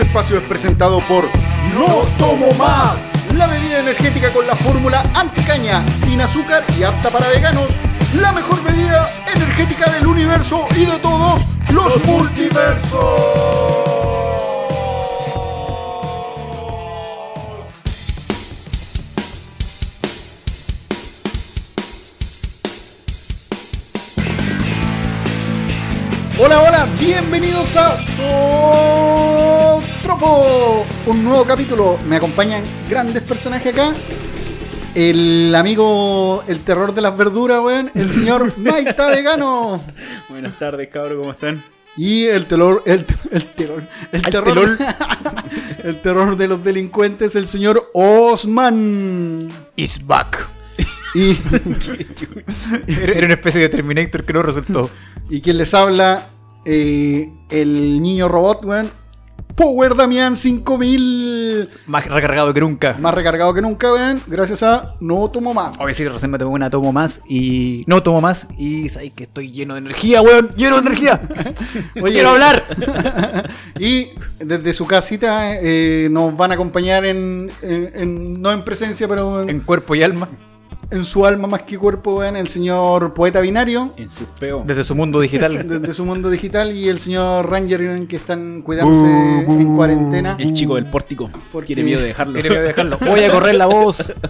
Este espacio es presentado por No Tomo Más, la bebida energética con la fórmula anticaña, sin azúcar y apta para veganos. La mejor bebida energética del universo y de todos los multiversos. Hola, hola, bienvenidos a Sotropo, un nuevo capítulo. Me acompañan grandes personajes acá. El amigo, el terror de las verduras, weón, el señor Maita Vegano. Buenas tardes, cabros, ¿cómo están? Y el terror, el, el terror, el terror, el terror de los delincuentes, el señor Osman. is back. Y, Era era una especie de Terminator que no resultó. y quien les habla, eh, el niño robot, weón. Power Damian 5000. Más recargado que nunca. Más recargado que nunca, weón. Gracias a No Tomo Más. Hoy sí, recién me tomé una tomo más y. No tomo más y sabéis que estoy lleno de energía, weón. Lleno de energía. Oye, Quiero hablar. y desde su casita eh, nos van a acompañar en, en- en- no en presencia, pero en, En cuerpo y alma. En su alma más que cuerpo, weón, el señor Poeta Binario. En sus peos. Desde su mundo digital. Desde su mundo digital y el señor Ranger que están cuidándose en cuarentena. El chico del pórtico. Porque- Tiene miedo de dejarlo. Quiero dejarlo. Voy a correr la voz.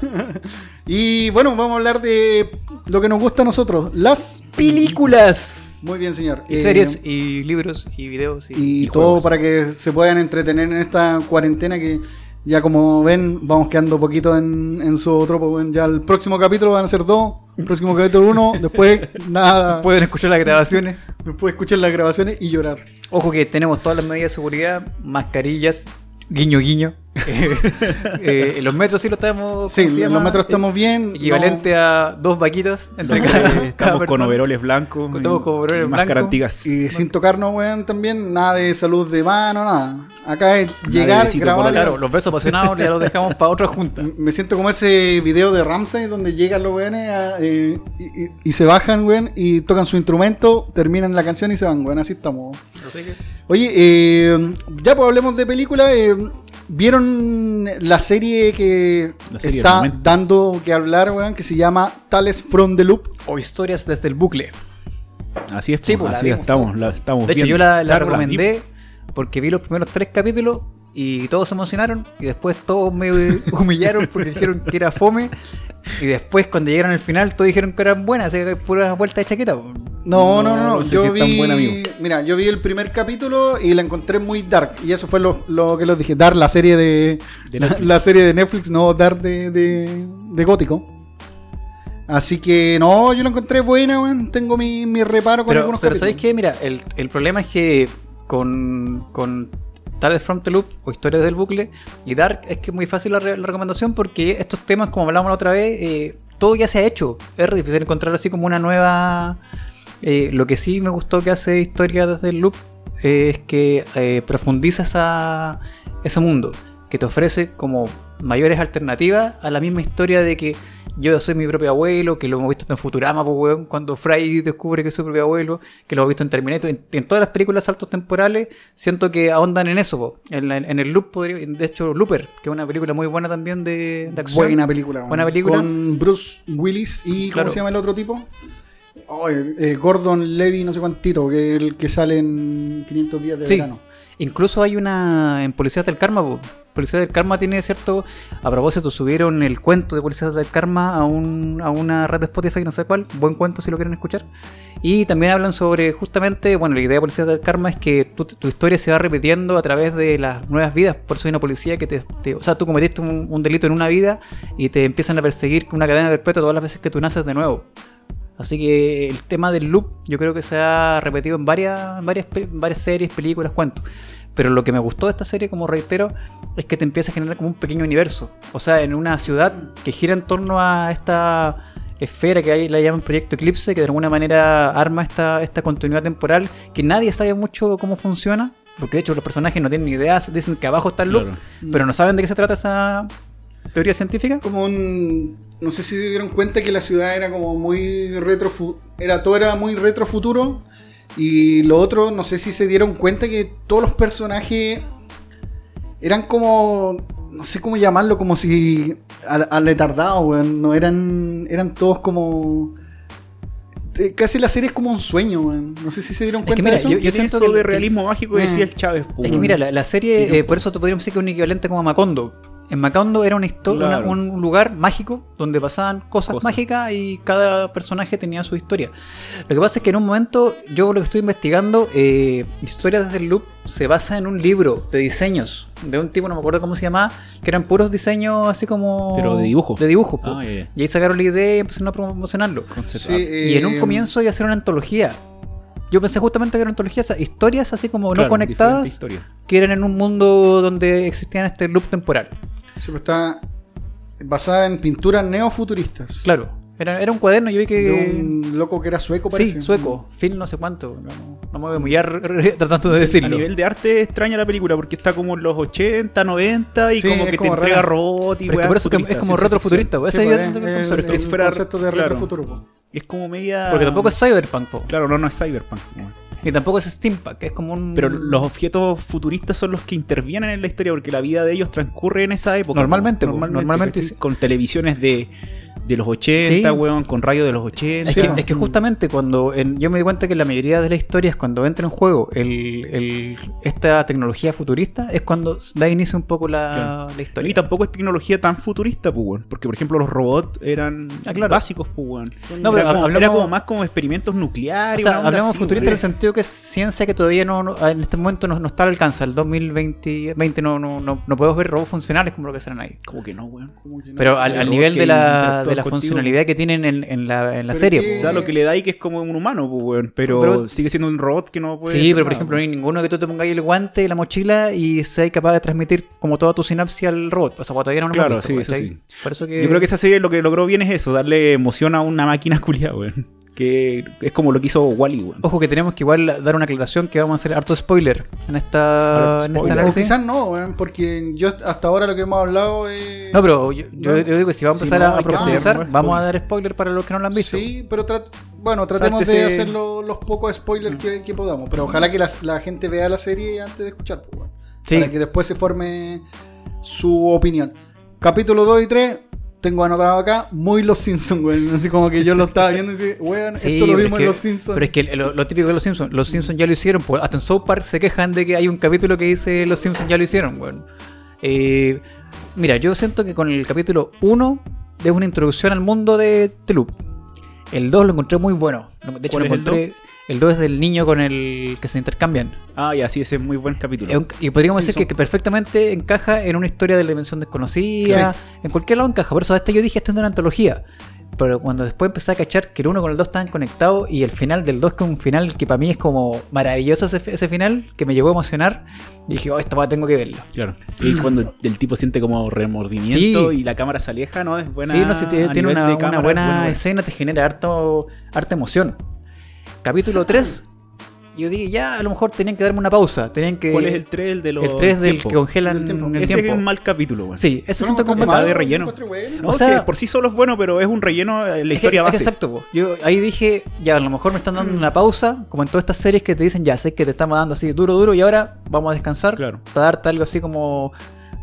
Y bueno, vamos a hablar de lo que nos gusta a nosotros, las... Películas. Muy bien, señor. Y Eh, series, y libros, y videos. Y, y, y todo juegos. para que se puedan entretener en esta cuarentena que ya como ven vamos quedando poquito en, en su tropo. weón. Ya el próximo capítulo van a ser dos, el próximo capítulo uno, después nada, Pueden escuchar las grabaciones. después escuchar las grabaciones y llorar. Ojo que tenemos todas las medidas de seguridad, mascarillas, guiño guiño. Eh, en los metros sí lo estamos. Sí, ¿cómo se en llama? los metros estamos bien. Equivalente a dos vaquitas entre Eh, cada, cada Estamos con overoles blancos. Estamos y- con overoles blancos. antiguas. no. Y sin tocarnos, weón, también nada de salud de mano, nada. Acá es llegar, grabar. Claro, los besos apasionados ya los dejamos para otra junta. Me siento como ese video de Ramsey donde llegan los weones a- eh, y, y- y se bajan, weón, y tocan su instrumento, terminan la canción y se van, weón. Así estamos. Así que, Oye, eh, ya pues hablemos de película. eh, ¿Vieron la serie que La serie está dando que hablar, weón, que se llama Tales from the Loop? o historias desde el bucle. Así es, Sí, pues, la así vimos estamos, la estamos De hecho, viendo. yo la, la recomendé porque vi los primeros tres capítulos y todos se emocionaron y después todos me humillaron porque dijeron que era fome y después cuando llegaron al final todos dijeron que eran buenas, así que pura vuelta de chaqueta. No, no, no, No, no. sé yo si es tan vi, buen amigo. mira, yo vi el primer capítulo y la encontré muy dark y eso fue lo, lo que les dije, dar la serie de, De la, serie de Netflix, no dar de, de, de gótico. Así que no, yo la encontré buena, weón. Tengo mi, mi reparo con Pero, algunos pero capítulos. ¿sabéis qué? Mira, el, el problema es que con, con Tales from the Loop o Historias del Bucle y Dark es que es muy fácil la, re- la recomendación porque estos temas, como hablábamos la otra vez, eh, todo ya se ha hecho. Es difícil encontrar así como una nueva... eh, lo que sí me gustó que hace Historia desde el Loop eh, es que profundiza esa, ese mundo, que te ofrece como mayores alternativas a la misma historia de que yo soy mi propio abuelo, que lo hemos visto en Futurama, pues, weón, cuando Fry descubre que es su propio abuelo, que lo hemos visto en Terminator, en, en todas las películas saltos temporales, siento que ahondan en eso, po. En, la- en el loop, podría- de hecho, Looper, que es una película muy buena también de, de acción. Buena película. Buena película. Con Bruce Willis y Claro. ¿cómo se llama el otro tipo? Oh, eh, Gordon Levy, no sé cuántito, que el que sale en 500 días de Sí. verano. Incluso hay una en Policías del Karma, po. Policías del Karma tiene cierto. A propósito, subieron el cuento de Policías del Karma a, un, a una red de Spotify, no sé cuál. Buen cuento si lo quieren escuchar. Y también hablan sobre justamente. Bueno, la idea de Policías del Karma es que tu, tu historia se va repitiendo a través de las nuevas vidas. Por eso hay una policía que te. te- o sea, tú cometiste un, un delito en una vida y te empiezan a perseguir con una cadena perpetua todas las veces que tú naces de nuevo. Así que el tema del loop yo creo que se ha repetido en varias, en varias, en varias series, películas, cuentos. Pero lo que me gustó de esta serie, como reitero, es que te empieza a generar como un pequeño universo. O sea, en una ciudad que gira en torno a esta esfera que ahí la llaman Proyecto Eclipse, que de alguna manera arma esta, esta continuidad temporal, que nadie sabe mucho cómo funciona, porque de hecho los personajes no tienen ni idea, dicen que abajo está el loop, Claro. pero no saben de qué se trata esa teoría científica. Como un. No sé si se dieron cuenta que la ciudad era como muy retro. Era, todo era muy retro futuro. Y lo otro, no sé si se dieron cuenta que todos los personajes eran como, no sé cómo llamarlo, como si al- aletardados, weón. No eran, eran todos como... eh, Casi la serie es como un sueño, weón. No sé si se dieron Es que cuenta mira, de eso. yo- siento eso que- de que- realismo mágico que Mm. decía el Chávez. Es que mira, la, la serie, eh, por eso te podríamos decir que es un equivalente como a Macondo. En Macondo era una historia, Claro. un lugar mágico donde pasaban cosas, Cosas. mágicas y cada personaje tenía su historia. Lo que pasa es que en un momento, yo lo que estoy investigando, eh, Historias del Loop se basa en un libro de diseños de un tipo, no me acuerdo cómo se llamaba, que eran puros diseños así como. Pero de dibujo. De dibujo. Ah. Y ahí sacaron la idea y empezaron a promocionarlo. Sí. Y en un eh, comienzo iba a ser una antología. Yo pensé justamente que era una antología, esas historias así como Claro, no conectadas, que eran en un mundo donde existían este loop temporal. Sí, pues está basada en pinturas neofuturistas. Claro, era, era un cuaderno, yo vi que... De un loco que era sueco, parece. Sí, sueco, film no sé cuánto, no, no me voy a mullar tratando de decirlo. A nivel de arte extraña la película porque está como en los 80, 90 y Sí, como que como te entrega rara. robot y Pero es que por eso que es como retrofuturista, pues, Sí, ese pues, yo es- el el concepto de claro. retrofuturo. Es como media. Porque tampoco es cyberpunk, po. Claro, no, no es cyberpunk. no. Y tampoco es steampunk, es como un... Pero los objetos futuristas son los que intervienen en la historia porque la vida de ellos transcurre en esa época. Normalmente, normalmente sí. Con televisiones de, de los 80, Sí. weón, con radio de los 80. Es, que, es que justamente cuando en- yo me di cuenta que la mayoría de las historias cuando entra en juego el, el- esta tecnología futurista es cuando da inicio un poco la, historia. Y tampoco es tecnología tan futurista, pues, weón. Porque, por ejemplo, los robots eran Ah, claro. básicos, pues, weón. No, pero era, como, hablamos- era como más como experimentos O nucleares. sea, hablamos así, futurista en el sentido que es ciencia que todavía no, no- en este momento no, no está al alcance. El 2020 20 no, no, no, no podemos ver robots funcionales como lo que serán ahí. Como que no, weón. Como que no. Pero al, nivel de la, interactúan de la funcionalidad que tienen en, en la, en la serie. que-. O sea, lo que le da ahí que es como un humano, pues, weón. Pero, Pero- sigue siendo un robot que no puede. Sí, pero por ejemplo, no hay ninguno que tú te pongáis el guante, la mochila y seas capaz de transmitir como toda tu sinapsia al robot. O sea, todavía no lo Claro, visto, sí, sí. Por eso que... Yo creo que esa serie lo que logró bien es eso, darle emoción a una máquina culiada, weón. Que es como lo que hizo Wally, weón. Ojo que tenemos que igual dar una aclaración que vamos a hacer harto spoiler en esta, Harto en esta spoiler. O análisis. quizás no, weón, porque yo hasta ahora lo que hemos hablado es. No, pero yo, yo- No. yo digo que si vamos a empezar no, a- a vamos a dar spoiler para los que no lo han visto. Sí, pero bueno, tratemos de hacer lo- los pocos spoilers que, que podamos. Pero ojalá que la, la gente vea la serie antes de escuchar, pues. Sí. Para que después se forme su opinión. Capítulo 2 y 3, tengo anotado acá, muy Los Simpsons, weón. Así como que yo lo estaba viendo y decía, weón, Sí, esto lo vimos es en Los Simpsons. Pero es que lo, lo típico de los Simpsons, los Simpsons ya lo hicieron, pues hasta en South Park se quejan de que hay un capítulo que dice los Simpsons ya lo hicieron, weón. Eh, mira, yo siento que con el capítulo 1 es una introducción al mundo de Loop. El 2 lo encontré muy bueno. De hecho, ¿Cuál lo es el encontré. El 2 es del niño con el que se intercambian. Ah, ya, sí, ese es muy buen capítulo. Un- y podríamos Sí, decir son- que, que perfectamente encaja en una historia de la dimensión desconocida. En cualquier lado encaja. Por eso este yo dije esto es una antología. Pero cuando después empecé a cachar que el 1 con el 2 estaban conectados y el final del 2 que es un final que para mí es como maravilloso ese, ese final, que me llegó a emocionar, y dije, oh, esta va tengo que verla. Claro. Y cuando el tipo siente como remordimiento Sí. y la cámara se aleja, ¿no? Es buena. sí, no sé, tiene, a tiene una, cámara, buena bueno. escena, te genera harto, harta emoción. Capítulo 3, yo dije, ya, a lo mejor tenían que darme una pausa. Tenían que, ¿Cuál es el 3? El de los. El 3 del que congelan Del tiempo. el Ese tiempo. es un mal capítulo, weón. Sí, ese No, siento no, como malo, de relleno. bueno. No, O sea- que por sí solo es bueno, pero es un relleno en la historia que base. exacto, po. yo ahí dije, ya a lo mejor me están dando una pausa, como en todas estas series que te dicen, ya sé que te estamos dando así duro, duro, y ahora vamos a descansar Claro. para darte algo así como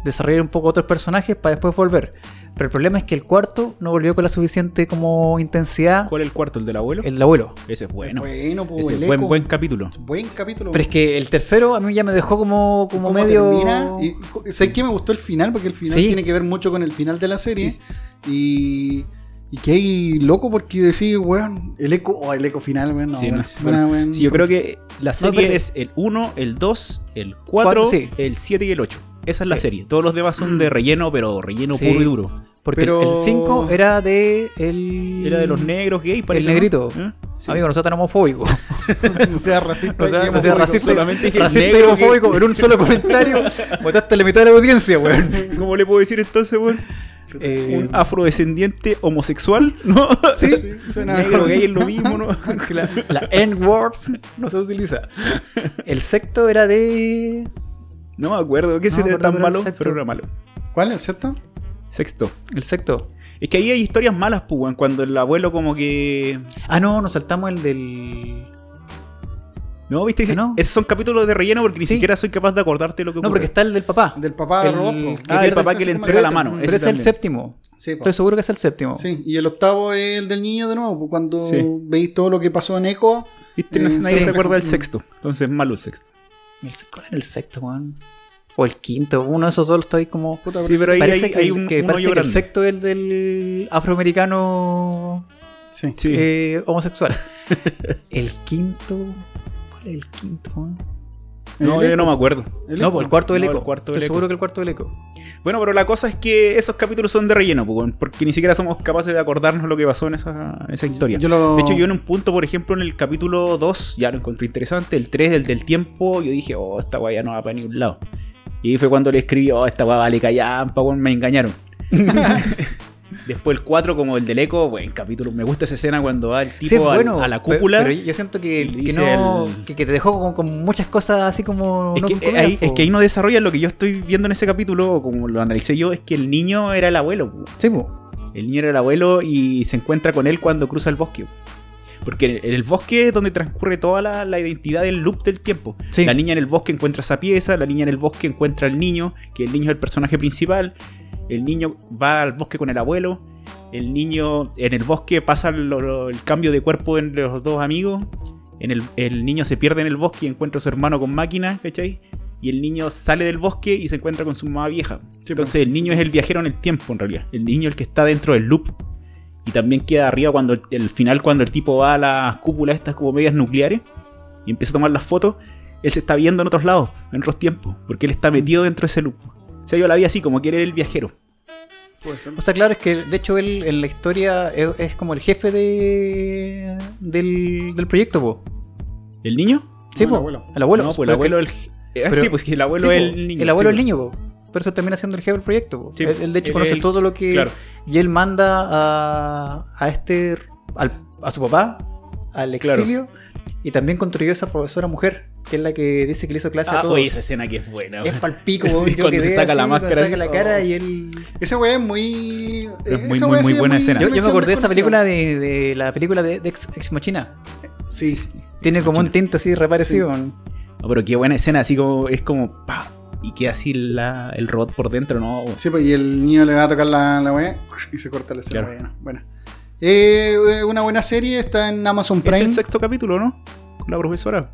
desarrollar un poco otros personajes para después volver. Pero el problema es que el cuarto no volvió con la suficiente como intensidad ¿Cuál es el cuarto? ¿El del abuelo? el abuelo. Ese es bueno. Bueno, pues, Ese el es buen, buen capítulo. Buen capítulo. Pero es que el tercero a mí ya me dejó como, como ¿Cómo medio... termina? Y, sé que me gustó el final, porque el final Sí. tiene que ver mucho con el final de la serie. Sí. Y, y que hay loco porque decís, weón, el eco, oh, el eco final, weón. No, Sí, no weón. Sí, yo creo que la serie pero- es el 1, el 2, el 4, Cuatro, sí. el 7 y el 8. Esa es la serie. Todos los demás son de relleno, pero relleno Sí. puro y duro. Porque Pero- el 5 era de... El... Era de los negros gay, parece. ¿no? negrito. ¿Eh? Sí. Amigo, nosotros tan homofóbicos. no sea racista. No sea, y no sea racista, solamente dije racista y homofóbico en un solo comentario. Botaste la mitad de la audiencia, weón. ¿Cómo le puedo decir entonces, weón? Eh, Un afrodescendiente homosexual, ¿no? Sí. Sí, suena Negro gay es lo mismo, ¿no? la, la N-word no se utiliza. El sexto era de. No me acuerdo. ¿Qué No, tan malo? Pero era malo. ¿Cuál? ¿El sexto? Sexto. El sexto. Es que ahí hay historias malas, pues, weón. Cuando el abuelo como que... Ah, no, nos saltamos el del. No, viste, ¿Ah, no? esos son capítulos de relleno porque ni Sí. siquiera soy capaz de acordarte lo que No, ocurre. porque está el del papá. Del papá de El- robot. que Ah, el papá que le entrega la mano. Pero ese es el séptimo. Sí. Estoy seguro que es el séptimo. Sí, y el octavo es el del niño de nuevo, pues, cuando Sí. veis todo lo que pasó en Echo. Viste, Eh, nadie sí. se acuerda del sexto. Entonces, malo el sexto. ¿Cuál era el sexto, weón? O el quinto. Uno de esos dos está ahí como. Puta, Sí, pero ahí parece hay, que, hay el- un, que parece que el sexto es el del afroamericano Sí. Sí. eh, homosexual. el quinto. ¿Cuál es el quinto? weón? No, yo no me acuerdo. El No, pues el cuarto del No, eco. el cuarto Estoy del seguro eco. que el cuarto del eco. Bueno, pero la cosa es que esos capítulos son de relleno, pues, porque ni siquiera somos capaces de acordarnos lo que pasó en esa, en esa historia. Yo lo- De hecho, yo en un punto, por ejemplo, en el capítulo 2, ya lo encontré interesante, el 3, el del tiempo, yo dije, oh, esta weá ya no va para ningún lado. Y fue cuando le escribí, oh, esta weá vale callampa, me engañaron. Después el 4, como el del eco, buen capítulo. Me gusta esa escena cuando va el tipo Sí, al- a la cúpula. Pero, yo siento que, que no, el- que, que te dejó con, con muchas cosas así como. Es no que, concluidas, ahí, es que ahí no desarrollan lo que yo estoy viendo en ese capítulo, como lo analicé yo, es que el niño era el abuelo. Sí. El niño era el abuelo y se encuentra con él cuando cruza el bosque. Porque en el bosque es donde transcurre toda la, la identidad del loop del tiempo. Sí. La niña en el bosque encuentra esa pieza, la niña en el bosque encuentra al niño, que el niño es el personaje principal. El niño va al bosque con el abuelo. El niño en el bosque pasa lo- lo- el cambio de cuerpo entre los dos amigos. En el, el niño se pierde en el bosque y encuentra a su hermano con máquina, ¿cachai? Y el niño sale del bosque y se encuentra con su mamá vieja. Entonces el niño es el viajero en el tiempo, en realidad. El niño es el que está dentro del loop. Y también queda arriba cuando el, el final, cuando el tipo va a las cúpulas estas como medias nucleares y empieza a tomar las fotos, él se está viendo en otros lados, en otros tiempos, porque él está metido dentro de ese loop. O sea, yo la vi así, como era el viajero. O sea, claro, es que de hecho él en la historia es, es como el jefe de del, del proyecto, po. ¿El niño? Sí, No, el abuelo. El abuelo. no, pues el abuelo el... eh, pero- sí, pues el abuelo sí, es el niño. El abuelo sí, es el pues. niño, po. Pero eso termina siendo el jefe del proyecto. Sí, él, él de hecho él- conoce él- todo lo que. claro. Y él manda a, a este. al- a su papá al Claro. exilio. Y también construyó esa profesora mujer, que es la que dice que le hizo clase a Ah, todos. oye, esa escena que es buena. Es palpico, Sí. Yo cuando se saca la máscara, saca la cara oh. y él. Esa weá es muy. Es muy, muy, weá muy sí es buena escena. Yo, yo me acordé de esa película de, de la película de, de Ex, Ex Machina. Sí. Tiene como un tinte así reparecido. No, pero qué buena escena, así como es como pa y queda así la- el robot por dentro, ¿no? Sí, pues y el niño le va a tocar la, la weá y se corta la escena. Claro. Bueno. Eh, eh, una buena serie está en Amazon Es Prime. el sexto capítulo, ¿no? Con la profesora.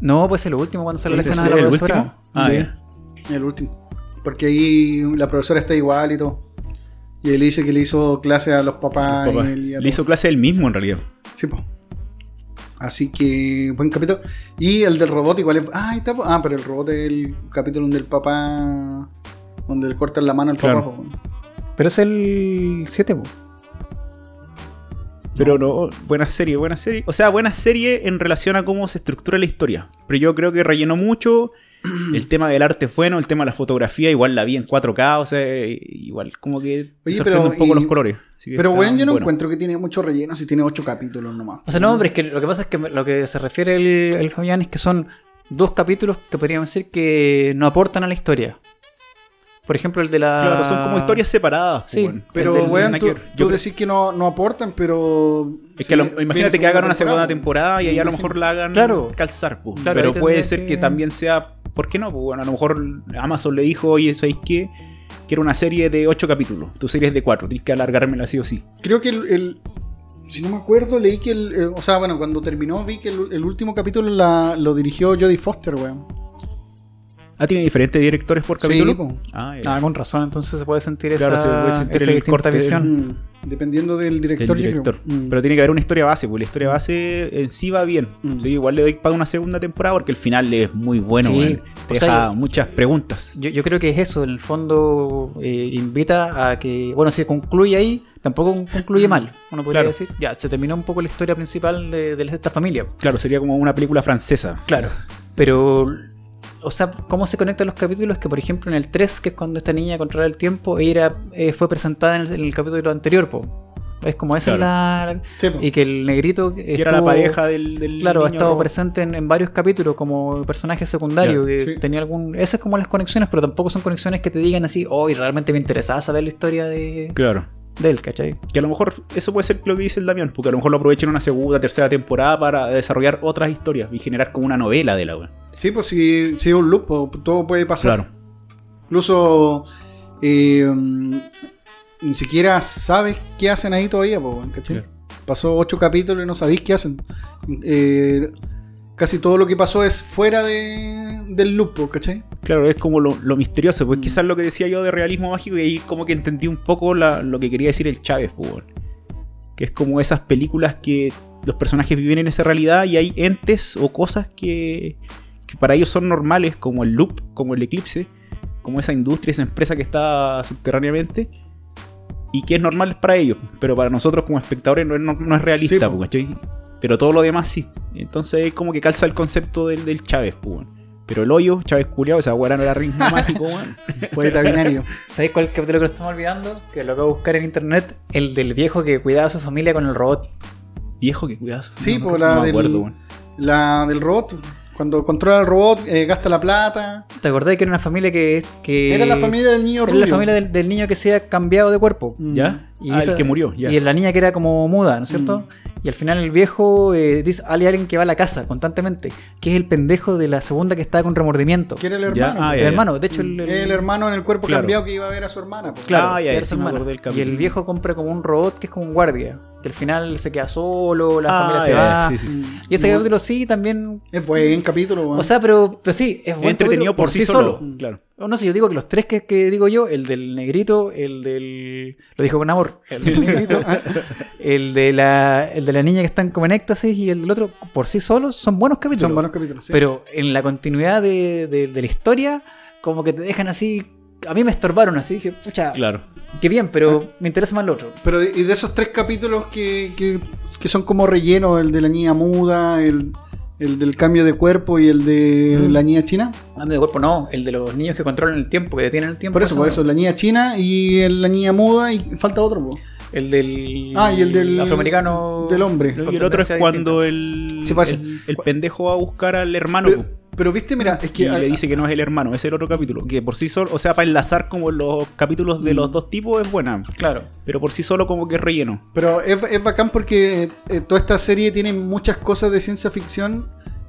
No, pues es lo último cuando sale la ¿Ese escena es de la el profesora. último? Ah, Sí. El último. Porque ahí la profesora está igual y todo. Y él dice que le hizo clase a los papás. Papá. y él y a Le hizo clase él mismo, en realidad. Sí, pues. Así que, buen capítulo. Y el del robot igual es... Ah, ahí está. po. Ah, pero el robot es el capítulo donde el papá... Donde le cortan la mano al Claro. papá. Pero es el 7, po. Pero no, buena serie, buena serie. O sea, buena serie en relación a cómo se estructura la historia. Pero yo creo que rellenó mucho. El tema del arte es bueno, el tema de la fotografía, igual la vi en 4K, o sea, igual como que Oye, pero un poco y- los colores. Pero está bueno, yo no bueno. encuentro que tiene mucho relleno si tiene ocho capítulos nomás. O sea, no, hombre, es que lo que pasa es que lo que se refiere el, el Fabián es que son dos capítulos que podríamos decir que no aportan a la historia. Por ejemplo, el de la. Claro, son como historias separadas. Sí, pues, bueno. Pero, El del weón, tú, tú decís que no, no aportan, pero... Es que lo- imagínate que hagan una temporada, segunda temporada y ahí a lo mejor la hagan Claro. calzar. pues. Claro, Pero puede ser que... que- también sea. ¿Por qué no? Pues bueno, a lo mejor Amazon le dijo, oye, ¿sabéis qué? Quiero una serie de 8 capítulos. Tu serie es de 4. Tienes que alargármela sí o sí. Creo que el, el- si no me acuerdo, leí que el, o sea, bueno, cuando terminó vi que el, el último capítulo la- lo dirigió Jodie Foster, weón. Ah, tiene diferentes directores por Sí, capítulo. po. ah. Ah, con razón, entonces se puede sentir Claro, esa, se puede sentir el del- visión. Mm, dependiendo del del director, yo director. creo. Mm. Pero tiene que haber una historia base, porque la historia base en sí va bien. Mm. Yo igual le doy para una segunda temporada porque el final es muy bueno. Sí. Te sea, deja yo- muchas preguntas. Yo, yo creo que es eso, en el fondo eh, invita a que, bueno, si concluye ahí, tampoco concluye mal, uno podría Claro. decir. Ya, se terminó un poco la historia principal de, de esta familia. Claro, sería como una película francesa. Claro. Pero, o sea, ¿cómo se conectan los capítulos? Que por ejemplo en el 3, que es cuando esta niña controla el tiempo, ella eh, fue presentada en el, en el capítulo anterior, po. Es como esa es la, Sí. Y que el negrito... Que era la pareja del, del Claro, ha estado presente en, en varios capítulos como personaje secundario. Que sí. tenía algún. Esas como las conexiones, pero tampoco son conexiones que te digan así, oh, y realmente me interesaba saber la historia de, Claro. De él, ¿cachai? Que a lo mejor eso puede ser lo que dice el Damián, porque a lo mejor lo aprovechen una segunda, tercera temporada para desarrollar otras historias y generar como una novela de la web. Sí, pues si, si es un loop, todo puede pasar. Claro. Incluso eh, mm, ni siquiera sabes qué hacen ahí todavía, ¿cachai? Claro. Pasó ocho capítulos y no sabéis qué hacen. Eh, casi todo lo que pasó es fuera de, del loop, po, ¿cachai? Claro, es como lo, lo misterioso, pues Mm. quizás lo que decía yo de realismo mágico y ahí como que entendí un poco la- lo que quería decir el Chávez, pues, que es como esas películas que los personajes viven en esa realidad y hay entes o cosas que, que para ellos son normales, como el loop, como el eclipse, como esa industria, esa empresa que está subterráneamente y que es normal para ellos, pero para nosotros como espectadores no es, no, no es realista, Sí, po. pues, pero todo lo demás sí. Entonces es como que calza el concepto del, del Chávez, pues, weón. Pero el hoyo, Chávez culiao, esa weá no era ritmo mágico, weón. Poeta binario. ¿Sabéis cuál capítulo que lo estamos olvidando? Que lo acabo de buscar en internet. El del viejo que cuidaba a su familia con el robot. Viejo que cuidado. Sí, no, pues, no la me del- acuerdo, weón. La del robot. Cuando controla el robot, eh, gasta la plata. ¿Te acordás que era una familia que. que Era la familia del niño Era rubio. la familia del, del niño que se ha cambiado de cuerpo. Mm. ¿Ya? Y ah, esa- el que murió, ya. Y la niña que era como muda, ¿no es cierto? Mm. Y al final el viejo eh, dice, hay alguien que va a la casa constantemente, que es el pendejo de la segunda que está con remordimiento. Que era el hermano. ah, el ya, hermano, de hecho el, el hermano en el cuerpo Claro. cambiado que iba a ver a su hermana. pues. Claro, Ah, ya, era su hermana. y el viejo compra como un robot que es como un guardia, que al final se queda solo, la Ah, familia se ya, va. sí, sí. Y ese capítulo sí también... Es buen capítulo. O sea, pero, pero sí, es buen entretenido capítulo por sí solo. Claro. O no sé, yo digo que los tres que, que digo yo, el del negrito, el del. Lo dijo con amor, el del negrito, el de la, el de la niña que están como en éxtasis y el del otro, por sí solos, son buenos capítulos. son buenos capítulos. sí. Pero en la continuidad de, de- de la historia, como que te dejan así. A mí me estorbaron así, dije, pucha, Claro. qué bien, pero me interesa más lo otro. Pero de, y de esos tres capítulos que, que, que son como relleno, el de la niña muda, el, el del cambio de cuerpo y el de Mm. la niña china. Cambio de cuerpo no, el de los niños que controlan el tiempo, que detienen el tiempo. Por eso, por eso, la niña china y el- la niña muda y falta otro. po. El del. Ah, y el del afroamericano. del hombre. Y el otro es cuando el, Sí, el, el pendejo va a buscar al hermano Pero, pero viste, mira, es que y le dice que no es el hermano. Es el otro capítulo. Que por sí solo, o sea, para enlazar como los capítulos de Mm. los dos tipos es buena. Claro. Pero por sí solo como que es relleno. Pero es, es bacán porque eh, toda esta serie tiene muchas cosas de ciencia ficción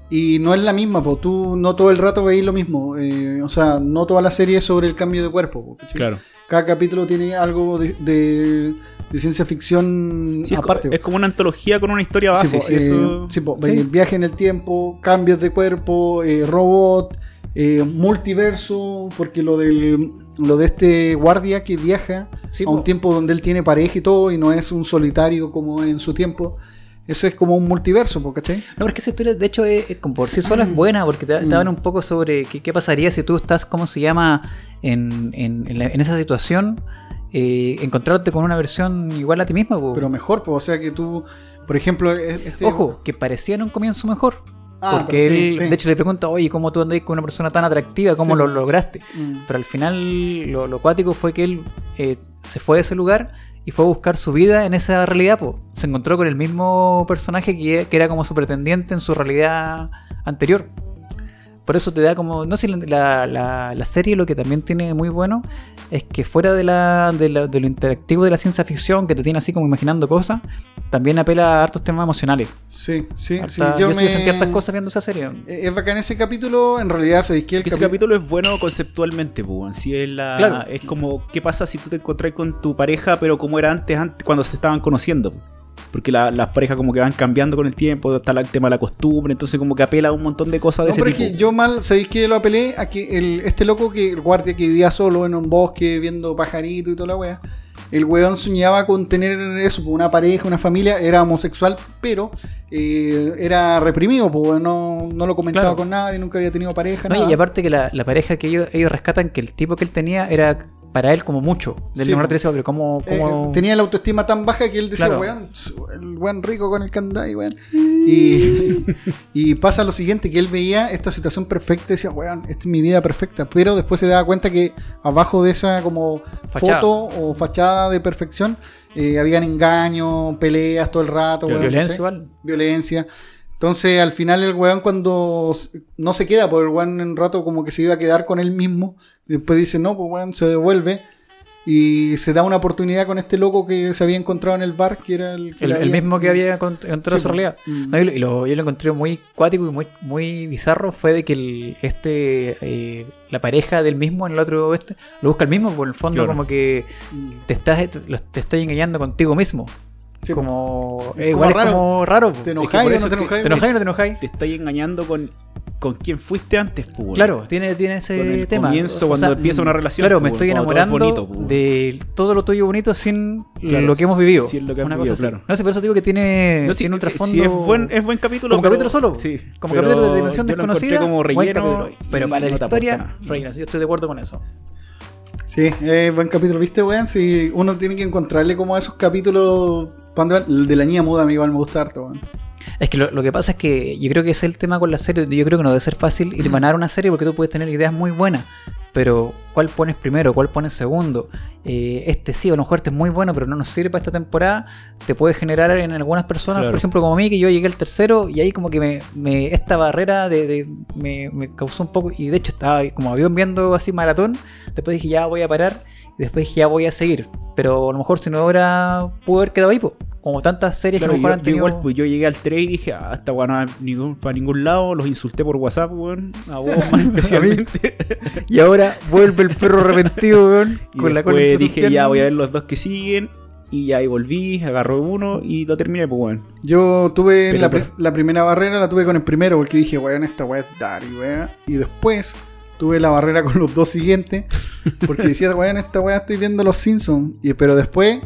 y no es la misma, po. tú no todo el rato veis lo mismo. eh, o sea, no toda la serie es sobre el cambio de cuerpo. Claro. Cada capítulo tiene algo de, de- de ciencia ficción Sí, aparte. es como una antología con una historia base. Sí, po, sí, eh, eso- sí, po, Sí. eh, viaje en el tiempo, cambios de cuerpo, eh, robot, eh, multiverso, porque lo del lo de este guardia que viaja a un po. tiempo donde él tiene pareja y todo y no es un solitario como en su tiempo. Eso es como un multiverso, ¿cachai? No, porque esa historia, de hecho, es, es como por sí sola es buena, porque te, te Mm. habla un poco sobre qué, qué pasaría si tú estás, ¿cómo se llama?, en, en- en la- en esa situación, eh, encontrarte con una versión igual a ti misma. po. Pero mejor, po, o sea que tú, por ejemplo, e- este... Ojo, que parecía en un comienzo mejor. Ah, porque sí, él, sí. de hecho, le pregunta, oye, ¿cómo tú andáis con una persona tan atractiva? ¿Cómo Sí. lo lograste? Mm. Pero al final, lo, lo cuático fue que él eh, se fue de ese lugar y fue a buscar su vida en esa realidad. po. Se encontró con el mismo personaje que, que era como su pretendiente en su realidad anterior. Por eso te da como. No sé, la, la, la serie lo que también tiene muy bueno es que fuera de, la, de, la- de lo interactivo de la ciencia ficción, que te tiene así como imaginando cosas, también apela a hartos temas emocionales. Sí, sí, sí. Harta- Yo, yo sí me... sentí hartas cosas viendo esa serie. Eh, Es bacán ese capítulo, en realidad, ¿sabéis qué? El Que ese capi- capítulo es bueno conceptualmente, pues. weón. Sí, es, la, Claro. es como, ¿qué pasa si tú te encontrás con tu pareja, pero como era antes, antes cuando se estaban conociendo? Po? Porque la- las parejas como que van cambiando con el tiempo, está el tema de la costumbre, entonces como que apela a un montón de cosas de No, ese pero es tipo. que yo mal, ¿sabéis que lo apelé? A que el, este loco que el guardia que vivía solo en un bosque viendo pajarito y toda la wea, el weón soñaba con tener eso, una pareja, una familia, era homosexual, pero eh, era reprimido, pues no, no lo comentaba Claro. con nadie, nunca había tenido pareja, No, nada. y aparte que la, la pareja que ellos, ellos rescatan, que el tipo que él tenía era para él como mucho. Del Sí, número po. 13, pero como... Eh, como... tenía la autoestima tan baja que él decía, Claro. weón, el weón rico con el candado, weón. Y, y pasa lo siguiente, que él veía esta situación perfecta y decía, weón, esta es mi vida perfecta. Pero después se daba cuenta que abajo de esa como Fachada. foto o fachada de perfección, eh, habían engaños, peleas todo el rato, weón, violencia ¿cachai? igual. Violencia. Entonces al final el weón cuando no se queda, por el weón en un rato como que se iba a quedar con él mismo, después dice, no, pues weón, se devuelve. Y se da una oportunidad con este loco que se había encontrado en el bar, que era el que El, le el había- mismo que había encont- encontrado Sí, su realidad. Mm. No, y lo, yo lo encontré muy cuático y muy, muy bizarro fue de que el, este eh, la pareja del mismo en el otro este lo busca el mismo, por el fondo Claro. como que te estás te, estoy engañando contigo mismo. Sí, como, Es eh, como igual raro. es como raro. ¿Te enojáis o no te enojáis? ¿Te enojáis o no te enojáis? Te estáis engañando con, con quién fuiste antes, pues. Claro, tiene, tiene ese Con el tema. comienzo, O cuando sea, empieza una relación. Claro, pues, me estoy weón, cuando todo es enamorando bonito, pues, de todo lo tuyo bonito sin Claro, lo que hemos vivido. sin lo que han Una vivido, cosa así. claro. No sé, por eso digo que tiene, No, sí, tiene un eh, trasfondo. sí, es buen, es buen capítulo. como pero- capítulo solo. Sí, como capítulo de dimensión desconocida. como relleno. y Pero para no la historia, relleno. Yo estoy de acuerdo con eso. Sí, es buen capítulo, ¿viste, weón? Sí, uno tiene que encontrarle como a esos capítulos. de la niña muda, a mí igual me gusta harto, weón. Es que lo, lo que pasa es que yo creo que ese es el tema con la serie. Yo creo que no debe ser fácil ilmanar una serie porque tú puedes tener ideas muy buenas. Pero, ¿cuál pones primero? ¿Cuál pones segundo? Eh, este sí, a lo mejor este es muy bueno, pero no nos sirve para esta temporada. Te puede generar en algunas personas, Claro. por ejemplo, como a mí, que yo llegué al tercero y ahí como que me, me- esta barrera de, de- me, me causó un poco. Y de hecho, estaba como avión viendo así maratón. Después dije, ya voy a parar. Y después dije, ya voy a seguir. Pero a lo mejor si no hubiera, pudo haber quedado ahí, po. como tantas series Claro, que a lo mejor yo, han yo tenido. igual, pues yo llegué al 3 y dije, ah, esta weá no va ningún, para ningún lado, los insulté por WhatsApp, weón, a vos más especialmente. Y ahora vuelve el perro arrepentido, weón, y con la cola dije, ya voy a ver los dos que siguen, y ya ahí volví, agarré uno y lo terminé, pues weón. Yo tuve Pero, la, pero- la primera barrera, la tuve con el primero, porque dije, weón, esta weá es Dari, weón. Y después tuve la barrera con los dos siguientes, porque decía, weón, esta weá estoy viendo los Simpsons. Y, pero después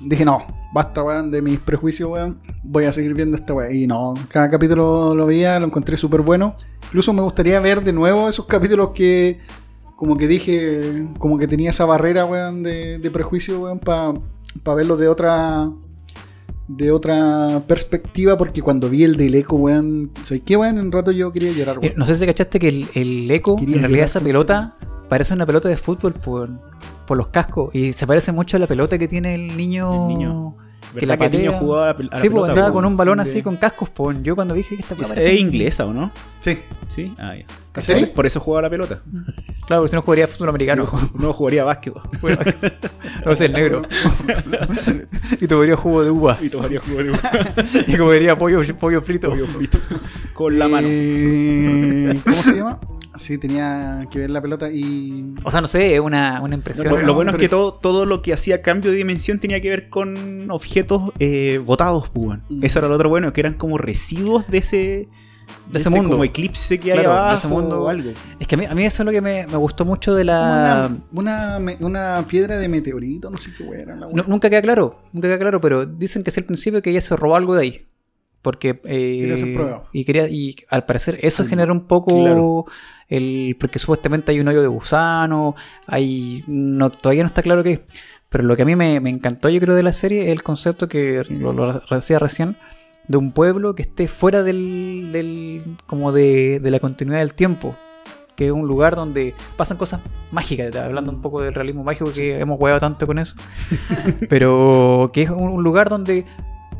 dije, no, basta, weón, de mis prejuicios, weón. Voy a seguir viendo esta weá. Y no, cada capítulo lo veía, lo encontré súper bueno. Incluso me gustaría ver de nuevo esos capítulos que, como que dije, como que tenía esa barrera, weón, de, de prejuicio, weón, para verlos de otra de otra perspectiva, porque cuando vi el del eco, weón, ¿sabes qué, weón? En un rato yo quería llorar, Eh, weón. No sé si cachaste que el, el eco, Quería en realidad esa pelota, parece una pelota de fútbol por, por los cascos. Y se parece mucho a la pelota que tiene el niño. El niño. Que ¿Verdad la niño patea? jugaba a la, pel- a la Sí, pues pelota, andaba con un balón Sí. así con cascos, pues. Yo cuando dije que esta Es, weá es inglesa, ¿o no? Sí. Sí, ah, ya. ¿En serio? Por eso jugaba la pelota. Claro, porque si no jugaría fútbol americano. No jugaría básquet. Bueno, no sé, el negro. y tomaría jugo de uva. y tomaría jugo de y comería pollo, pollo frito. pollo frito. Con la mano. ¿Cómo se llama? Sí, tenía que ver la pelota y... O sea, no sé, es una, una impresión. lo, Bueno, lo bueno es que todo, todo lo que hacía cambio de dimensión tenía que ver con objetos eh, botados, pues. Mm. Eso era lo otro bueno, que eran como residuos de ese, De ese mundo. como eclipse que hay Claro, de abajo ese mundo. o algo. Es que a mí, a mí eso es lo que me, me gustó mucho de la. Una, una, piedra de meteorito, no sé qué era la weá. No- nunca queda claro, nunca queda claro, pero dicen que es el principio que ella se robó algo de ahí. Porque. eh, Quería hacer pruebas. Y, quería, y al parecer eso Sí, genera un poco. claro. el Porque supuestamente hay un hoyo de gusano. Hay. No, todavía no está claro qué es. Pero lo que a mí me, me encantó, yo creo, de la serie es el concepto que lo, lo decía recién. De un pueblo que esté fuera del. del como de, de la continuidad del tiempo. Que es un lugar donde pasan cosas mágicas. Hablando un poco del realismo mágico que hemos hueado tanto con eso. Pero que es un lugar donde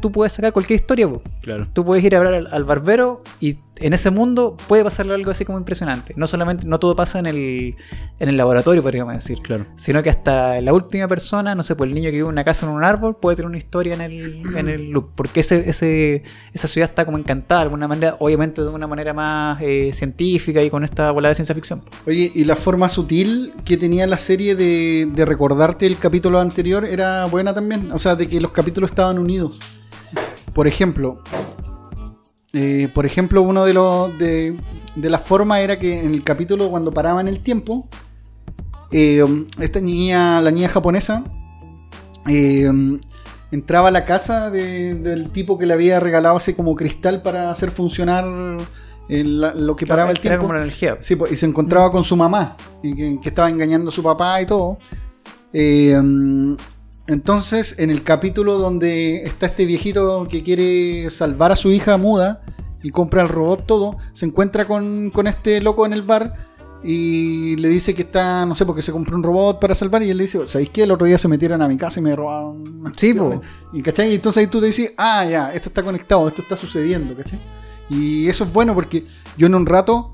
tú puedes sacar cualquier historia. po. Claro. Tú puedes ir a hablar al, al barbero y en ese mundo puede pasarle algo así como impresionante. No solamente, no todo pasa en el, en el laboratorio, podríamos decir. Claro. Sino que hasta la última persona, no sé, pues el niño que vive en una casa en un árbol puede tener una historia en el, en el loop. Porque ese, ese, esa ciudad está como encantada de alguna manera, obviamente de una manera más eh, científica y con esta bola de ciencia ficción. Oye, y la forma sutil que tenía la serie de, de recordarte el capítulo anterior era buena también. O sea, de que los capítulos estaban unidos. Por ejemplo, eh, por ejemplo, uno de los de, de las formas era que en el capítulo cuando paraban el tiempo, eh, esta niña, la niña japonesa, eh, entraba a la casa de- del tipo que le había regalado así como cristal para hacer funcionar lo que paraba el tiempo. como la energía. Sí, pues, y se encontraba con su mamá, y que, que estaba engañando a su papá y todo. Eh, mm, entonces, en el capítulo donde está este viejito que quiere salvar a su hija muda y compra el robot todo, se encuentra con, con este loco en el bar y le dice que está, no sé, porque se compró un robot para salvar y él le dice, ¿sabéis qué? El otro día se metieron a mi casa y me robaron. Sí, cuestiones". Y, ¿cachai? Y entonces ahí tú te dices, ah, ya, esto está conectado, esto está sucediendo, ¿cachai? Y eso es bueno porque yo en un rato,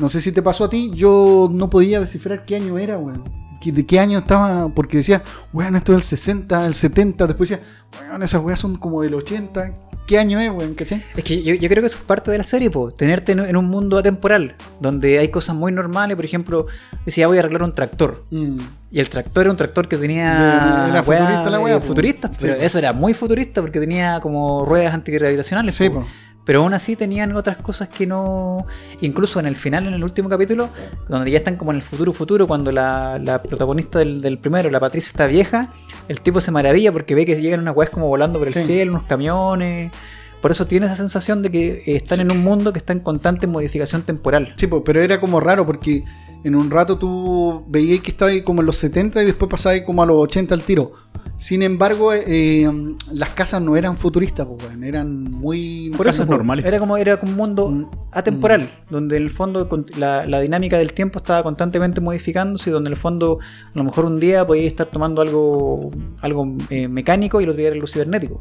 no sé si te pasó a ti, yo no podía descifrar qué año era, weón. De qué año estaba, porque decía, weón, esto es el 60, el 70, después decía, weón, esas weas son como del 80, ¿qué año es, weón? ¿Cachai? Es que yo, yo creo que eso es parte de la serie, po. tenerte en, en un mundo atemporal, donde hay cosas muy normales, por ejemplo, decía voy a arreglar un tractor. Mm. Y el tractor era un tractor que tenía. Era futurista la weá, eh, futurista, pero eso era muy futurista porque tenía como ruedas antigravitacionales. Sí, po. Pero aún así tenían otras cosas que no. Incluso en el final, en el último capítulo, donde ya están como en el futuro futuro, cuando la, la protagonista del, del primero, la Patricia, está vieja, el tipo se maravilla porque ve que llegan unas weas como volando por el Sí. cielo, unos camiones. Por eso tiene esa sensación de que eh, están en un mundo que está en constante modificación temporal. Sí, pero era como raro porque en un rato tú veías que estaba ahí como en los 70 y después pasaba ahí como a los 80 al tiro. Sin embargo, eh, las casas no eran futuristas, po, weón, eran muy... Por eso es normal. Era como, era como un mundo Mm. atemporal, donde en el fondo la, la dinámica del tiempo estaba constantemente modificándose y donde en el fondo a lo mejor un día podía estar tomando algo, algo eh, mecánico y el otro día era algo cibernético.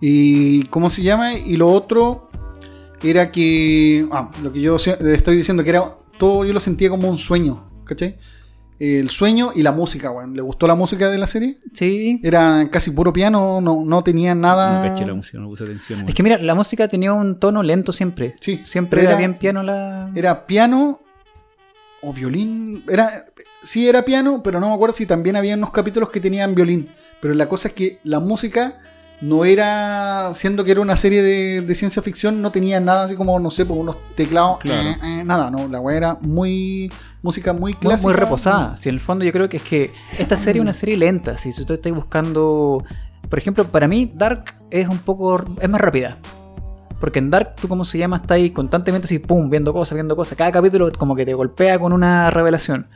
Y ¿cómo se llama? Y lo otro era que. Ah, lo que yo estoy diciendo que era. Todo yo lo sentía como un sueño, ¿cachai? El sueño y la música, weón. ¿Le gustó la música de la serie? Sí. Era casi puro piano, no, no tenía nada. No caché la música, no puse atención. Es que mira, la música tenía un tono lento siempre. Sí, Siempre era, era- bien piano la... Era piano o violín. Era. Sí, era piano, pero no me acuerdo si también había unos capítulos que tenían violín. Pero la cosa es que la música no era. Siendo que era una serie de, de ciencia ficción, no tenía nada así como, no sé, por unos teclados. Claro. eh, eh, nada, no. La weá era muy. Música muy Muy, clásica. muy reposada. Si en el fondo yo creo que es que esta serie es una serie lenta. Si tú estás buscando. Por ejemplo, para mí, Dark es un poco. es más rápida. Porque en Dark, tú como se llama, estás ahí constantemente así, pum, viendo cosas, viendo cosas. Cada capítulo como que te golpea con una revelación.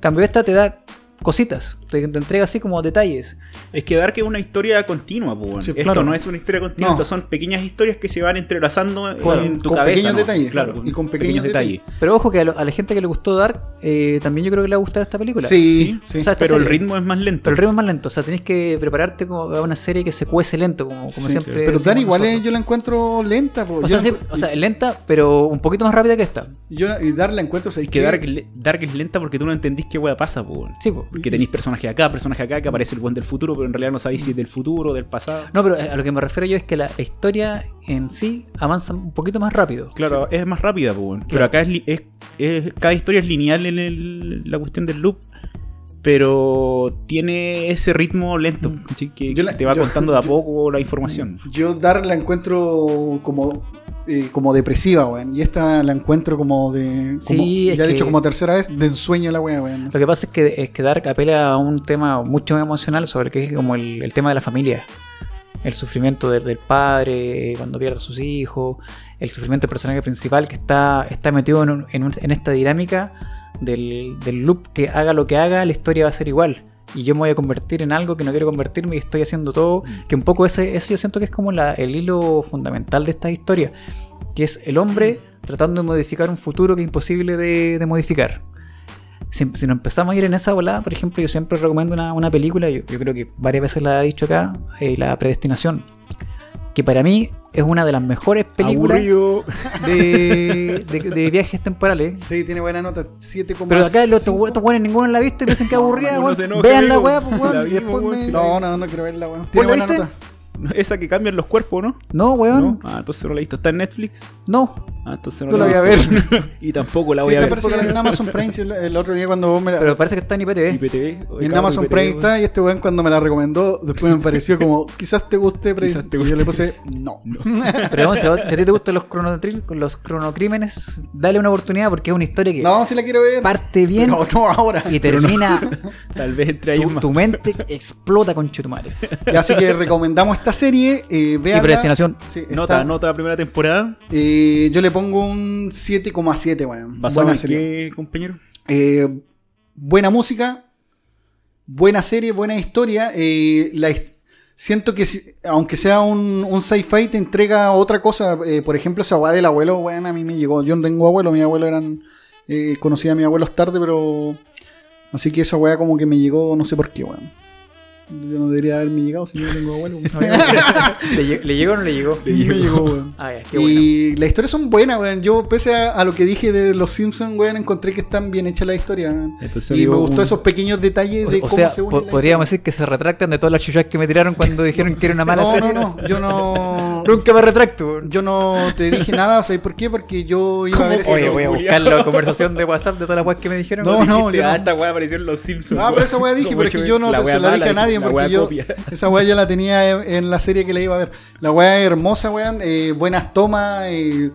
Cambio, esta te da cositas. Te, te entrega así como detalles. Es que Dark es una historia continua, pues. Sí, Esto claro. no es una historia continua, No. son pequeñas historias que se van entrelazando Con- en tu con cabeza. pequeños ¿no? detalles, claro, y con pequeños Pero ojo que a, lo- a la gente que le gustó Dark, eh, también yo creo que le va a gustar esta película. Sí, Sí, sí. O sea, esta pero el ritmo es más lento. Pero el ritmo es más lento, o sea, tenés que prepararte como a una serie que se cuece lento, como, como Sí, siempre. Pero decimos Dar igual es- yo la encuentro lenta. po. O sea, encu- o sea, es lenta, pero un poquito más rápida que esta. yo y Dar la encuentro. o sea, Es que Dark, Dark es lenta porque tú no entendís qué wea pasa, pues. weón. Sí, po. Porque tenéis personajes acá, personajes acá, que aparece el buen del futuro, pero en realidad no sabéis si es del futuro o del pasado. No, pero a lo que me refiero yo es que la historia en sí avanza un poquito más rápido. Claro, es más rápida, pues. Pero acá es, li- es, es- cada historia es lineal en el- la cuestión del loop. Pero tiene ese ritmo lento, ¿cachai? que la- te va yo- contando de a yo- poco la información. Yo Dar la encuentro como eh, como depresiva, weón. Y esta la encuentro como de. Como, Sí, es ya he dicho como tercera vez, de ensueño la weá, weón. no Lo sé. que pasa es que, es que Dark apela a un tema mucho más emocional sobre que es como el, el tema de la familia. El sufrimiento del, del padre cuando pierde a sus hijos, el sufrimiento del personaje principal que está, está metido en, un- en un- en esta dinámica del, del loop que haga lo que haga, la historia va a ser igual. Y yo me voy a convertir en algo que no quiero convertirme y estoy haciendo todo. Que un poco ese, ese yo siento que es como la- el hilo fundamental de esta historia. Que es el hombre tratando de modificar un futuro que es imposible de, de modificar si, si nos empezamos a ir en esa volada, por ejemplo, yo siempre recomiendo una, una película, yo, yo creo que varias veces la he dicho acá, eh, La Predestinación, que para mí es una de las mejores películas de, de- de viajes temporales. Sí, tiene buena nota, 7,5. Pero acá los estos weones ninguno la ha visto y dicen que aburrida, weón. se enoja, Vean la weá, pues, weón. No, no, no quiero verla, weón. ¿Vos Tiene buena viste? nota. Esa que cambian los cuerpos, ¿no? No, weón, ¿No? Ah, entonces no la he visto. ¿Está en Netflix? no. Ah, entonces no, No la voy a visto. y tampoco la Sí, voy a está ver. parece en Amazon Prime. El, el otro día cuando vos me la. Pero parece que está en IPTV. IPTV. Oye, en cabrón, Amazon IPTV, Prime weón. está y este weón cuando me la recomendó, después me pareció como, quizás te guste, pero Quizás te y yo le puse, no. Pero vamos, si a si a ti te gustan los, los cronocrímenes, dale una oportunidad porque es una historia que No, si la quiero ver. parte bien No, no, ahora. y termina Tal vez entre ahí tu, más. tu mente explota con chutumare. Y Así que recomendamos esta serie. Eh, Y véanla. predestinación. Sí, está- Nota, nota la primera temporada. Eh, yo le pongo un 7,7, weón. ¿Basado Buena en serie. qué, compañero? Eh, buena música, buena serie, buena historia. eh, la siento que, si- aunque sea un, un sci-fi, te entrega otra cosa. eh, por ejemplo, esa weá del abuelo, weón, a mí me llegó. Yo no tengo abuelo, mi abuelo eran. Eh, conocí a mis abuelos tarde, pero. Así que esa weá como que me llegó, no sé por qué, weón. Yo no debería haberme llegado si yo no tengo abuelo. ¿Le, lle- le llegó o no le llegó? Me llegó, weón. Ah, qué bueno. Y las historias son buenas, weón. Yo, pese a, a lo que dije de los Simpsons, weón, encontré que están bien hechas las historias. weón. Entonces y me gustó un- esos pequeños detalles de O, cómo sea, se unen. podríamos decir que se retractan de todas las chuchas que me tiraron cuando dijeron que era una mala No, serie. no, no. Yo no. Nunca me retracto. Yo no te dije nada, ¿sabes por qué? Porque yo iba a ver ese Oye, voy a buscar la conversación de WhatsApp de todas las weas que me dijeron. No, no, Dijiste, yo no. ah, esta weá apareció en los Simpsons. Ah, pero esa weá dije, pero es que yo no se la dije a nadie la weá porque yo copia. esa weá ya la tenía en, en la serie que le iba a ver. La weá es hermosa, weón, eh, buenas tomas, eh,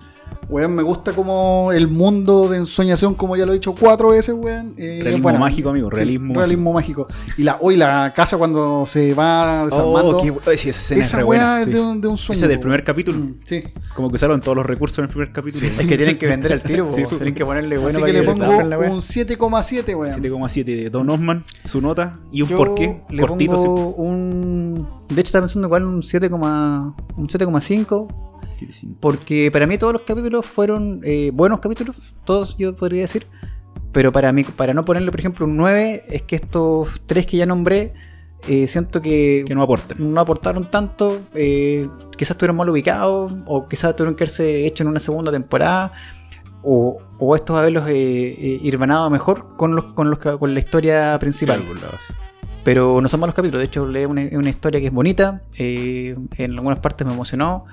weón, me gusta como el mundo de ensoñación, como ya lo he dicho cuatro veces, weón. eh, Realismo mágico, amigo, Sí, realismo realismo mágico. Y la, hoy la casa cuando se va desarmando, Oh, qué sí, esa escena es re buena. es sí. de, un, de un sueño. Ese del primer capítulo. Mm, Sí. Como que usaron todos los recursos en el primer capítulo. Es que tienen que vender al tiro, tienen que ponerle bueno Así para que le pongo un 7,7, weón. 7,7 de Don Osman, su nota y un Yo porqué le cortito. pongo un... De hecho, estaba pensando igual un 7, un 7,5 Porque para mí todos los capítulos fueron eh, buenos capítulos, todos yo podría decir. Pero para mí, para no ponerle, por ejemplo, un 9, es que estos tres que ya nombré, eh, siento que, Que no aportan. no aportaron tanto. eh, quizás estuvieron mal ubicados, o quizás tuvieron que haberse hecho en una segunda temporada. O, o estos haberlos eh, eh, irvanado mejor con, los, con, los, con la historia principal. Claro. Pero no son malos capítulos, de hecho es una, historia que es bonita, en algunas partes me emocionó.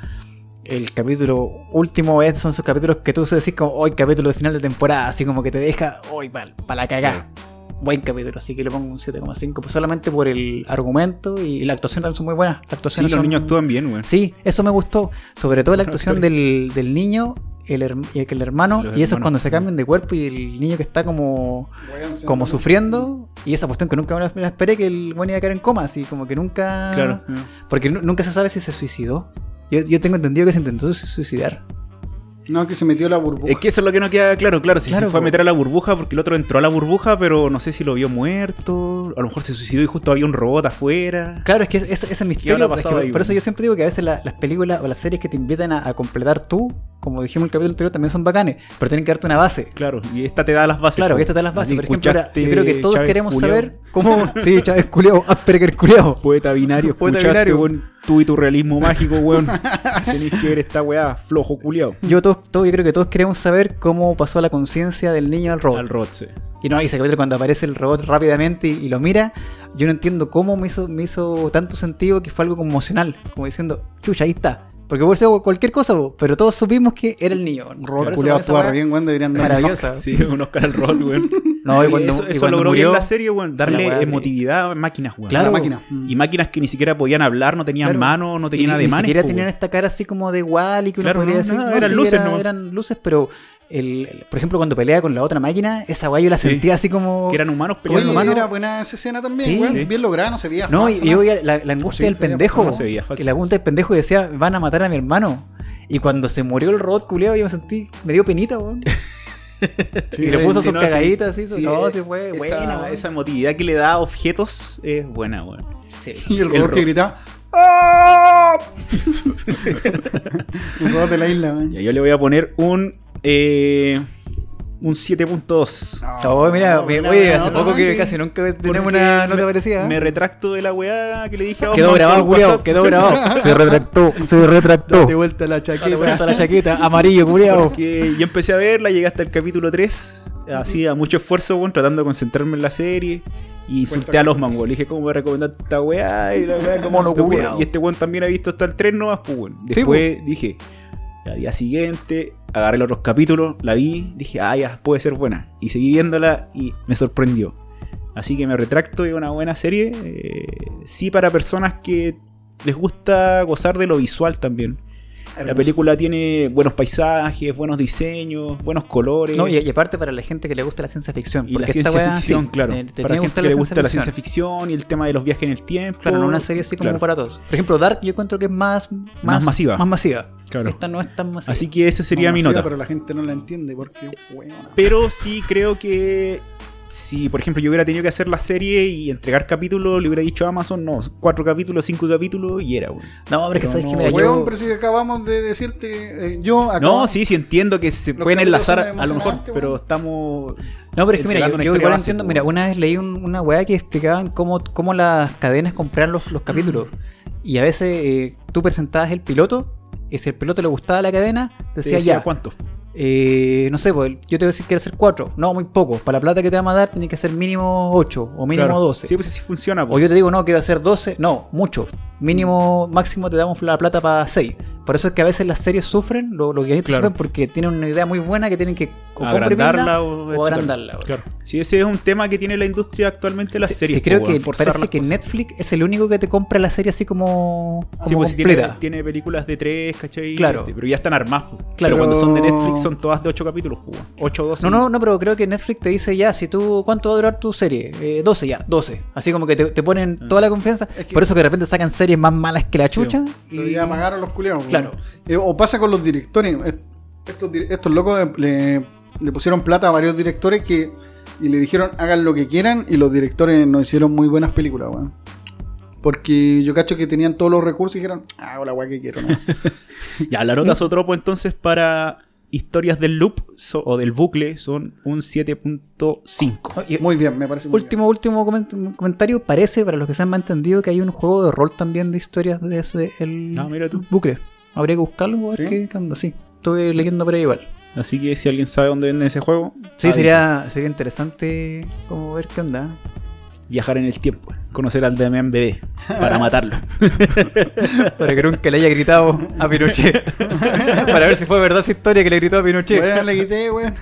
El capítulo último es, son esos capítulos que tú decís como, hoy capítulo de final de temporada, así como que te deja, hoy para la cagada. Buen capítulo, así que le pongo un 7,5, pues solamente por el argumento y la actuación también son muy buenas. Las Sí, actuaciones los niños actúan bien, güey. Sí, eso me gustó. Sobre todo la actuación del, del niño el, y el hermano, Los y eso es cuando se cambian de cuerpo y el niño que está como como sufriendo y esa cuestión que nunca me la, me la esperé que el buen iba a caer en coma así como que nunca Claro. porque nu- nunca se sabe si se suicidó yo, yo tengo entendido que se intentó su- suicidar No, que se metió la burbuja. Es que eso es lo que no queda claro, claro, si Claro, se fue a meter a la burbuja porque el otro entró a la burbuja, pero no sé si lo vio muerto, a lo mejor se suicidó y justo había un robot afuera. claro es que ese, ese habrá misterio es que ahí, por eso yo siempre digo que a veces la- las películas o las series que te invitan a, a completar tú como dijimos en el capítulo anterior también son bacanes pero tienen que darte una base Claro, y esta te da las bases. Claro, que esta te da las bases. Por ejemplo, ahora, yo creo que todos Chávez queremos saber cómo. Sí, Chávez culiao, Asperger culiao. Poeta binario, Poeta binario. weón, tú y tu realismo mágico, weón. Tenéis que ver esta weá, flojo culiao. Yo, todos, todos- yo creo que todos queremos saber cómo pasó la conciencia del niño al robot. Al robot, sí. Y no, y capítulo cuando aparece el robot rápidamente y, y lo mira, yo no entiendo cómo me hizo, me hizo tanto sentido que fue algo conmocional. Como diciendo, chucha, ahí está. Porque puede ser cualquier cosa, pero todos supimos que era el niño. Con esa actúa bien, weón, deberían dar Maravillosa. Sí, un Oscar al robot, weón. No, y Y cuando- eso y eso cuando logró murió- bien la serie, weón. Darle weá emotividad a máquinas, weón. Claro. La máquina. Mm. Y máquinas que ni siquiera podían hablar, no tenían Claro. manos, no Y tenían ni- ni ademanes. siquiera po, tenían esta cara así como de igual y que uno Claro, podría no, decir. no, no, eran sí, luces era- nomás. Eran luces, pero el, el- por ejemplo, cuando pelea con la otra máquina, esa guay yo la Sí. sentía así como. Que eran humanos peleando. humano- era buena esa escena también, Sí. weón. Sí. Bien lograda, no se veía. No, y falsa, y yo veía la, la angustia Sí, del se pendejo. se veía falsa. y la angustia del pendejo decía, van a matar a mi hermano. Y cuando se murió el robot culiao, yo me sentí, me dio penita, weón. Sí, y le puso sus no, cagaditas así. Sí, no, eh, sí fue esa, buena, esa emotividad que le da a objetos es buena, weón. Sí. Y el El robot que gritaba. ¡Ah! el robot de la isla, weón. Ya, yo le voy a poner un. Eh, un 7.2. Oh, mira, No, me- buena, oye, hace poco no, que sí. casi nunca tenemos una nota me- parecida. Me retracto de la weá que le dije a Quedó grabado, culiao, quedó grabado. Se retractó, se retractó. Date vuelta la chaqueta. vuelta la chaqueta, amarillo, culiao. Porque yo empecé a verla, llegué hasta el capítulo 3, así a mucho esfuerzo, weón, tratando de concentrarme en la serie. Y insulté a los mangos. Le dije, ¿cómo me recomendar esta weá? Y la weá, ¿cómo Mono se te ocurre? culiao. Y este weón también ha visto hasta el 3 nomás, pues weón. Sí, Después dije, al día siguiente, agarré los otros capítulos, la vi, dije, ah, ya, puede ser buena. Y seguí viéndola y me sorprendió. Así que me retracto de una buena serie. eh, sí, para personas que les gusta gozar de lo visual también. La película tiene buenos paisajes, buenos diseños, buenos colores. No, y, y aparte para la gente que le gusta la ciencia ficción. y la porque ciencia esta ficción, sí, claro. eh, te para la gente que le gusta la ciencia ficción y el tema de los viajes en el tiempo. Claro, no una serie así como Claro. para todos. Por ejemplo, Dark yo encuentro que es más, más, masiva. Más masiva. Claro. Esta no es tan masiva. Así que esa sería No, mi masiva, nota. Pero la gente no la entiende porque, weón. Pero sí creo que si, por ejemplo, yo hubiera tenido que hacer la serie y entregar capítulos, le hubiera dicho a Amazon, no, cuatro capítulos, cinco capítulos y era, weón. No, pero es que sabes que no, mira, Weón, yo. pero si acabamos de decirte, eh, yo acabo- No, sí, sí entiendo que se Los pueden enlazar a lo mejor, pero estamos... No, pero es que mira, yo, yo igual base, entiendo. po, Mira, una vez leí un- una weá que explicaban cómo, cómo las cadenas compraban los, los capítulos. Y a veces eh, tú presentabas el piloto, y si el piloto le gustaba a la cadena, decía, decía ya. cuánto. Eh, no sé, pues yo te voy a decir que quiero hacer 4. No, muy poco. Para la plata que te vamos a dar, tiene que ser mínimo 8 o mínimo Claro. 12. Sí, pues así funciona. O pues. yo te digo, no, quiero hacer 12. No, mucho. Mínimo, máximo te damos la plata para 6. Por eso es que a veces las series sufren, lo- los guionistas Claro. sufren porque tienen una idea muy buena que tienen que o agrandarla o, o agrandarla. weón. Claro. Sí, ese es un tema que tiene la industria actualmente las Sí, series. sí, creo pues, que parece que cosas. Netflix es el único que te compra la serie así como, Sí, pues si tiene, completa. tiene películas de tres, ¿cachai? Claro. Este, Pero ya están armadas. pues. Claro. Pero cuando son de Pero- Netflix son todas de 8 capítulos. 8 o 12. No, no, no, pero creo que Netflix te dice ya, si tú, ¿cuánto va a durar tu serie? Eh, 12 ya, 12. Así como que te, te ponen toda la confianza. Es que- Por eso que de repente sacan series más malas que la Ah. Sí, chucha. Pero y ya pagaron los culiados. Claro. Eh, o pasa con los directores. Es- Estos, locos le, le pusieron plata a varios directores que y le dijeron hagan lo que quieran y los directores no hicieron muy buenas películas, weón. Porque yo cacho que tenían todos los recursos y dijeron, hago la weá que quiero, ¿no? Ya, la nota Sotropo entonces para historias del loop so- o del bucle son un 7.5. Y- muy bien, me parece muy Último, último coment- comentario. Parece, para los que se han entendido, que hay un juego de rol también de historias de ese el Ah, mira tú. bucle. Habría que buscarlo, a ver ¿Sí? qué, onda. Sí, estuve leyendo por ahí igual. Así que si alguien sabe dónde venden ese juego, Sí, sería, sería interesante como ver qué onda. Viajar en el tiempo, conocer al Damián BD para matarlo. Para que nunca le haya gritado a Pinochet. Para ver si fue verdad esa historia que le gritó a Pinochet. Bueno, le quité, weón.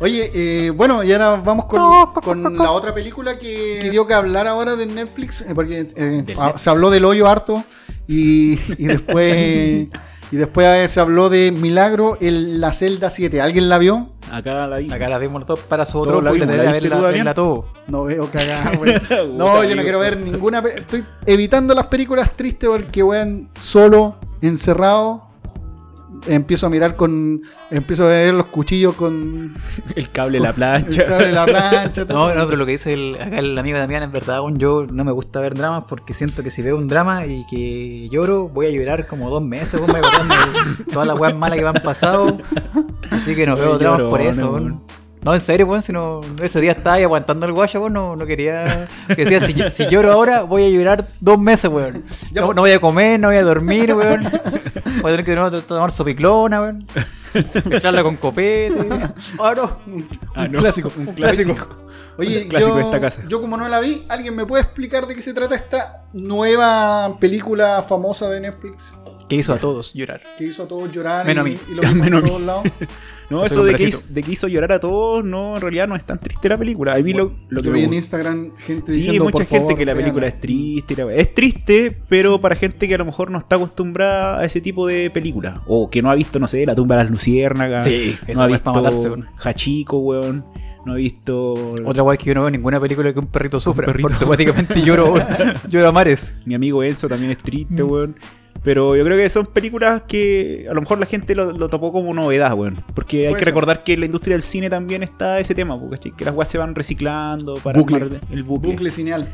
Oye, eh, bueno, y ahora vamos con, con la otra película que, que dio que hablar ahora de Netflix, eh, porque eh, ah, Netflix. se habló del hoyo harto y, y después y después se habló de Milagro en la celda 7. ¿Alguien la vio? Acá la vi. Acá la vimos todos para su otro vimos. todo. No veo cagada, weón. Puta, No, yo no quiero ver ninguna. Estoy evitando las películas tristes porque, weón, solo, encerrado. Empiezo a mirar con. Empiezo a ver los cuchillos con. El cable, la el plancha. cable de la plancha. todo. No, no, pero lo que dice el, acá el amigo Damián es verdad, weón, yo no me gusta ver dramas porque siento que si veo un drama y que lloro, voy a llorar como dos meses, voy a de todas las weas malas que me han pasado. Así que no veo dramas por eso, weón. No, en serio, weón, si no, ese día estaba ahí aguantando el guacho, weón, no, no quería... Que decía, si, si lloro ahora, voy a llorar dos meses, weón. No, pues. no voy a comer, no voy a dormir, weón. Voy a tener que tomar, tomar sopiclona, weón. Mezclarla con copete. Ah, no. Ah, no. Un clásico, un clásico. Oye, Un clásico yo, de esta casa. yo como no la vi, ¿alguien me puede explicar de qué se trata esta nueva película famosa de Netflix? Que hizo a todos llorar. Que hizo a todos llorar Menos a y, mí. y lo vimos Menos a mí. todos lados. No, eso un de que, hizo, de que hizo llorar a todos, no, en realidad no es tan triste la película. A mí lo, lo que Yo me vi en Instagram gente Sí, diciendo mucha por gente favor, que la película véanla. es triste. y la wea- Es triste, pero para gente que a lo mejor no está acostumbrada a ese tipo de películas. O que no ha visto, no sé, La tumba de las luciérnagas. Sí, esa no ha visto matarse, weón. Hachiko, weón. No ha visto Otra guay que yo no veo ninguna película que un perrito sufra. perrito. Porque automáticamente lloro, lloro a mares. Mi amigo Enzo también es Mm. triste, weón. Pero yo creo que son películas que a lo mejor la gente lo, lo topó como novedad, weón. Porque hay que recordar que en la industria del cine también está ese tema, po, ¿cachai? que las weas se van reciclando para Bucle. armar el bucle. Bucle cineal.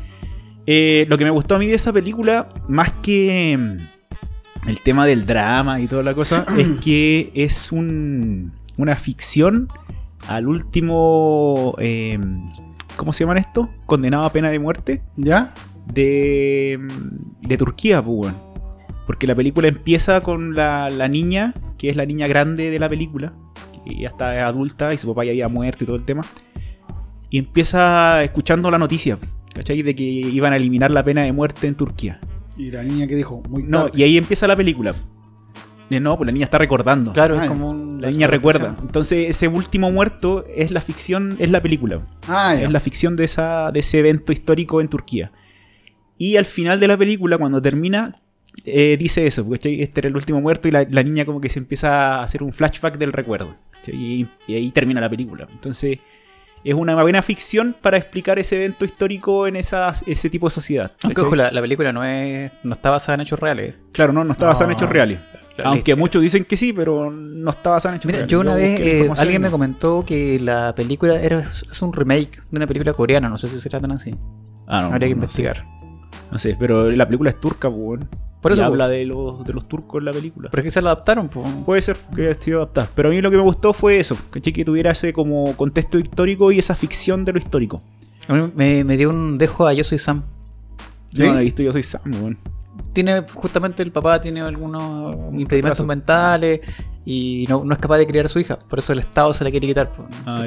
Eh, lo que me gustó a mí de esa película, más que mm, el tema del drama y toda la cosa, es que es un, una ficción al último. eh, ¿Cómo se llaman esto? Condenado a pena de muerte ¿Ya? de, de Turquía, pues, weón. Porque la película empieza con la, la niña, que es la niña grande de la película, que ya está adulta y su papá ya había muerto y todo el tema. Y empieza escuchando la noticia, ¿cachai? De que iban a eliminar la pena de muerte en Turquía. Y la niña que dijo, muy No, tarde. y ahí empieza la película. Eh, No, pues la niña está recordando. Claro, Ah, es como un. La niña recuerda. Entonces, ese último muerto es la ficción, es la película. Ah, ya. Es la ficción de, esa, de ese evento histórico en Turquía. Y al final de la película, cuando termina, eh, dice eso, porque este era el último muerto y la, la niña como que se empieza a hacer un flashback del recuerdo. Y, y ahí termina la película. Entonces, es una buena ficción para explicar ese evento histórico en esa, ese tipo de sociedad. Aunque ojo, la, la película no es no está basada en hechos reales. Claro, no, no está basada en hechos reales. Aunque muchos dicen que sí, pero no está basada en hechos Mira, reales. yo una vez eh, alguien me comentó que la película era es un remake de una película coreana, no sé si será tan así. Ah, no, Habría que investigar. sé. No sé, pero la película es turca, pues. weón. Por eso, Y pues. habla de los, de los turcos en la película. Pero es que se la adaptaron, pues. Puede ser que haya sido adaptada. Pero a mí lo que me gustó fue eso, ¿cachai? que tuviera ese como contexto histórico y esa ficción de lo histórico. A mí me, me dio un dejo a Yo Soy Sam. Yo ¿Sí? no la he visto, yo soy Sam. Tiene, justamente el papá tiene algunos impedimentos mentales y no, no es capaz de criar a su hija. Por eso el Estado se la quiere quitar. Ah.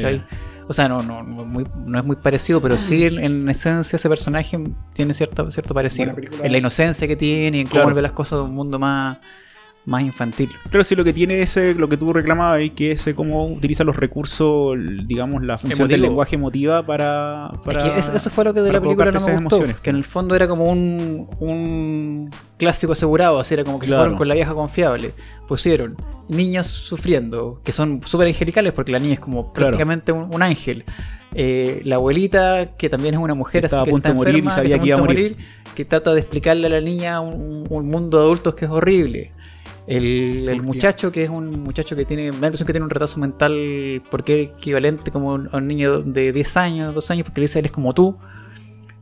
O sea, no, no, no, muy- no es muy parecido, pero sí en, en esencia ese personaje tiene cierta, cierto parecido. En la inocencia que tiene y en cómo Claro. él ve las cosas de un mundo más, más infantil. Claro, sí, lo que tiene ese, lo que tú reclamabas y que es cómo utiliza los recursos, digamos, la función del lenguaje emotiva para. para Es que eso, fue lo que de la película no me gustó. emociones. Que en el fondo era como un, un clásico asegurado, así era como que se fueron con la vieja confiable. Pusieron niños sufriendo, que son súper angelicales porque la niña es como Claro. prácticamente un, un ángel. Eh, la abuelita, que también es una mujer Estaba así a que punto está de morir y enferma, sabía que iba a morir. que trata de explicarle a la niña un, un mundo de adultos que es horrible. El, muchacho, que es un muchacho que tiene, me da la impresión que tiene un retraso mental porque es equivalente como a un niño de 10 años, 2 años, porque le dice él es como tú,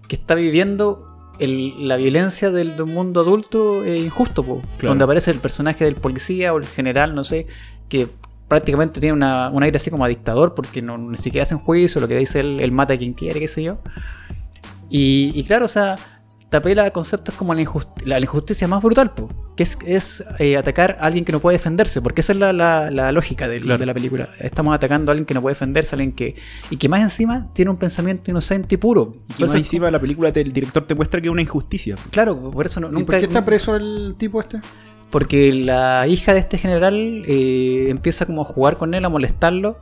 que está viviendo el- la violencia del, de un mundo adulto eh, injusto, po, Claro. donde aparece el personaje del policía o el general, no sé, que prácticamente tiene una, un aire así como a dictador porque no, ni siquiera hacen juicio, lo que dice él, él mata a quien quiere, qué sé yo. Y, y claro, o sea, te apela a conceptos como la, injusti- la injusticia más brutal, po, que es, es eh, atacar a alguien que no puede defenderse, porque esa es la, la- la lógica del- Claro. de la película. Estamos atacando a alguien que no puede defenderse, a alguien que. Y que más encima tiene un pensamiento inocente y puro. Y más encima la película, te- el director te muestra que es una injusticia. Claro, por eso no, ¿Y nunca. por qué está preso el tipo este? Porque la hija de este general eh, empieza como a jugar con él, a molestarlo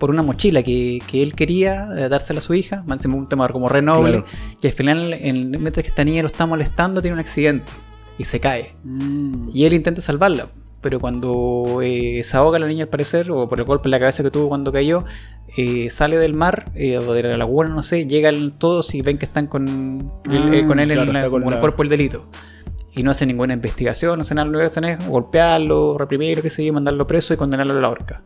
por una mochila que, que él quería eh, dársela a su hija, un tema como re noble, Claro. y al final, en- mientras que esta niña lo está molestando, tiene un accidente y se cae. Mm. Y él intenta salvarla, pero cuando eh, se ahoga la niña al parecer, o por el golpe en la cabeza que tuvo cuando cayó, eh, sale del mar eh, o de la laguna, no sé, llegan todos y ven que están con, él- eh, con él claro, en, la- con como el cuerpo del delito. Y no hacen ninguna investigación, no hacen nada, lo que hacen es golpearlo, reprimirlo, qué sé yo, mandarlo preso y condenarlo a la horca.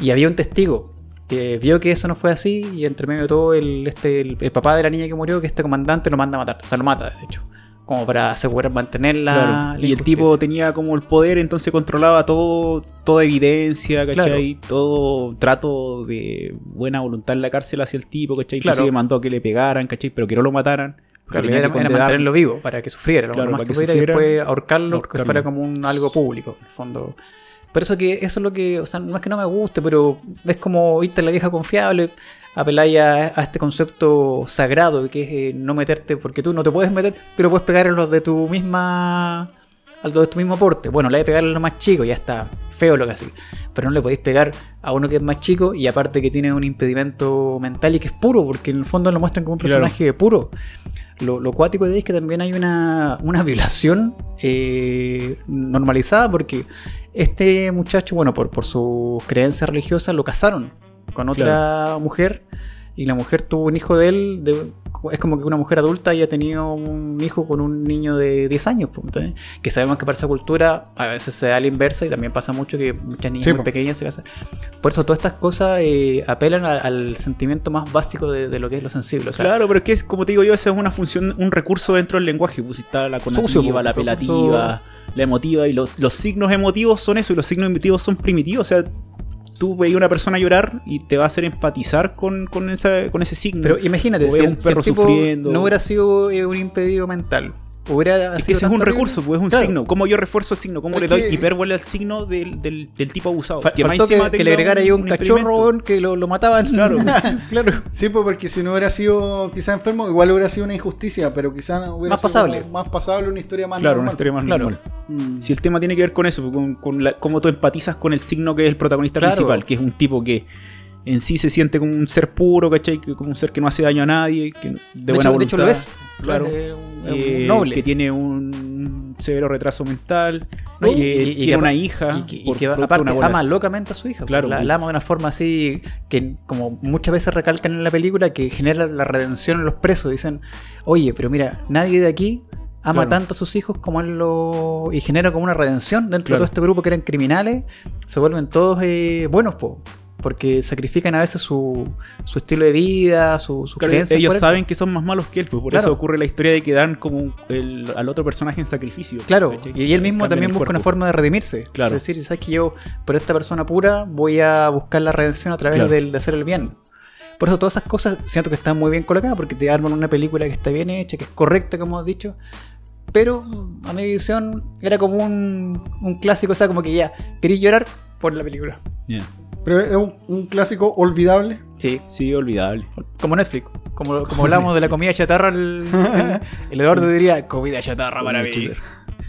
Y había un testigo que vio que eso no fue así y entre medio de todo el, este, el, el papá de la niña que murió, que este comandante lo manda a matar, o sea, lo mata de hecho, como para asegurar mantenerla. Claro. Y el tipo tenía como el poder, entonces controlaba todo, toda evidencia, ¿cachai? Todo trato de buena voluntad en la cárcel hacia el tipo, ¿cachai? Claro. Inclusive mandó a que le pegaran, ¿cachai? Pero que no lo mataran. porque Claro, era, que era mantenerlo vivo para que sufriera, lo Claro, más para que, que pudiera y sufriera, después ahorcarlo, ahorcarlo. fuera como un algo público, en el fondo. Por eso que eso es lo que, o sea, no es que no me guste, pero es como irte a la vieja confiable, apeláis a, a este concepto sagrado que es eh, no meterte, porque tú no te puedes meter, pero puedes pegar a los de tu misma, a los de tu mismo aporte. Bueno, le hay que pegar a los más chicos, ya está feo lo que así. Pero no le podéis pegar a uno que es más chico y aparte que tiene un impedimento mental y que es puro, porque en el fondo lo muestran como un Claro. personaje puro. Lo, lo cuático de ahí es que también hay una, una violación eh, normalizada porque este muchacho, bueno, por, por sus creencias religiosas, lo casaron con otra mujer y la mujer tuvo un hijo de él. de- es como que una mujer adulta haya tenido un hijo con un niño de 10 años. ¿entendés? Que sabemos que para esa cultura a veces se da la inversa y también pasa mucho que muchas niñas Sí, muy po. pequeñas se casan. Por eso todas estas cosas eh, apelan a- al sentimiento más básico de, de lo que es lo sensible. O sea, Claro, pero es que es, como te digo yo, esa es una función, un recurso dentro del lenguaje. Pues está la conativa, Sucio, la apelativa, la emotiva, y los, los signos emotivos son eso, y los signos emotivos son primitivos. O sea, tú veías a una persona llorar y te va a hacer empatizar con, con, esa, con ese signo. Pero imagínate, O si un si el perro tipo sufriendo. no hubiera sido eh, un impedido mental, hubiera es que ese es un recurso, pues es un Claro. signo. ¿Cómo yo refuerzo el signo? ¿Cómo Es le doy que- hipérbole al signo del, del, del tipo abusado? Que más faltó que, encima que le agregara ahí un, cachorro que lo, lo mataban. Claro. claro. Sí, pues porque si no hubiera sido quizá enfermo, igual hubiera sido una injusticia, pero quizá no hubiera Más sido pasable. más pasable, una historia más Claro, una historia más Claro. normal. Mm. Si el tema tiene que ver con eso, con, con la- cómo tú empatizas con el signo que es el protagonista Claro. principal, que es un tipo que en sí se siente como un ser puro, ¿cachai? Como un ser que no hace daño a nadie, que de, De, buena hecho, de hecho lo es. Claro. Es un- es un Eh, noble. que tiene un severo retraso mental, No, y- que y- y tiene una hija, Y que, por que aparte una ama locamente a su hija. Claro. La, la ama de una forma así que, como muchas veces recalcan en la película, que genera la redención en los presos. Dicen, oye, pero mira, nadie de aquí ama Claro. tanto a sus hijos como él lo. y genera como una redención dentro Claro. de todo este grupo que eran criminales. Se vuelven todos eh, buenos, po. Porque sacrifican a veces su, su estilo de vida, su, sus Claro, creencias. ellos saben que son más malos que él, pues por Claro. eso ocurre la historia de que dan como el- al otro personaje en sacrificio. Claro, ¿cachai? y él mismo también busca una forma de redimirse. Claro. Es decir, sabes que yo, por esta persona pura, voy a buscar la redención a través Claro. del- de hacer el bien. Por eso todas esas cosas siento que están muy bien colocadas, porque te arman una película que está bien hecha, que es correcta, como has dicho. Pero a mi visión era como un, un clásico, o sea, como que ya, queréis llorar por la película. Ya. Pero es un, un clásico olvidable. Sí, Sí, olvidable. como Netflix. Como, como hablamos de la comida chatarra, el, el- el Eduardo diría, comida chatarra para mí.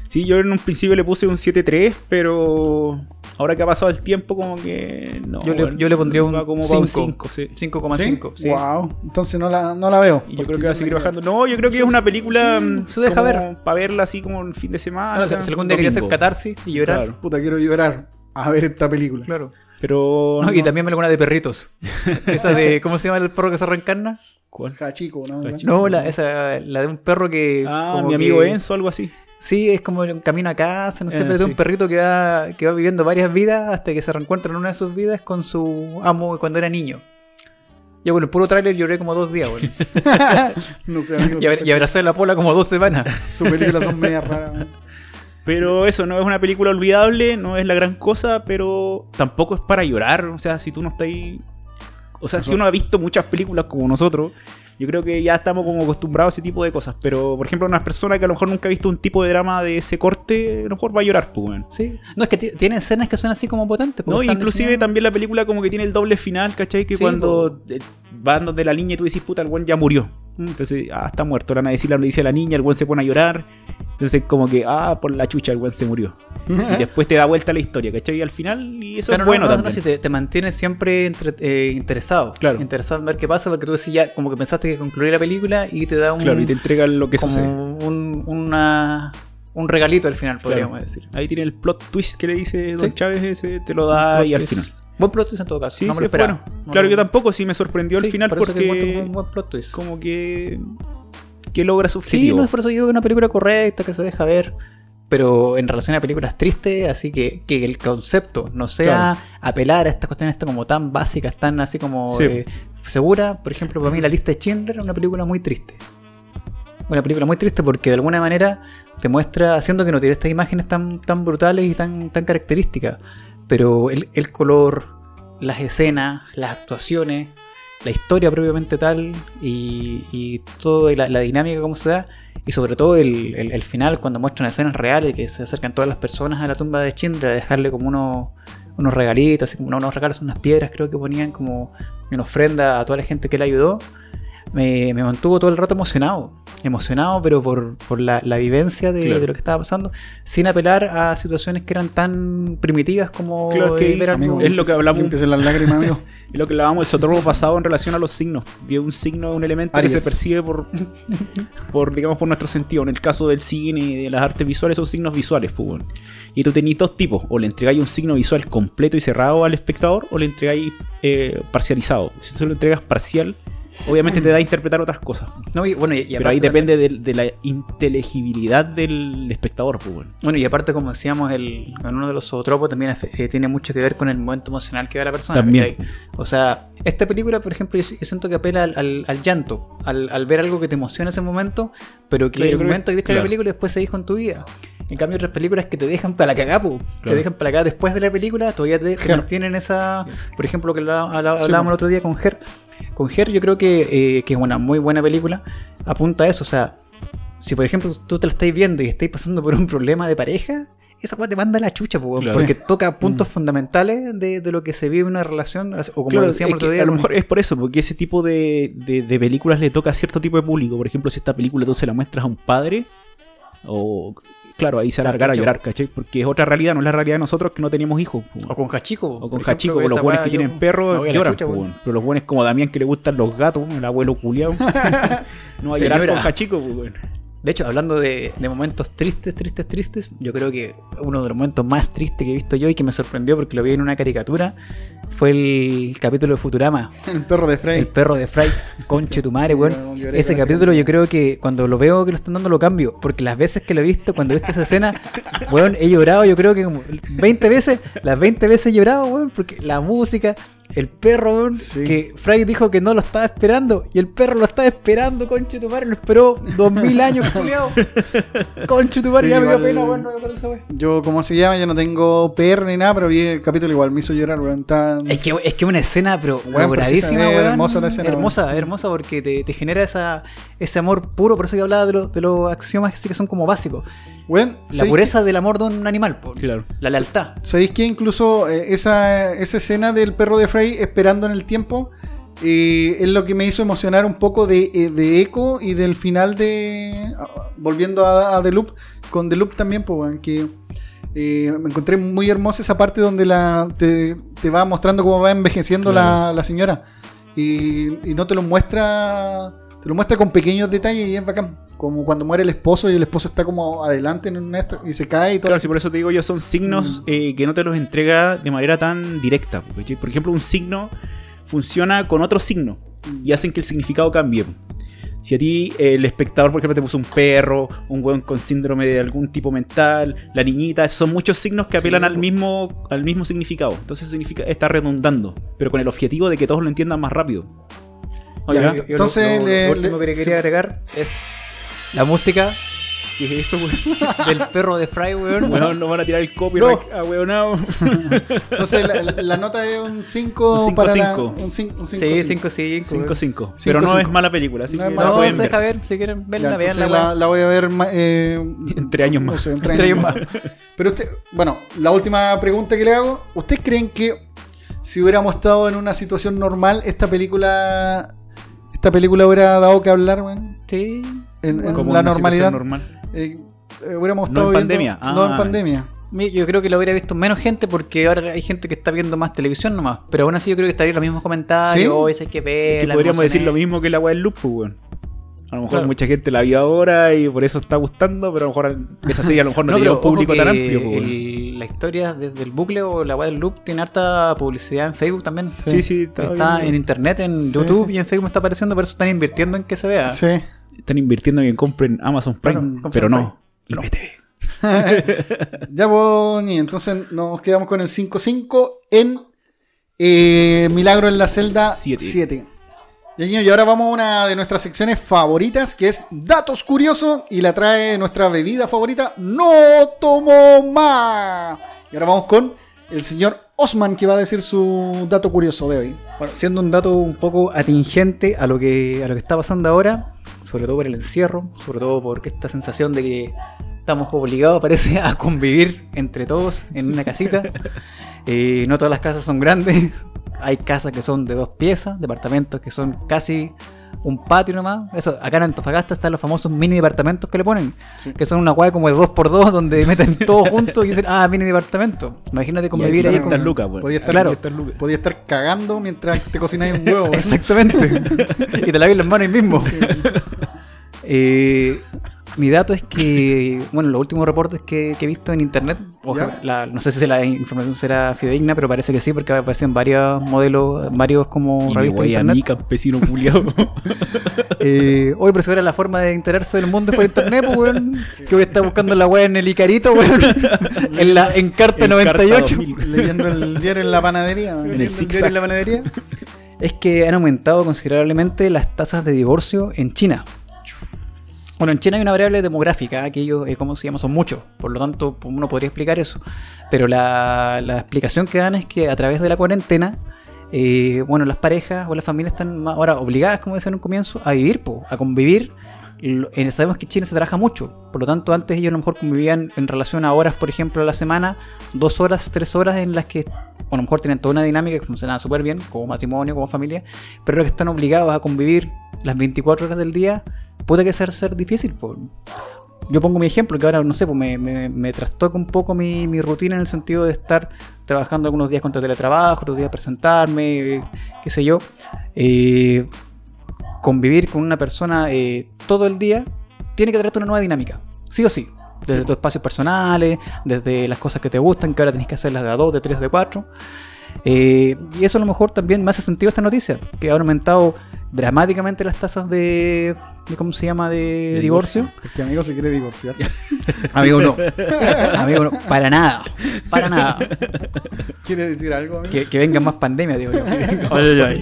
Sí, yo en un principio le puse un 7.3, pero ahora que ha pasado el tiempo, como que no. Yo le, yo le pondría un va como para un 5, 5, sí. 5,5. sí. Wow. Entonces no la, no la veo. Y yo creo que va a seguir bajando. No, yo creo que es una película. sí, mm, se deja como ver. Para verla así como el fin de semana. Claro, si- si algún día quería hacer catarsis y llorar. Claro. Puta, quiero llorar a ver esta película. Claro. Pero. No, Y también me alguna de perritos. esa de. ¿Cómo se llama el perro que se reencarna? ¿Cuál? Jachico, ¿no? No, la, esa, la de un perro que. Ah, como mi amigo que- Enzo, algo así. Sí, es como un camino a casa, no sé, Eh, pero es de un perrito que va, que va viviendo varias vidas hasta que se reencuentra en una de sus vidas con su amo cuando era niño. Yo con el puro tráiler lloré como dos días, bueno. No sé, amigo, y, abra- y abracé la pola como dos semanas. Sus películas son medias raras. Pero eso no es una película olvidable, no es la gran cosa, pero tampoco es para llorar. O sea, si tú no estás ahí. O sea, si uno ha visto muchas películas como nosotros, yo creo que ya estamos como acostumbrados a ese tipo de cosas. Pero, por ejemplo, una persona que a lo mejor nunca ha visto un tipo de drama de ese corte, a lo mejor va a llorar, pues. Sí. No, es que ti- tiene escenas que son así como potentes. porque No, inclusive también la película como que tiene el doble final, ¿cachai? Que Sí, cuando eh, van donde la niña y tú dices, puta, el buen ya murió. Entonces, ah, está muerto. Le van a la la niña, el buen se pone a llorar. Entonces, como que, ah, por la chucha, el buen se murió. y después te da vuelta la historia, ¿cachai? Y al final, y eso es no, bueno no, no, también. si te, te mantienes siempre entre- eh, interesado. Claro. Interesado en ver qué pasa, porque tú decís ya, como que pensaste que concluía la película y te da un. Claro, y te entregan lo que como sucede. un, una, un regalito al final, podríamos Claro. decir. Ahí tiene el plot twist que le dice Don Sí. Chávez, ese te lo da y al twist. final. Buen plot twist en todo caso. Sí, no me sí, lo es esperaba. bueno. No claro, yo tampoco, sí me sorprendió Sí, al final por eso porque como un buen plot twist. como que que logra su Sí, no es por eso yo digo que es una película correcta, que se deja ver. Pero en relación a películas tristes, así que, que el concepto no sea apelar a estas cuestiones como tan básicas, tan así como Sí. eh, segura. Por ejemplo, para mí La lista de Schindler es una película muy triste. Una película muy triste porque de alguna manera te muestra, haciendo que no tiene estas imágenes tan, tan brutales y tan, tan características. Pero el, el color, las escenas, las actuaciones, la historia propiamente tal y, y toda la, la dinámica como se da y sobre todo el, el- final cuando muestran escenas reales que se acercan todas las personas a la tumba de Schindler a dejarle como unos, unos regalitos, así como no, unos regalos, unas piedras creo que ponían como en ofrenda a toda la gente que le ayudó me, me mantuvo todo el rato emocionado emocionado pero por, por la, la vivencia de, Claro. de lo que estaba pasando sin apelar a situaciones que eran tan primitivas como Claro, es que ver Amigo, es lo que hablamos. Empiezan las lágrimas, amigo. Es lo que hablábamos el sotorbo pasado en relación a los signos. Que un signo es un elemento Aries. que se percibe por, por, digamos, por nuestro sentido. En el caso del cine y de las artes visuales son signos visuales, pues, bueno. Y tú tenés dos tipos. O le entregáis un signo visual completo y cerrado al espectador, o le entregáis eh, parcializado. Si tú lo entregas parcial, obviamente te da a interpretar otras cosas. No, y, bueno, y- y Pero ahí depende de, de la inteligibilidad del espectador, pues, bueno. Bueno, y aparte, como decíamos, el, en uno de los zootropos también eh, tiene mucho que ver con el momento emocional que da la persona. También. O sea, esta película, por ejemplo, yo, siento que apela al, al- al llanto, al, al ver algo que te emociona en ese momento, pero que Claro, el momento que- que viste claro. la película después seguís con tu vida. En cambio, otras películas que te dejan para la cagá, po. te Claro. dejan para la cagá después de la película, todavía te, te mantienen esa. Por ejemplo, que habla- Sí, hablábamos el otro día con Her. Con Her, yo creo que, eh, que es una muy buena película. Apunta a eso, o sea, si por ejemplo tú te la estáis viendo y estáis pasando por un problema de pareja, esa weá te manda a la chucha, po, Claro. porque toca puntos fundamentales de, de lo que se vive en una relación, o como Claro, decíamos es el otro que día. a lo mejor es por eso, porque ese tipo de, de- de películas le toca a cierto tipo de público. Por ejemplo, si esta película tú se la muestras a un padre, o claro, ahí se alargar a cacho. llorar, ¿cachai? Porque es otra realidad, no es la realidad de nosotros que no teníamos hijos. O con Hachico. O con Hachico, los buenos que yo tienen perros, a lloran. chucha. Pero los buenos como Damián que le gustan los gatos, el abuelo culiao. no va a llorar con Hachico, po, weón. De hecho, hablando de, de momentos tristes, tristes, tristes, yo creo que uno de los momentos más tristes que he visto yo y que me sorprendió porque lo vi en una caricatura fue el capítulo de Futurama. El perro de Frey. El perro de Fry, conche tu madre, weón. ese capítulo yo creo que cuando lo veo que lo están dando lo cambio. Porque las veces que lo he visto, cuando he visto esa escena, weón, he llorado yo creo que como 20 veces. Las 20 veces he llorado, weón, porque la música, el perro, weón, Sí. que Fry dijo que no lo estaba esperando. Y el perro lo estaba esperando, conche tu madre, lo esperó 2000 años, culiao. Conche tu madre, Sí, ya me dio igual- pena, weón, no me acuerdo esa weón. Yo, como se llama, yo no tengo PR ni nada, pero vi el capítulo igual, me hizo llorar, weón. Está- Es que es que una escena, pero Weón, logradísima, weón. hermosa la escena, hermosa, hermosa porque te, te genera esa, ese amor puro. Por eso yo hablaba de, lo- de los axiomas que sí que son como básicos. Weón, La ¿sabéis pureza del amor de un animal. Claro. la lealtad. que- ¿Sabéis que incluso eh, esa, esa escena del perro de Frey esperando en el tiempo eh, es lo que me hizo emocionar un poco de, eh, de Echo y del final de. ah, volviendo a, a The Loop, con The Loop también, pues, que. eh, me encontré muy hermosa esa parte donde la, te, te va mostrando cómo va envejeciendo la, la señora. Y, y no te lo muestra. Te lo muestra con pequeños detalles y es bacán. Como cuando muere el esposo y el esposo está como adelante en un esto y se cae y todo. Claro, si por eso te digo yo, son Mm. signos eh, que no te los entrega de manera tan directa. Por ejemplo, un signo funciona con otro signo y hacen que el significado cambie. Si a ti eh, el espectador, por ejemplo, te puso un perro, un weón con síndrome de algún tipo mental, la niñita, esos son muchos signos que apelan Sí, al po. mismo al mismo significado. Entonces significa está redundando, pero con el objetivo de que todos lo entiendan más rápido. Oye, Ya, yo- yo entonces lo, lo- le- lo último le- que quería sí. agregar es la música. ¿Qué es eso, weón? Del perro de Fry, weón. Bueno, no van a tirar el copyright a weonado. Entonces la, la nota es un 5 Un para la- 5-5. un 5 un Sí, 5 5-5. 5-5. Pero no 5-5. es mala película, así No que es la mala No, pueden se deja ver, si quieren verla, vean la, la la, voy a ver ma- eh, Entre años no más. sé, entre Entre años años más. Pero usted, bueno, la última pregunta que le hago, ¿ustedes creen que si hubiéramos estado en una situación normal, esta película esta película hubiera dado que hablar, weón? Sí. En, en Como la una normalidad. normal. Eh, eh, hubiéramos No estado en viendo- pandemia. No en Ah. pandemia. Mi- Yo creo que lo hubiera visto menos gente porque ahora hay gente que está viendo más televisión nomás. Pero aún así yo creo que estaría en los mismos comentarios. ¿Sí? "Oh, esa hay que ver. Que podríamos decir lo mismo que la weá del loop, pues, weón. A lo mejor Claro. mucha gente la vio ahora y por eso está gustando, pero a lo mejor esa serie a lo mejor no, tenía un público tan amplio, pues, el- la historia desde el bucle o la web del loop tiene harta publicidad en Facebook también. Sí, sí, Está en internet, en Sí. YouTube y en Facebook está apareciendo, por eso están invirtiendo en que se vea. Sí. Están invirtiendo en que compren Amazon Prime, compren pero no. Prime. IPTV. Ya, pues, ni entonces nos quedamos con el 5-5 en eh, Milagro en la celda Siete. 7. Ya, niño, y ahora vamos a una de nuestras secciones favoritas, que es Datos Curiosos, y la trae nuestra bebida favorita, No Tomo Más. Y ahora vamos con el señor Osman, que va a decir su dato curioso de hoy. Bueno, siendo un dato un poco atingente a lo que a lo que está pasando ahora, sobre todo por el encierro, sobre todo por esta sensación de que estamos obligados, parece, a convivir entre todos en una casita. Eh, no todas las casas son grandes, hay casas que son de dos piezas, departamentos que son casi un patio nomás. Eso, acá en Antofagasta están los famosos mini departamentos que le ponen, Sí. que son una guay como de dos por dos donde meten todos juntos y dicen, ah, mini departamento. Imagínate convivir Y ahí con... lucas. Podía estar, Claro. Están lucas. podía estar cagando mientras te cocináis un huevo. Exactamente. y te laves las manos ahí mismo. Eh, mi dato es que, bueno, los últimos reportes que, que he visto en internet, ojalá- la- no sé si la información será fidedigna, pero parece que sí, porque aparecen varios modelos, varios como Y revistas de a internet. mí, campesino culiado. Eh, oye, pero si ahora la forma de enterarse del mundo es por internet, pues, weón. Que voy a estar buscando la weá en el Icarito, weón. en, la, en Carta En 98. Carta 2000. Leyendo el diario en la panadería. En el zigzag. diario en la panadería. Es que han aumentado considerablemente las tasas de divorcio en China. Bueno, en China hay una variable demográfica, que ellos, eh, ¿cómo se llama? Son muchos, por lo tanto uno podría explicar eso. Pero la, la explicación que dan es que a través de la cuarentena, eh, bueno, las parejas o las familias están ahora obligadas, como decía en un comienzo, a vivir, po, a convivir. Eh, sabemos que en China se trabaja mucho, por lo tanto antes ellos a lo mejor convivían en relación a horas, por ejemplo, a la semana, dos horas, tres horas en las que o a lo mejor tienen toda una dinámica que funcionaba súper bien, como matrimonio, como familia, pero que están obligados a convivir las 24 horas del día, puede que sea ser difícil. po. Yo pongo mi ejemplo, que ahora, no sé, pues me, me, me trastoca un poco mi, mi rutina en el sentido de estar trabajando algunos días contra teletrabajo, otros días presentarme, eh, qué sé yo. Eh, convivir con una persona eh, todo el día tiene que traerte una nueva dinámica. Sí o sí. Desde tus espacios personales, desde las cosas que te gustan, que ahora tenés que hacerlas de a dos, de tres, de cuatro. Eh, y eso a lo mejor también me hace sentido esta noticia, que ha aumentado dramáticamente las tasas de, de ¿cómo se llama? de, De divorcio. Este amigo se quiere divorciar. Amigo no. Amigo no. Para nada. Para nada. ¿Quiere decir algo, amigo? Que, que venga más pandemia, digo yo. Tiene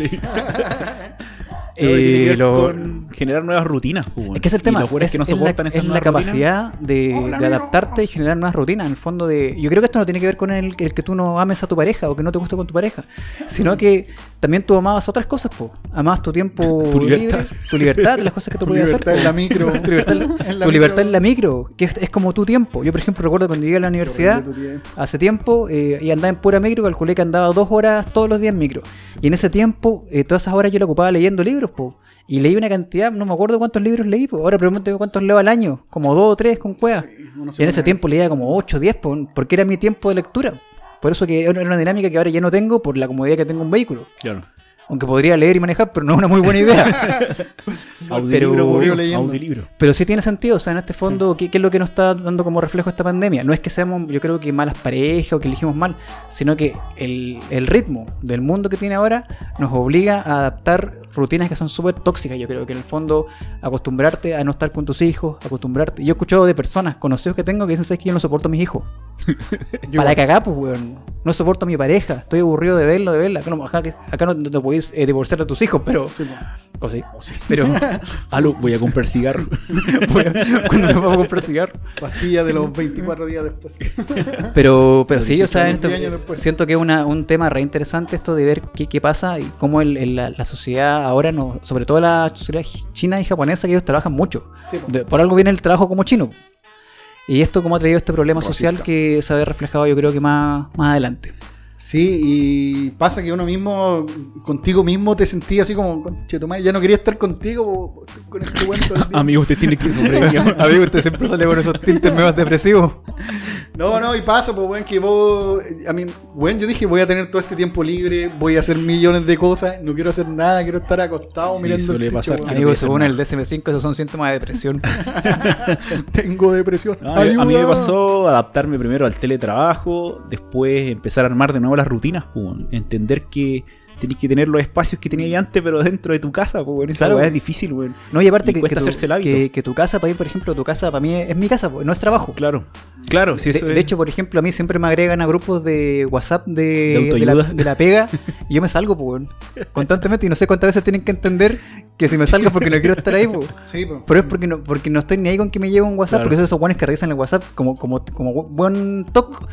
que Eh, lo- con generar nuevas rutinas. pues, Es que es el tema. es, que no es la, es la capacidad de, Hola, de amigo. adaptarte y generar nuevas rutinas. En el fondo de. Yo creo que esto no tiene que ver con el, el que tú no ames a tu pareja o que no te guste con tu pareja. Sino que también tú amabas otras cosas, po. Amabas tu tiempo Tu libre, libertad. tu libertad, las cosas que tú Tu podías hacer. libertad po. en la micro. tu libertad, En la tu libertad micro. en la micro, que es, es como tu tiempo. Yo, por ejemplo, recuerdo cuando llegué a la universidad, tu hace tiempo, eh, y andaba en pura micro, calculé que andaba dos horas todos los días en micro. Y en ese tiempo, eh, todas esas horas yo lo ocupaba leyendo libros, po. Y leí una cantidad, no me acuerdo cuántos libros leí, po. Ahora pregúntame cuántos leo al año, como dos o tres con cueva. y en ese tiempo leía como 8 o 10, po, porque era mi tiempo de lectura. Por eso que era una dinámica que ahora ya no tengo por la comodidad que tengo un vehículo. Claro. Aunque podría leer y manejar, pero no es una muy buena idea. Pero- audiolibro. Pero sí tiene sentido, o sea, en este fondo, ¿qué, qué es lo que nos está dando como reflejo esta pandemia? No es que seamos, yo creo que malas parejas o que elegimos mal, sino que el, el ritmo del mundo que tiene ahora nos obliga a adaptar rutinas que son súper tóxicas. Yo creo que en el fondo acostumbrarte a no estar con tus hijos, acostumbrarte. Yo he escuchado de personas, conocidos que tengo, que dicen, ¿sabes que yo no soporto a mis hijos? Para cagar, pues, weón. No soporto a mi pareja, estoy aburrido de verlo, de verla. Acá no, acá, acá no, no te podéis eh, divorciar de tus hijos, pero... Sí. O sí. Pero... Aló, voy a comprar cigarro. Cuando me vamos a comprar cigarro. Pastilla de los 24 días después. Pero, pero sí, o 18 sea, esto- 10 años después. siento que es un tema re interesante esto de ver qué, qué pasa y cómo el- el- la, la sociedad ahora, no, sobre todo la sociedad china y japonesa, que ellos trabajan mucho. Sí, po. De- por algo viene el trabajo como chino. Y esto como ha traído este problema Racista. social que se ve reflejado yo creo que más, más adelante. Sí, y pasa que uno mismo, contigo mismo, te sentía así como, "Conche tu madre, ya no quería estar contigo con este cuento. del día". Amigo, usted tiene que sobrevivir. Amigo, usted siempre sale con esos tintes medio depresivos. No, no, y pasa, pues, weón, que vos. A mí, weón, yo dije, voy a tener todo este tiempo libre, voy a hacer millones de cosas, no quiero hacer nada, quiero estar acostado Sí, mirando el suele techo, pasar que- Amigo, según el DSM-5, esos son síntomas de depresión. Tengo depresión. No, a mí- me pasó adaptarme primero al teletrabajo, después empezar a armar de nuevo las rutinas, entender que tenés que tener los espacios que tenías antes, pero dentro de tu casa, pues, esa Claro. es difícil, weón. No, y aparte Y que, cuesta que tu, hacerse el hábito. que, que tu casa, para ir, por ejemplo, tu casa para mí es, es mi casa, pues, no es trabajo. Claro, claro, sí, de, eso de es- hecho, por ejemplo, a mí siempre me agregan a grupos de WhatsApp de, De de, la, autoayuda. de la pega y yo me salgo, pues, weón, constantemente y no sé cuántas veces tienen que entender que si me salgo es porque no quiero estar ahí, pues. Sí, pues. Pero es porque no, porque no estoy ni ahí con que me lleve un WhatsApp, Claro. porque esos esos guanes que revisan el WhatsApp como, como, como buen toc,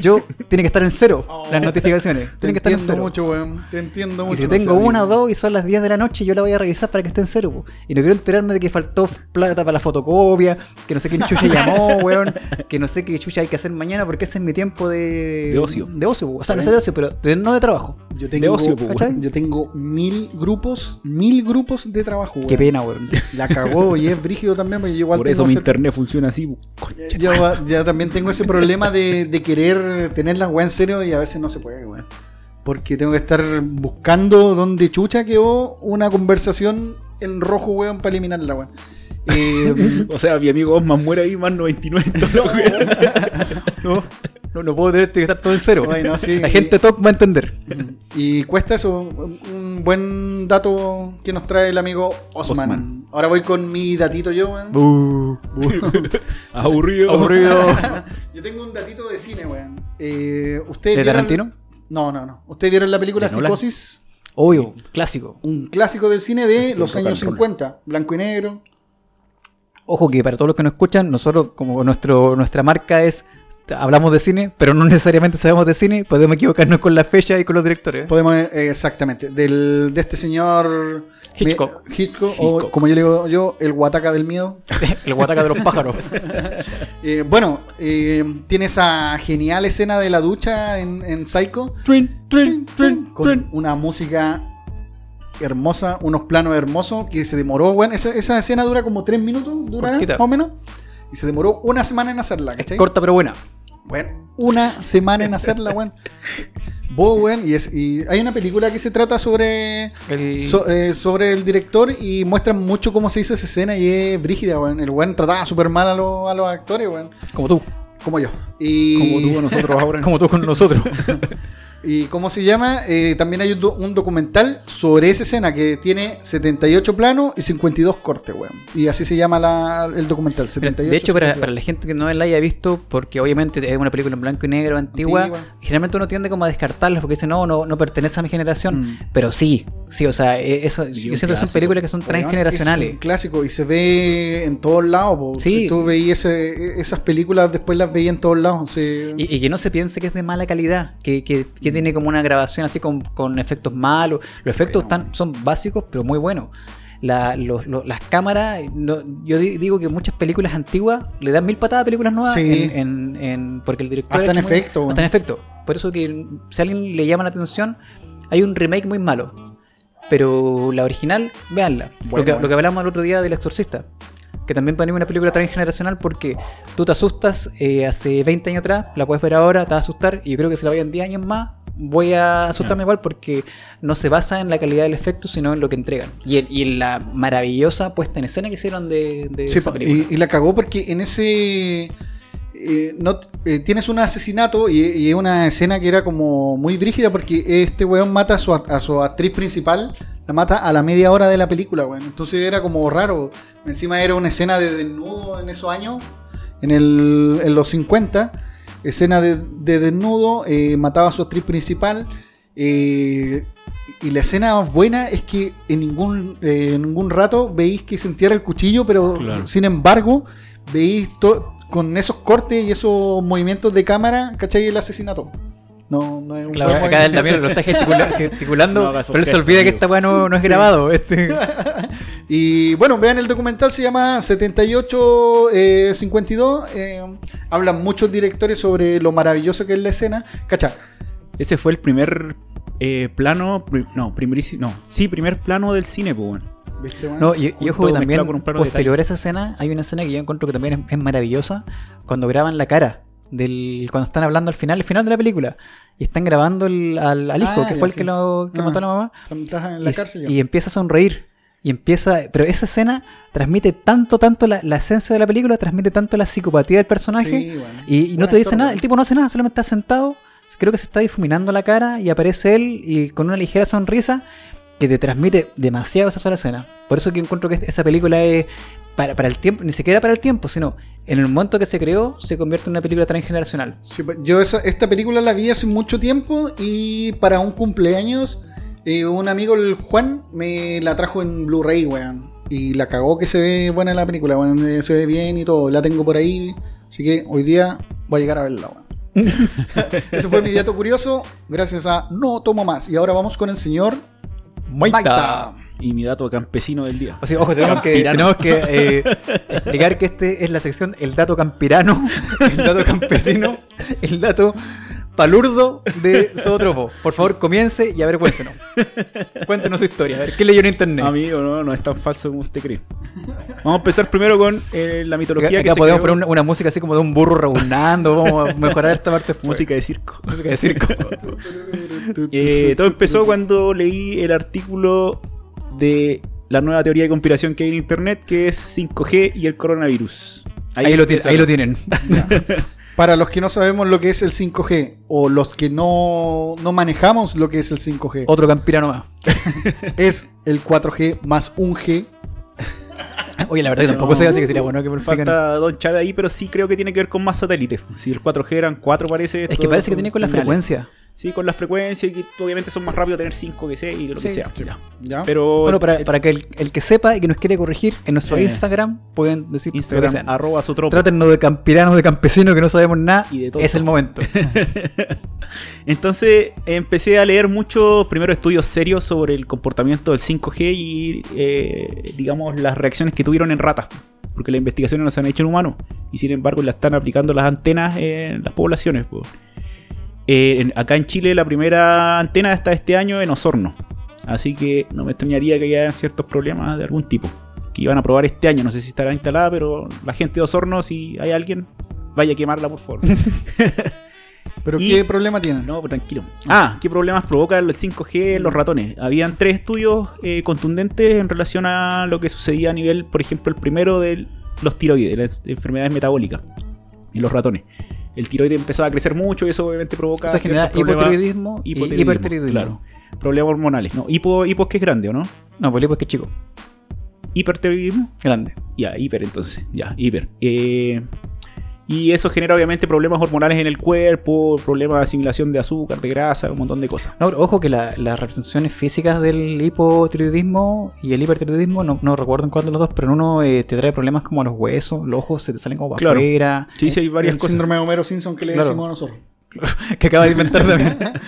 yo tiene que estar en cero las notificaciones. Tienen que estar en cero. mucho, weón. Te entiendo mucho. Y si tengo una o dos y son las 10 de la noche, yo la voy a revisar para que esté en cero. po. Y no quiero enterarme de que faltó plata para la fotocopia, que no sé quién chucha llamó, weón, que no sé qué chucha hay que hacer mañana porque ese es mi tiempo de, De ocio. De ocio, po. o sea, no sé de ocio, pero de- no de trabajo. Yo tengo, ocio, ¿cachai? yo tengo mil grupos, mil grupos de trabajo, weón. Qué pena, weón. La cagó y es brígido también, porque yo igual por eso mi internet funciona así, concha. Yo ya también tengo ese problema de, de querer tener la weá en serio y a veces no se puede, weón. Porque tengo que estar buscando dónde chucha quedó una conversación en rojo, weón, para eliminarla, weón. Eh, O sea, mi amigo Osman muere ahí más 99 en todo lo weón. No, no, no puedo tener que estar todo en cero. Bueno, sí. La gente top va a entender. y cuesta eso, un buen dato que nos trae el amigo Osman. Osman. Ahora voy con mi datito yo, weón. Uh, Aburrido. aburrido. Yo tengo un datito de cine, weón. Eh, ¿ustedes ¿De Tarantino? No, no, no. ¿Ustedes vieron la película. Psicosis? Obvio, clásico. Un clásico del cine de los años and roll. 50, blanco y negro. Ojo que para todos los que nos escuchan, nosotros como nuestro nuestra marca es hablamos de cine, pero no necesariamente sabemos de cine, podemos equivocarnos con la fecha y con los directores. Podemos, eh, exactamente, del, de este señor Hitchcock. Me- Hitchcock, o como yo le digo yo, el guataca del miedo. El guataca de los pájaros. Eh, bueno, eh, tiene esa genial escena de la ducha en, en Psycho, Trin, trin, trin, con trin. una música hermosa, unos planos hermosos, que se demoró, bueno, esa, esa escena dura como tres minutos, dura Cortita. más o menos, y se demoró una semana en hacerla, Es ¿cachai? corta pero buena. Bueno, una semana en hacerla, weón. Vos, weón, y, es, y hay una película que se trata sobre El- so- eh, sobre el director y muestran mucho cómo se hizo esa escena y es brígida, weón. El weón trataba súper mal a, los- a los actores, weón. Como tú. Como yo. Y, Como tuvo nosotros ahora. Como tú con nosotros. ¿Y cómo se llama? Eh, también hay un, do- un documental sobre esa escena que tiene 78 planos y 52 cortes, weón. Y así se llama la- el documental. Mira, 78, de hecho, para, 52. para la gente que no la haya visto, porque obviamente es una película en blanco y negro antigua, Antigua. generalmente uno tiende como a descartarlas porque dice, no, no, no pertenece a mi generación. Mm. Pero sí, sí, o sea, e- eso, yo siento que son películas que son transgeneracionales. Es un clásico y se ve en todos lados. po. Sí. Tú veías ese- esas películas, después las veías en todos lados. sí. Y, y que no se piense que es de mala calidad, que, que- que tiene como una grabación así con, con efectos malos. Los efectos están, son básicos, pero muy buenos. La- los- los- las cámaras, no- yo di- digo que muchas películas antiguas le dan mil patadas a películas nuevas Sí. en, en- en- porque el director... Hasta ha en muy- efecto, bueno. Hasta en efecto. Por eso que si a alguien le llama la atención, hay un remake muy malo. Pero la original, véanla. Bueno, lo, que, bueno. lo que hablamos el otro día del exorcista. Que también para mí es una película transgeneracional porque tú te asustas eh, hace 20 años atrás, la puedes ver ahora, te va a asustar. Y yo creo que si la vean 10 años más, voy a asustarme igual porque no se basa en la calidad del efecto, sino en lo que entregan. Y en, y en la maravillosa puesta en escena que hicieron de, de Sí, esa película. y, y la cagó porque en ese. eh, no, eh, tienes un asesinato y, y es una escena que era como muy brígida porque este weón mata a su, a su actriz principal, la mata a la media hora de la película, weón. Entonces era como raro. Encima era una escena de desnudo en esos años, en, el, en los 50. Escena de, de desnudo, eh, mataba a su actriz principal. eh, y la escena buena es que en ningún, eh, en ningún rato veis que se entierra el cuchillo, pero Claro. sin embargo, veis con esos cortes y esos movimientos de cámara, ¿cachai? El asesinato. No, no es un Claro, acá él también lo está gesticula- gesticulando, No pero él se olvida que esta weá no, no es grabado. Este. Y bueno, vean el documental, se llama 7852. Eh, hablan muchos directores sobre lo maravilloso que es la escena. ¿Cacha? Ese fue el primer eh, plano. no, primerísimo. No, sí, primer plano del cine, pues, bueno. No, y, y Junto ojo que también posterior a esa escena hay una escena que yo encuentro que también es, es maravillosa cuando graban la cara del cuando están hablando al final, el final de la película y están grabando el- al, al hijo Ah, que fue el sí. que lo que Ah. mató a la mamá en la y, cárcel y empieza a sonreír y empieza, pero esa escena transmite tanto, tanto la, la esencia de la película, transmite tanto la psicopatía del personaje Sí, bueno. y, y no te dice nada, el tipo no hace nada, solamente está sentado, creo que se está difuminando la cara y aparece él y con una ligera sonrisa que te transmite demasiado esa sola escena. Por eso que encuentro que esa película es para, para el tiempo, ni siquiera para el tiempo, sino en el momento que se creó, se convierte en una película transgeneracional. Sí, pues, yo esa- esta película la vi hace mucho tiempo y para un cumpleaños eh, un amigo, el Juan, me la trajo en Blu-ray, weón. Y la cagó que se ve buena la película, weón. eh, Se ve bien y todo. La tengo por ahí. Así que hoy día voy a llegar a verla, weón. Ese fue mi dato curioso. Gracias a No Tomo Más. Y ahora vamos con el señor Maita. Y mi dato campesino del día. O sea, ojo, tenemos que, tenemos que eh, explicar que este es la sección El dato campirano, el dato campesino, el dato palurdo de Zootropo. Por favor, comience y a ver, cuéntenos. Cuéntenos su historia, a ver, ¿qué leyó en internet? Amigo, no, no es tan falso como usted cree. Vamos a empezar primero con eh, la mitología Acá, que acá se podemos creó- poner una, una música así como de un burro reunando, vamos a mejorar esta parte después. música de circo. música de circo. Eh, todo empezó cuando leí el artículo de la nueva teoría de conspiración que hay en internet, que es 5G y el coronavirus. Ahí, lo, tienen, empieza- ahí lo tienen. Para los que no sabemos lo que es el 5G o los que no, no manejamos lo que es el 5G, Otro campirano más. es el 4G más un G. Oye, la verdad que tampoco No. sé, así que sería bueno que me lo. Falta Don Chávez ahí, pero sí creo que tiene que ver con más satélites. Si el 4G eran 4 parece. Es que parece que tiene con la frecuencia. Sí, con la frecuencia y que obviamente son más rápidos tener 5 que 6 y lo Sí, que sea. sí. Ya. ¿ya? Pero Bueno, para, el- para que el, el que sepa y que nos quiere corregir, en nuestro Eh. Instagram pueden decir lo que Instagram, sean. arroba su. Trátennos de campiranos, de campesinos que no sabemos nada. Y de todo. es el momento. Entonces empecé a leer muchos primeros estudios serios sobre el comportamiento del 5G y eh, digamos las reacciones que tuvieron en ratas. Porque las investigaciones no se han hecho en humanos y sin embargo la están aplicando las antenas en las poblaciones. po. Eh, en- acá en Chile la primera antena está este año en Osorno. Así que no me extrañaría que haya ciertos problemas de algún tipo. Que iban a probar este año. No sé si estará instalada, pero la gente de Osorno, si hay alguien, vaya a quemarla, por favor. ¿Pero Y- qué problema tienen? No, tranquilo. Ah, ¿qué problemas provoca el 5G en los ratones? Habían tres estudios eh, contundentes en relación a lo que sucedía a nivel, por ejemplo, el primero de los tiroides, de las enfermedades metabólicas en los ratones. El tiroide empezaba a crecer mucho y eso obviamente provoca O sea, genera hipotiroidismo y hipertiroidismo. Claro. Problemas hormonales. No, hipo, hipo es que es grande, ¿o no? No, polipo es que es chico, Hipertiroidismo. grande. Ya, hiper entonces. Ya, hiper. Eh, y eso genera obviamente problemas hormonales en el cuerpo, problemas de asimilación de azúcar, de grasa, un montón de cosas. No, pero ojo que la- las representaciones físicas del hipotiroidismo y el hipertiroidismo, no, no recuerdo en cuál de los dos, pero en uno eh, te trae problemas como los huesos, los ojos se te salen como para Claro. afuera. Sí, sí, hay varias el cosas. síndrome de Homero Simpson que le Claro. decimos a nosotros. que acaba de inventar también.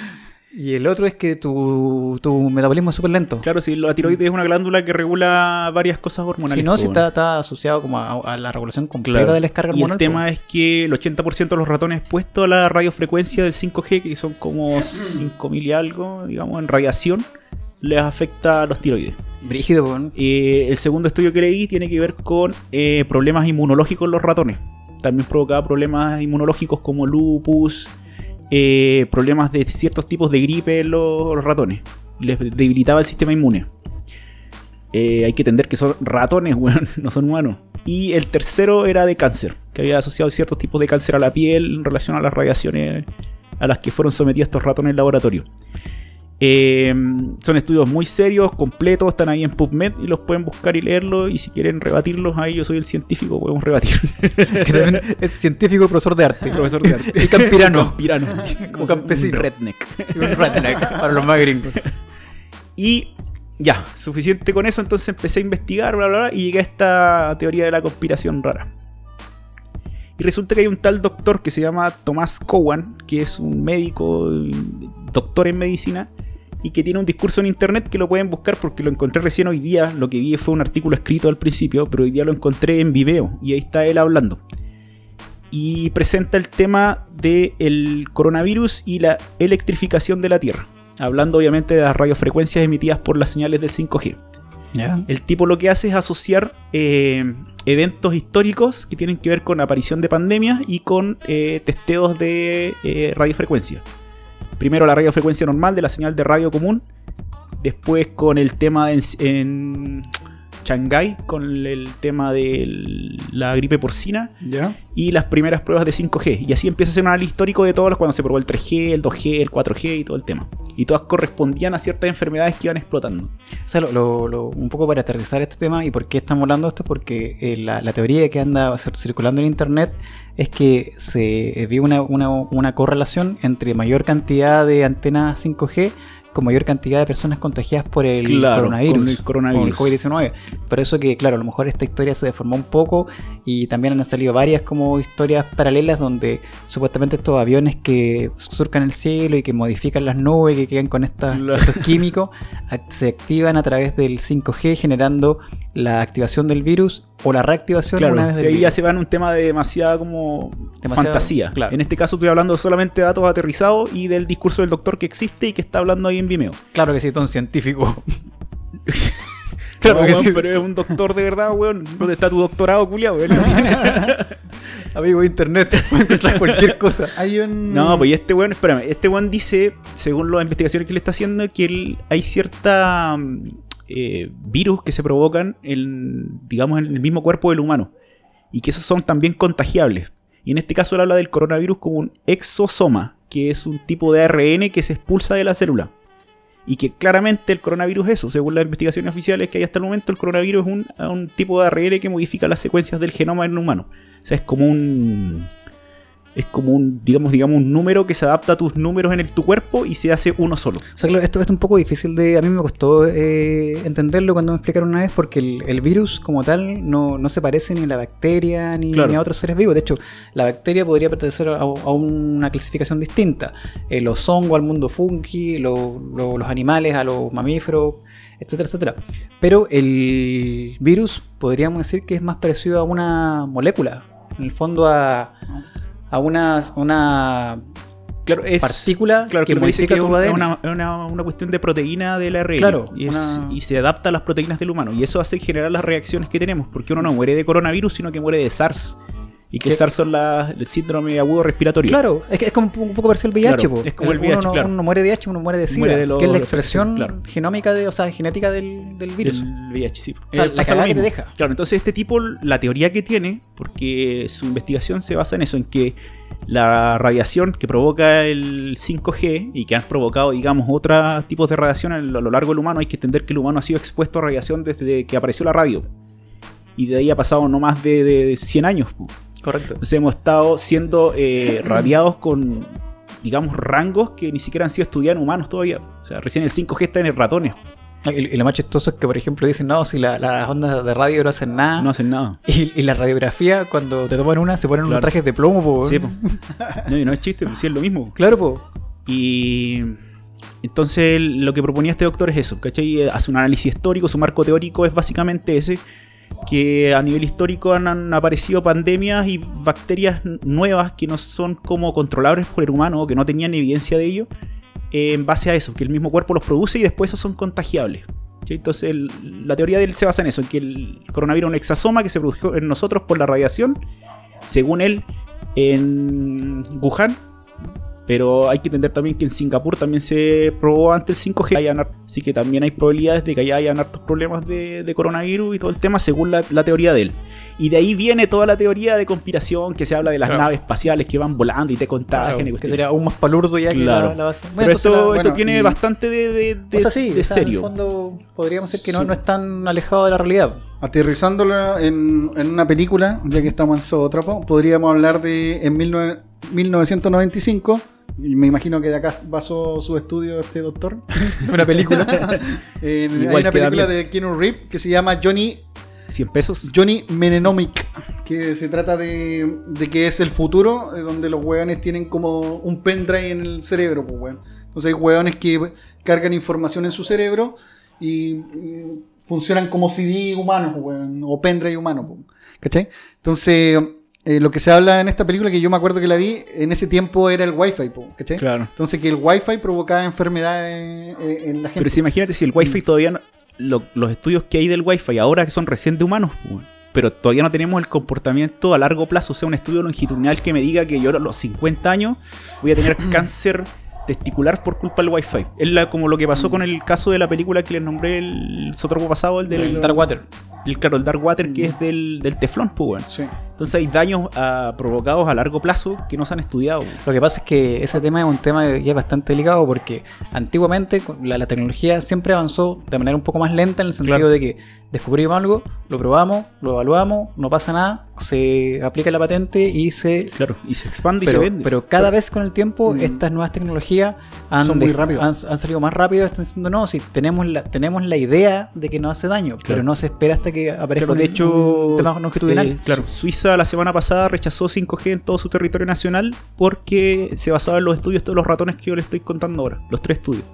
y el otro es que tu, tu metabolismo es súper lento. Claro, si la tiroides es una glándula que regula varias cosas hormonales. Si no, si bueno. está, está asociado como a, a la regulación completa Claro. de la descarga Y el hormonal. tema pues. es que el 80% de los ratones expuestos a la radiofrecuencia del 5G, que son como 5000 y algo, digamos, en radiación, les afecta a los tiroides. Brígido, pues, ¿no? Eh, el segundo estudio que leí tiene que ver con eh, problemas inmunológicos en los ratones. También provocaba problemas inmunológicos como lupus, eh, problemas de ciertos tipos de gripe en los, ratones. Les debilitaba el sistema inmune. Eh, hay que entender que son ratones, weón, no son humanos. Y el tercero era de cáncer, que había asociado ciertos tipos de cáncer a la piel en relación a las radiaciones a las que fueron sometidos estos ratones en laboratorio. Eh, son estudios muy serios, completos, están ahí en PubMed y los pueden buscar y leerlos. Y si quieren rebatirlos, ahí yo soy el científico, podemos rebatir. que también es científico y profesor de arte. Profesor de arte. Y campirano. Campirano. Como campesino. Un redneck. Y un redneck, para los más gringos. Y ya, suficiente con eso. Entonces empecé a investigar, bla, bla, bla, y llegué a esta teoría de la conspiración rara. Y resulta que hay un tal doctor que se llama Tomás Cowan, que es un médico, doctor en medicina, y que tiene un discurso en internet que lo pueden buscar porque lo encontré recién hoy día. Lo que vi fue un artículo escrito al principio, pero hoy día lo encontré en Vimeo, y ahí está él hablando. Y presenta el tema del coronavirus y la electrificación de la Tierra. Hablando obviamente de las radiofrecuencias emitidas por las señales del 5G. Ya. El tipo lo que hace es asociar eh, eventos históricos que tienen que ver con aparición de pandemias y con eh, testeos de eh, radiofrecuencia. Primero la radiofrecuencia normal de la señal de radio común, después con el tema en, en Shanghái, con el tema de la gripe porcina ¿Ya? y las primeras pruebas de 5G. Y así empieza a ser un análisis histórico de todos los cuando se probó el 3G, el 2G, el 4G y todo el tema. Y todas correspondían a ciertas enfermedades que iban explotando. O sea, lo, lo- lo- un poco para aterrizar este tema y por qué estamos hablando de esto, porque eh, la, la teoría que anda cir- circulando en internet es que se eh, vio una, una- una correlación entre mayor cantidad de antenas 5G con mayor cantidad de personas contagiadas por el Claro, coronavirus. con el coronavirus. con el COVID-19. Por eso que, claro, a lo mejor esta historia se deformó un poco y también han salido varias como historias paralelas donde supuestamente estos aviones que surcan el cielo y que modifican las nubes, que quedan con estas- Claro. estos químicos, se activan a través del 5G generando la activación del virus o la reactivación Claro, una vez si del ahí ya se va en un tema de demasiada como Demasiado, fantasía. claro. En este caso estoy hablando solamente de datos aterrizados y del discurso del doctor que existe y que está hablando ahí en Vimeo. Claro que sí, todo un científico. Claro, que sí. pero es un doctor de verdad, weón. ¿Dónde está tu doctorado, culiao? weón? Amigo de internet, puede encontrar cualquier cosa. Hay un... No, pues y este weón, espérame, este weón dice, según las investigaciones que le está haciendo, que él- hay cierta mm, eh, virus que se provocan en, digamos, en el mismo cuerpo del humano. Y que esos son también contagiables. Y en este caso él habla del coronavirus como un exosoma, que es un tipo de ARN que se expulsa de la célula. Y que claramente el coronavirus es eso. Según las investigaciones oficiales que hay hasta el momento, el coronavirus es un, un tipo de ARN que modifica las secuencias del genoma en el humano. O sea, es como un es como un, digamos, digamos, un número que se adapta a tus números en el, tu cuerpo y se hace uno solo. O sea, claro, esto, esto es un poco difícil de... A mí me costó eh, entenderlo cuando me explicaron una vez porque el, el virus como tal no, no se parece ni a la bacteria ni, Claro. ni a otros seres vivos. De hecho, la bacteria podría pertenecer a, a una clasificación distinta. Eh, los hongos al mundo fungi, lo- lo- los animales a los mamíferos, etcétera, etcétera. Pero el virus podríamos decir que es más parecido a una molécula. En el fondo a, a una, una Claro, es partícula claro, que que modifica que es tu un- ADN. es una, una- una cuestión de proteína del ARN. Claro, y, es- una- y se adapta a las proteínas del humano. Y eso hace generar las reacciones que tenemos. Porque uno no muere de coronavirus, sino que muere de SARS. Y que el SARS son la- el síndrome agudo respiratorio. Claro, es, que es como un poco parecido al VIH, Claro, po. es como el Uno VIH, no- claro. Uno muere de VIH, uno muere de SIDA, Muere de que es la expresión claro. genómica de, o sea, genética del, del virus. Del VIH, sí. O sea, Eh, la cagada que te deja. Claro, entonces este tipo, la teoría que tiene, porque su investigación se basa en eso, en que la radiación que provoca el 5G y que han provocado, digamos, otros tipos de radiación a lo, largo del humano, hay que entender que el humano ha sido expuesto a radiación desde que apareció la radio. Y de ahí ha pasado no más de, de 100 años. Correcto. Entonces hemos estado siendo eh, radiados con, digamos, rangos que ni siquiera han sido estudiados en humanos todavía. O sea, recién el 5G está en ratones. Y, y lo más chistoso es que, por ejemplo, dicen, no, si la- las ondas de radio no hacen nada. No hacen nada. Y, y la radiografía, cuando te toman una, se ponen unos trajes de plomo, po. Sí, po. no, y no es chiste, pues sí es lo mismo. Claro, po. Y entonces lo que proponía este doctor es eso, ¿cachai? Hace un análisis histórico, su marco teórico es básicamente ese, que a nivel histórico han, aparecido pandemias y bacterias nuevas que no son como controlables por el humano o que no tenían evidencia de ello, eh, en base a eso, que el mismo cuerpo los produce y después esos son contagiables. Entonces la teoría de él se basa en eso, en que el coronavirus es un exasoma que se produjo en nosotros por la radiación, según él, en Wuhan, pero hay que entender también que en Singapur también se probó antes el 5G. Hayan har- Así que también hay probabilidades de que allá hayan hartos problemas de, de coronavirus y todo el tema según la, la teoría de él. Y de ahí viene toda la teoría de conspiración que se habla de las Claro. naves espaciales que van volando y te contagian. y Claro, que cuestiones. sería aún más palurdo ya que Claro. la, la base. Pero Bueno, entonces esto, la- esto bueno, tiene y- bastante de, de, de- o sea, sí, de o sea, en el serio. fondo podríamos decir que no, Sí. no es tan alejado de la realidad. Aterrizándola en, en una película, ya que estamos en Zootropo, podríamos hablar de en 19 1995. Me imagino que de acá basó su estudio este doctor. Una película. En- hay una película de Keanu Reeves que se llama Johnny 100 pesos. Johnny Menenomic, que se trata de, de que es el futuro, eh, donde los hueones tienen como un pendrive en el cerebro, pues, weón. Entonces hay hueones que cargan información en su cerebro y funcionan como CD humanos, weón, o pendrive humano, pues, ¿cachai? Entonces, eh, lo que se habla en esta película, que yo me acuerdo que la vi, en ese tiempo era el Wi-Fi, pues, ¿cachai? Claro. Entonces que el Wi-Fi provocaba enfermedades eh, en la gente. Pero si imagínate si el Wi-Fi todavía no- lo- los estudios que hay del Wi-Fi ahora que son recién de humanos, pues, pero todavía no tenemos el comportamiento a largo plazo, o sea, un estudio longitudinal que me diga que yo a los 50 años voy a tener cáncer testicular por culpa del Wi-Fi. Es la- como lo que pasó con el caso de la película que les nombré el sotropo pasado, el del El Dark Water. el, claro, el Dark Water que es del, del teflón, pues. Sí. Entonces hay daños ah, provocados a largo plazo que no se han estudiado. Lo que pasa es que ese tema es un tema que es bastante delicado porque antiguamente la, la tecnología siempre avanzó de manera un poco más lenta en el sentido Claro. de que descubrimos algo, lo probamos, lo evaluamos, no pasa nada, se aplica la patente y se... Claro, y se expande y Pero, se vende. pero cada vez con el tiempo Mm. estas nuevas tecnologías han, Son muy han, han salido más rápido, están diciendo no, si tenemos la, tenemos la idea de que no hace daño, pero no se espera hasta que aparezca Claro, de un- hecho, un tema longitudinal. eh, claro, Suiza la semana pasada rechazó 5G en todo su territorio nacional porque se basaba en los estudios de los ratones que yo les estoy contando ahora, los tres estudios.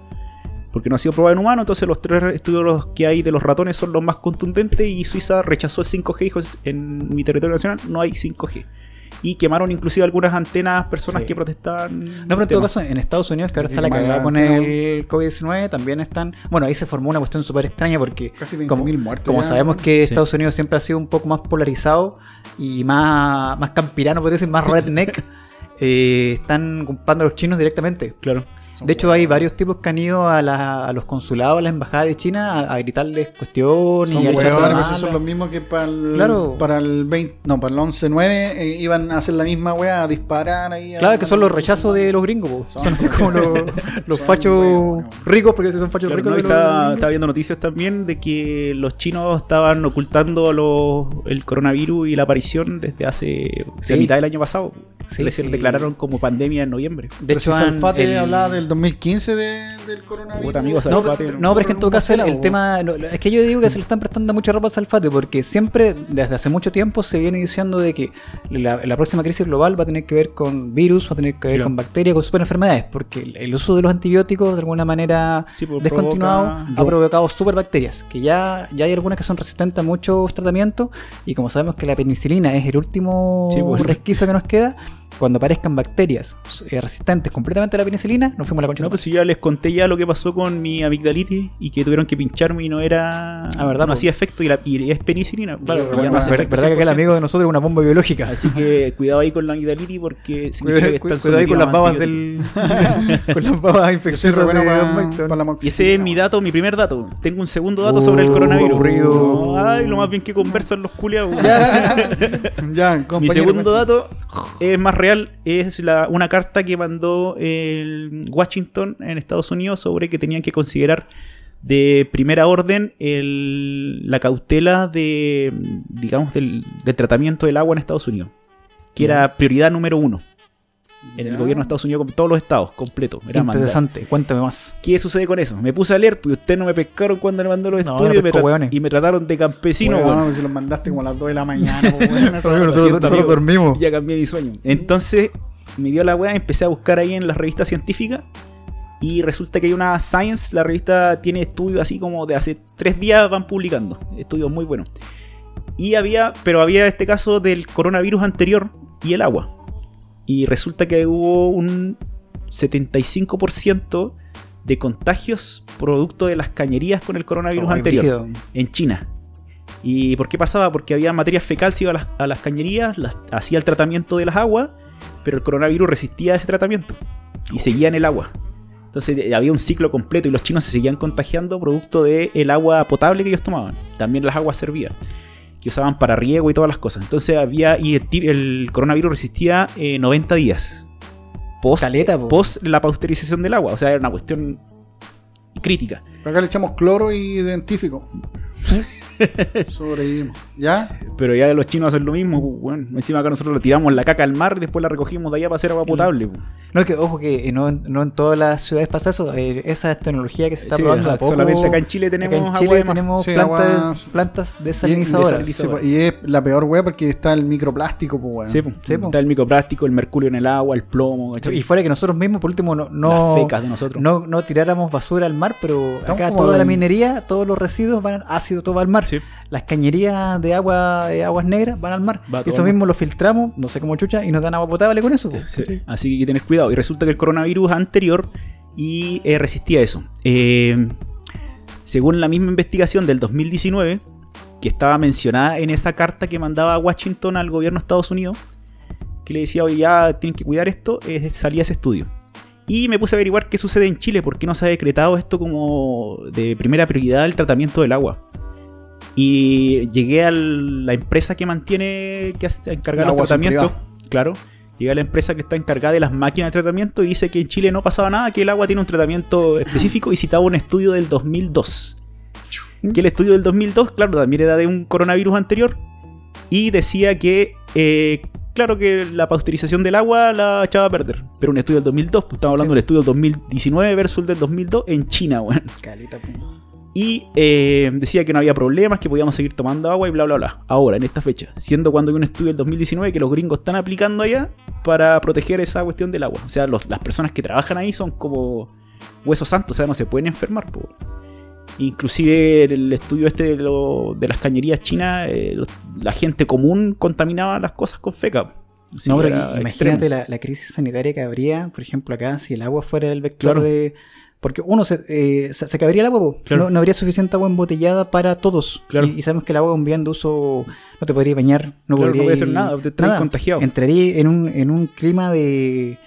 Porque no ha sido probado en humano, entonces los tres estudios que hay de los ratones son los más contundentes y Suiza rechazó el 5G y en mi territorio nacional no hay 5G. Y quemaron inclusive algunas antenas personas Sí. que protestaban. No, pero en todo tema. caso, en Estados Unidos, que ahora está la cagada con no. el COVID-19, también están. Bueno, ahí se formó una cuestión súper extraña porque, Casi 20.000 como, muertos como ya. sabemos que Sí. Estados Unidos siempre ha sido un poco más polarizado y más, más campirano, podría decir, más redneck, eh, están culpando a los chinos directamente. Claro. De hecho, hay varios tipos que han ido a, la- a los consulados, a las embajadas de China a, a gritarles cuestiones Son y hueones, son los mismos que para el, Claro. para el 20, no, para el 11-9 eh, iban a hacer la misma wea, a disparar ahí. a- Claro, que son los rechazos de los gringos, po. Son son así como los, los fachos ricos, porque son fachos Claro, ricos. no, estaba, estaba viendo noticias también de que los chinos estaban ocultando los- el coronavirus y la aparición desde hace Sí. la mitad del año pasado. Sí, Les sí. declararon como pandemia en noviembre. De Pero hecho, si han- el- hablaba del 2015 de, del coronavirus. Puta, amigo, No, pero, no- pero es que en todo caso el, tema no, es que yo digo que se le están prestando mucha ropa al Salfate porque siempre desde hace mucho tiempo se viene diciendo de que la, la próxima crisis global va a tener que ver con virus, va a tener que ver con bacterias, con superenfermedades, porque el, el uso de los antibióticos de alguna manera Sí, pues, descontinuado provoca- ha provocado superbacterias, que ya, ya hay algunas que son resistentes a muchos tratamientos y como sabemos que la penicilina es el último Sí, pues. resquicio que nos queda, cuando aparezcan bacterias eh, resistentes completamente a la penicilina, nos fuimos a la concha. No, pues si ya les conté ya lo que pasó con mi amigdalitis y que tuvieron que pincharme y no era. Ah, ¿verdad, No hacía efecto y, la, y es penicilina. Claro, Ya bueno, no hace ver- efecto verdad que aquel 100%. amigo de nosotros es una bomba biológica. Así que cuidado ahí con la amigdalitis porque significa que Cuidado, están cuidado ahí con las babas del. con las babas Yo infecciosas bueno de pa- Don Maicon. pa la Y ese es mi dato, mi primer dato. Tengo un segundo dato Oh, sobre el coronavirus. aburrido. Ay, lo más bien que conversan los culiados. Ya, ya, Mi segundo dato es más real, es la, una carta que mandó el Washington en Estados Unidos sobre que tenían que considerar de primera orden el- la cautela de, digamos, del, del tratamiento del agua en Estados Unidos, que era prioridad número uno en el gobierno de Estados Unidos, con todos los estados, completo. Era mandar. Interesante, cuéntame más. ¿Qué sucede con eso? Me puse a leer, pues ustedes no me pescaron cuando le mandó los No, estudios no y, me y me trataron de campesino, Weón, weón. si los mandaste como a las 2 de la mañana, esa- Nosotros, siento, nosotros amigo. dormimos. Ya cambié mi sueño. Entonces me dio la weá, empecé a buscar ahí en las revistas científicas. Y resulta que hay una Science, la revista tiene estudios así como de hace tres días van publicando. Estudios muy buenos. Y había, pero había este caso del coronavirus anterior y el agua. Y resulta que hubo un 75% de contagios producto de las cañerías con el coronavirus anterior en China. ¿Y por qué pasaba? Porque había materia fecal, se iba a las, a las cañerías, las- hacía el tratamiento de las aguas, pero el coronavirus resistía ese tratamiento y seguía en el agua. Entonces eh, había un ciclo completo y los chinos se seguían contagiando producto del agua potable que ellos tomaban. También las aguas servían, que usaban para riego y todas las cosas. Entonces había, y el, coronavirus resistía eh, 90 días. Post, Caleta, po. post la pasteurización del agua. O sea, era una cuestión crítica. Acá le echamos cloro y dentífico. Sobrevivimos. ¿Ya? Pero ya los chinos hacen lo mismo, pues, bueno. Encima acá nosotros le tiramos la caca al mar y después la recogimos de allá para hacer agua potable. pues. No, es que ojo que eh, no, en- no en todas las ciudades pasa eso. eh, esa es tecnología que se está Sí, probando a poco. solamente acá en Chile Acá tenemos en agua de tenemos Sí, plantas, plantas desalinizadoras. y- sí, po, y es la peor wea porque está el microplástico, pues, weón. Sí, pues, Sí, pues. Está el microplástico, el mercurio en el agua, el plomo, ¿cachai? Y fuera que nosotros mismos, por último, no, las no, fecas de nosotros. no, no tiráramos basura al mar, pero Estamos acá toda la minería, todos los residuos van ácido todo va al mar. Sí. Las cañerías de agua, de aguas negras van al mar. Va y eso mismo lo filtramos, no sé cómo chucha, y nos dan agua potable con eso. Sí, Así que hay que tener cuidado. Y resulta que el coronavirus anterior y eh, resistía eso. Eh, según la misma investigación del 2019, que estaba mencionada en esa carta que mandaba Washington al gobierno de Estados Unidos, que le decía, oye, ya tienen que cuidar esto, eh, salía ese estudio. Y me puse a averiguar qué sucede en Chile, por qué no se ha decretado esto como de primera prioridad el tratamiento del agua. Y llegué a la empresa que mantiene, que está encargada de los tratamientos. Claro. Llegué a la empresa que está encargada de las máquinas de tratamiento y dice que en Chile no pasaba nada, que el agua tiene un tratamiento específico y citaba un estudio del 2002. Que el estudio del 2002, claro, también era de un coronavirus anterior y decía que, eh, claro, que la pasteurización del agua la echaba a perder. Pero un estudio del 2002, pues estamos hablando Sí. del estudio del 2019 versus el del 2002 en China, weón. Caleta, po. Y eh, decía que no había problemas, que podíamos seguir tomando agua y bla, bla, bla. Ahora, en esta fecha, siendo cuando hay un estudio del 2019 que los gringos están aplicando allá para proteger esa cuestión del agua. O sea, los- las personas que trabajan ahí son como huesos santos, o sea, no se pueden enfermar. po. Inclusive el estudio este de, lo- de las cañerías chinas, eh, los- la gente común contaminaba las cosas con feca. No, pero imagínate la, la crisis sanitaria que habría, por ejemplo, acá, si el agua fuera el vector Claro. de. Porque uno, se, eh, se, se acabaría el agua. Claro. no, no habría suficiente agua embotellada para todos. Claro. Y, y sabemos que el agua es un bien de uso. No te podría bañar, no Claro, podría. hacer nada, te estarías contagiado. Entraría en un, en un clima de.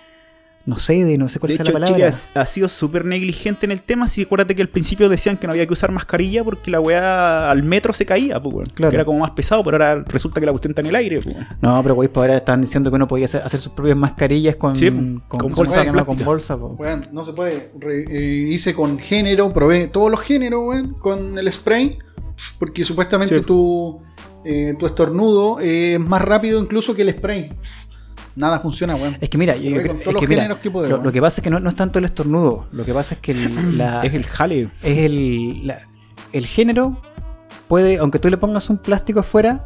No sé, de no sé cuál De hecho, la Chile palabra. ha, ha sido súper negligente en el tema. Si acuérdate que al principio decían que no había que usar mascarilla porque la weá al metro se caía, pues, weón. Claro. que era como más pesado, pero ahora resulta que la cuestión está en el aire. pues, weón. No, pero güey, pues ahora estaban diciendo que uno podía hacer, hacer sus propias mascarillas con, Sí, con, con ¿cómo bolsa con bolsa. po. Weón, no se puede. Re- eh, hice con género, probé todos los géneros, weón, con el spray. Porque supuestamente Sí. tu, eh, tu estornudo eh, es más rápido incluso que el spray. Nada funciona, weón. Es que mira, yo- Probé yo- con es todos que mira, géneros que pude, lo, que pasa es que no, no es tanto el estornudo, lo que pasa es que el, la- Es el jale. es el, la- el género puede, aunque tú le pongas un plástico afuera,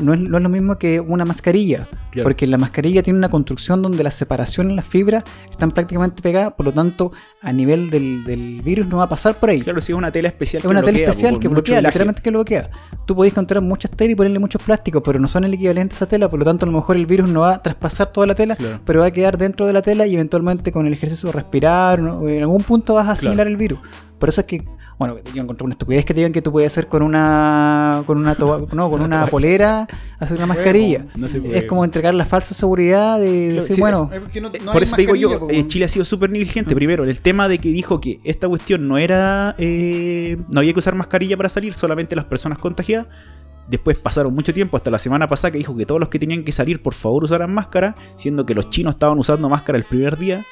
no es, no es lo mismo que una mascarilla. Claro. Porque la mascarilla tiene una construcción donde la separación en las fibras están prácticamente pegadas, por lo tanto, a nivel del, del virus no va a pasar por ahí. Claro, si es una tela especial Es una tela especial que bloquea, literalmente que bloquea. Tú podés encontrar muchas telas y ponerle muchos plásticos, pero no son el equivalente a esa tela, por lo tanto a lo mejor el virus no va a traspasar toda la tela, Claro. pero va a quedar dentro de la tela y eventualmente con el ejercicio de respirar, ¿no? en algún punto vas a asimilar Claro. el virus. Por eso es que, bueno, yo encontré una estupidez que te digan que tú puedes hacer con una con una no, con una polera, hacer una mascarilla. No se puede. Es como entregar la falsa seguridad de Claro, decir, sí, bueno, Es que no- no Por eso te digo yo, eh. Chile ha sido súper negligente. Primero, el tema de que dijo que esta cuestión no era. eh, no había que usar mascarilla para salir, solamente las personas contagiadas. Después pasaron mucho tiempo, hasta la semana pasada, que dijo que todos los que tenían que salir, por favor, usaran máscara, siendo que los chinos estaban usando máscara el primer día.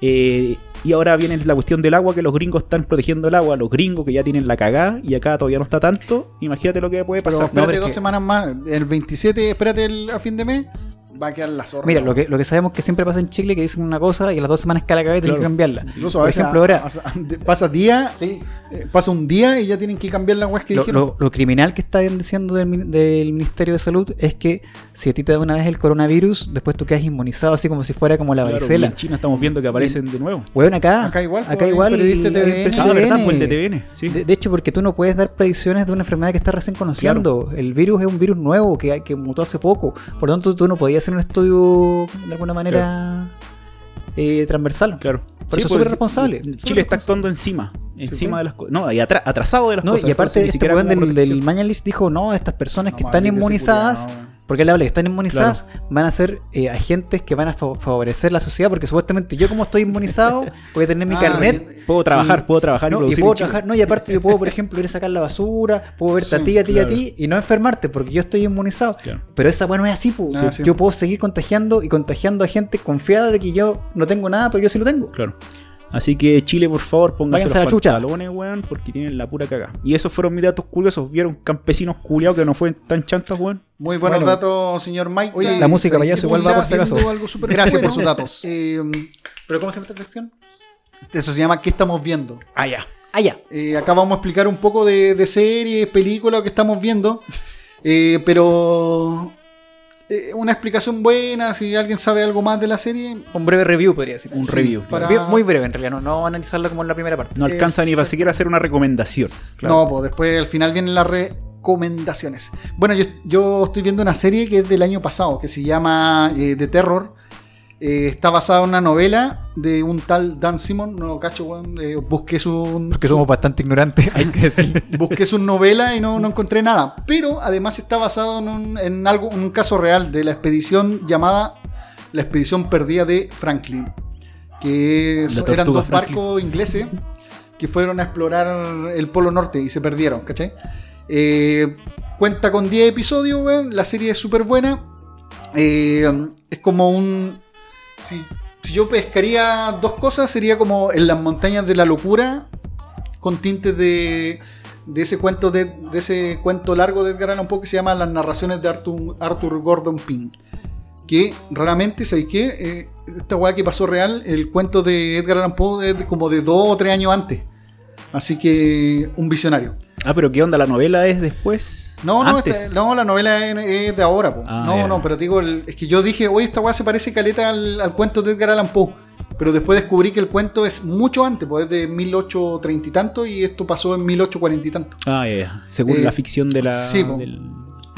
Eh, y ahora viene la cuestión del agua, que los gringos están protegiendo el agua, los gringos que ya tienen la cagada, y acá todavía no está tanto. Imagínate lo que puede Pero pasar. espérate pero es dos que- semanas más. El 27, espérate el, a fin de mes. Va a quedar la zorra. mira, lo que, lo que sabemos que siempre pasa en Chile que dicen una cosa y a las dos semanas cae la cabeza y tienen que Claro. cambiarla. Incluso Por ejemplo, ahora, a- a- de- pasa día, sí, eh, pasa un día y ya tienen que cambiar la web que lo, dijeron. lo- lo criminal que están diciendo del, del Ministerio de Salud es que si a ti te da una vez el coronavirus, después tú quedas inmunizado así como si fuera como la Claro, varicela. en China estamos viendo que aparecen de nuevo. Weón, acá, Acá igual, pues, acá hay igual, TVN. periodista Ah. Pues el de TVN, sí. De, de hecho, porque tú no puedes dar predicciones de una enfermedad que está recién conociendo. El virus es un virus nuevo que, que mutó hace poco. Por lo tanto, tú no podías hacer un estudio de alguna manera eh, transversal. Claro. Por eso es pues, súper responsable. Chile está actuando encima. Encima sí. de las cosas. No, y atra- atrasado de las No, cosas. y aparte, ni este siquiera del, Mañalich dijo: No, estas personas que están inmunizadas. Porque él habla que están inmunizadas, van a ser eh, agentes que van a fa- favorecer la sociedad, porque supuestamente yo, como estoy inmunizado, voy a tener mi Ah, carnet. sí. Puedo trabajar, puedo trabajar No, y y puedo trabajar, no, y aparte yo puedo, por ejemplo, ir a sacar la basura, puedo verte a Sí, ti, a ti, claro. a ti, y no enfermarte, porque yo estoy inmunizado. Claro. Pero esa weá no es así. Ah, sí. Yo puedo seguir contagiando y contagiando a gente confiada de que yo no tengo nada, pero yo sí lo tengo. Claro. Así que Chile, por favor, pónganse Váyanse los a la chucha. pantalones, weón, porque tienen la pura cagada. Y esos fueron mis datos curiosos. ¿Vieron campesinos culiados que no fueron tan chantas, weón? Muy buenos Bueno. datos, señor Mike. Oye, la música, ¿sabes payaso, igual va por si acaso. Gracias bueno. por sus datos. Eh, ¿Pero cómo se llama esta sección? eso se llama ¿Qué estamos viendo? Ah, ya. Ah, ya. Eh, acá vamos a explicar un poco de, de series, películas que estamos viendo. Eh, pero eh, una explicación buena, si alguien sabe algo más de la serie. Un breve review, podría decir. Un Sí, review. para- Muy breve, en realidad. No, no analizarlo como en la primera parte. No alcanza ni para siquiera hacer una recomendación. No, pues después al final vienen las recomendaciones. Bueno, yo, yo estoy viendo una serie que es del año pasado, que se llama eh, The Terror. Eh, está basada en una novela de un tal Dan Simon. No, cacho, weón. eh, busqué su. Porque somos bastante ignorantes, hay que decir. Busqué su novela y no, no encontré nada. Pero además está basado en un, en algo, en un caso real de la expedición llamada La Expedición Perdida de Franklin. Que so- eran dos Franklin. barcos ingleses que fueron a explorar el Polo Norte y se perdieron, ¿cachai? Eh, cuenta con 10 episodios, weón. La serie es súper buena. Es como un. Si, si yo pescaría dos cosas, sería como en las montañas de la locura, con tintes de, de ese cuento de, de ese cuento largo de Edgar Allan Poe que se llama Las narraciones de Arthur, Arthur Gordon Pym. Que raramente, ¿sabéis qué? Eh, esta weá que pasó real, el cuento de Edgar Allan Poe es como de dos o tres años antes. Así que un visionario. Ah, pero ¿qué onda? ¿La novela es después? No, no, esta- no, la novela es, es de ahora. po. Ah, no, no, pero te digo, el- es que yo dije, oye, esta weá se parece caleta al, al cuento de Edgar Allan Poe. Pero después descubrí que el cuento es mucho antes, pues es de 1830 y tanto, y esto pasó en 1840 y tanto. Ah. Según Eh, la ficción de la, sí, del-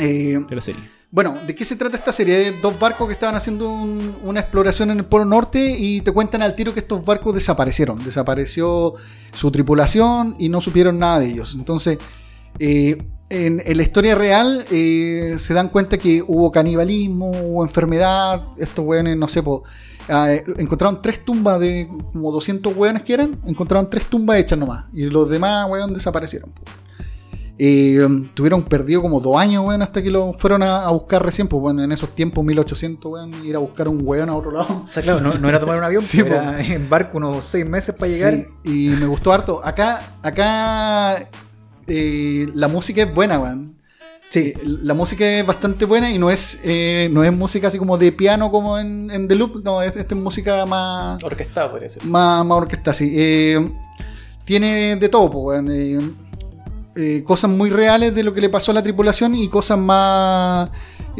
Eh, de la serie. Bueno, ¿de qué se trata esta serie? De dos barcos que estaban haciendo un- una exploración en el Polo Norte y te cuentan al tiro que estos barcos desaparecieron. Desapareció su tripulación y no supieron nada de ellos. Entonces, eh, en, la historia real eh, se dan cuenta que hubo canibalismo, hubo enfermedad. Estos weones, no sé, po, ah, eh, encontraron tres tumbas de como 200 weones que eran. Encontraron tres tumbas hechas nomás. Y los demás weones desaparecieron. Eh, tuvieron perdido como dos años, weón, hasta que lo fueron a, a buscar recién. Pues bueno, en esos tiempos, 1800, weón, ir a buscar un weón a otro lado. O sea, claro, no, no era tomar un avión, Sí, pues, era en barco unos seis meses para llegar. Sí, y me gustó harto. Acá, acá eh, la música es buena, weón. Sí. Eh, La música es bastante buena y no es, eh, no es música así como de piano como en, en The Loop, no, es, esta es música más, Orquestado, por eso. más, más orquesta, sí. Eh, tiene de todo, pues, weón. Eh, eh, cosas muy reales de lo que le pasó a la tripulación y cosas más.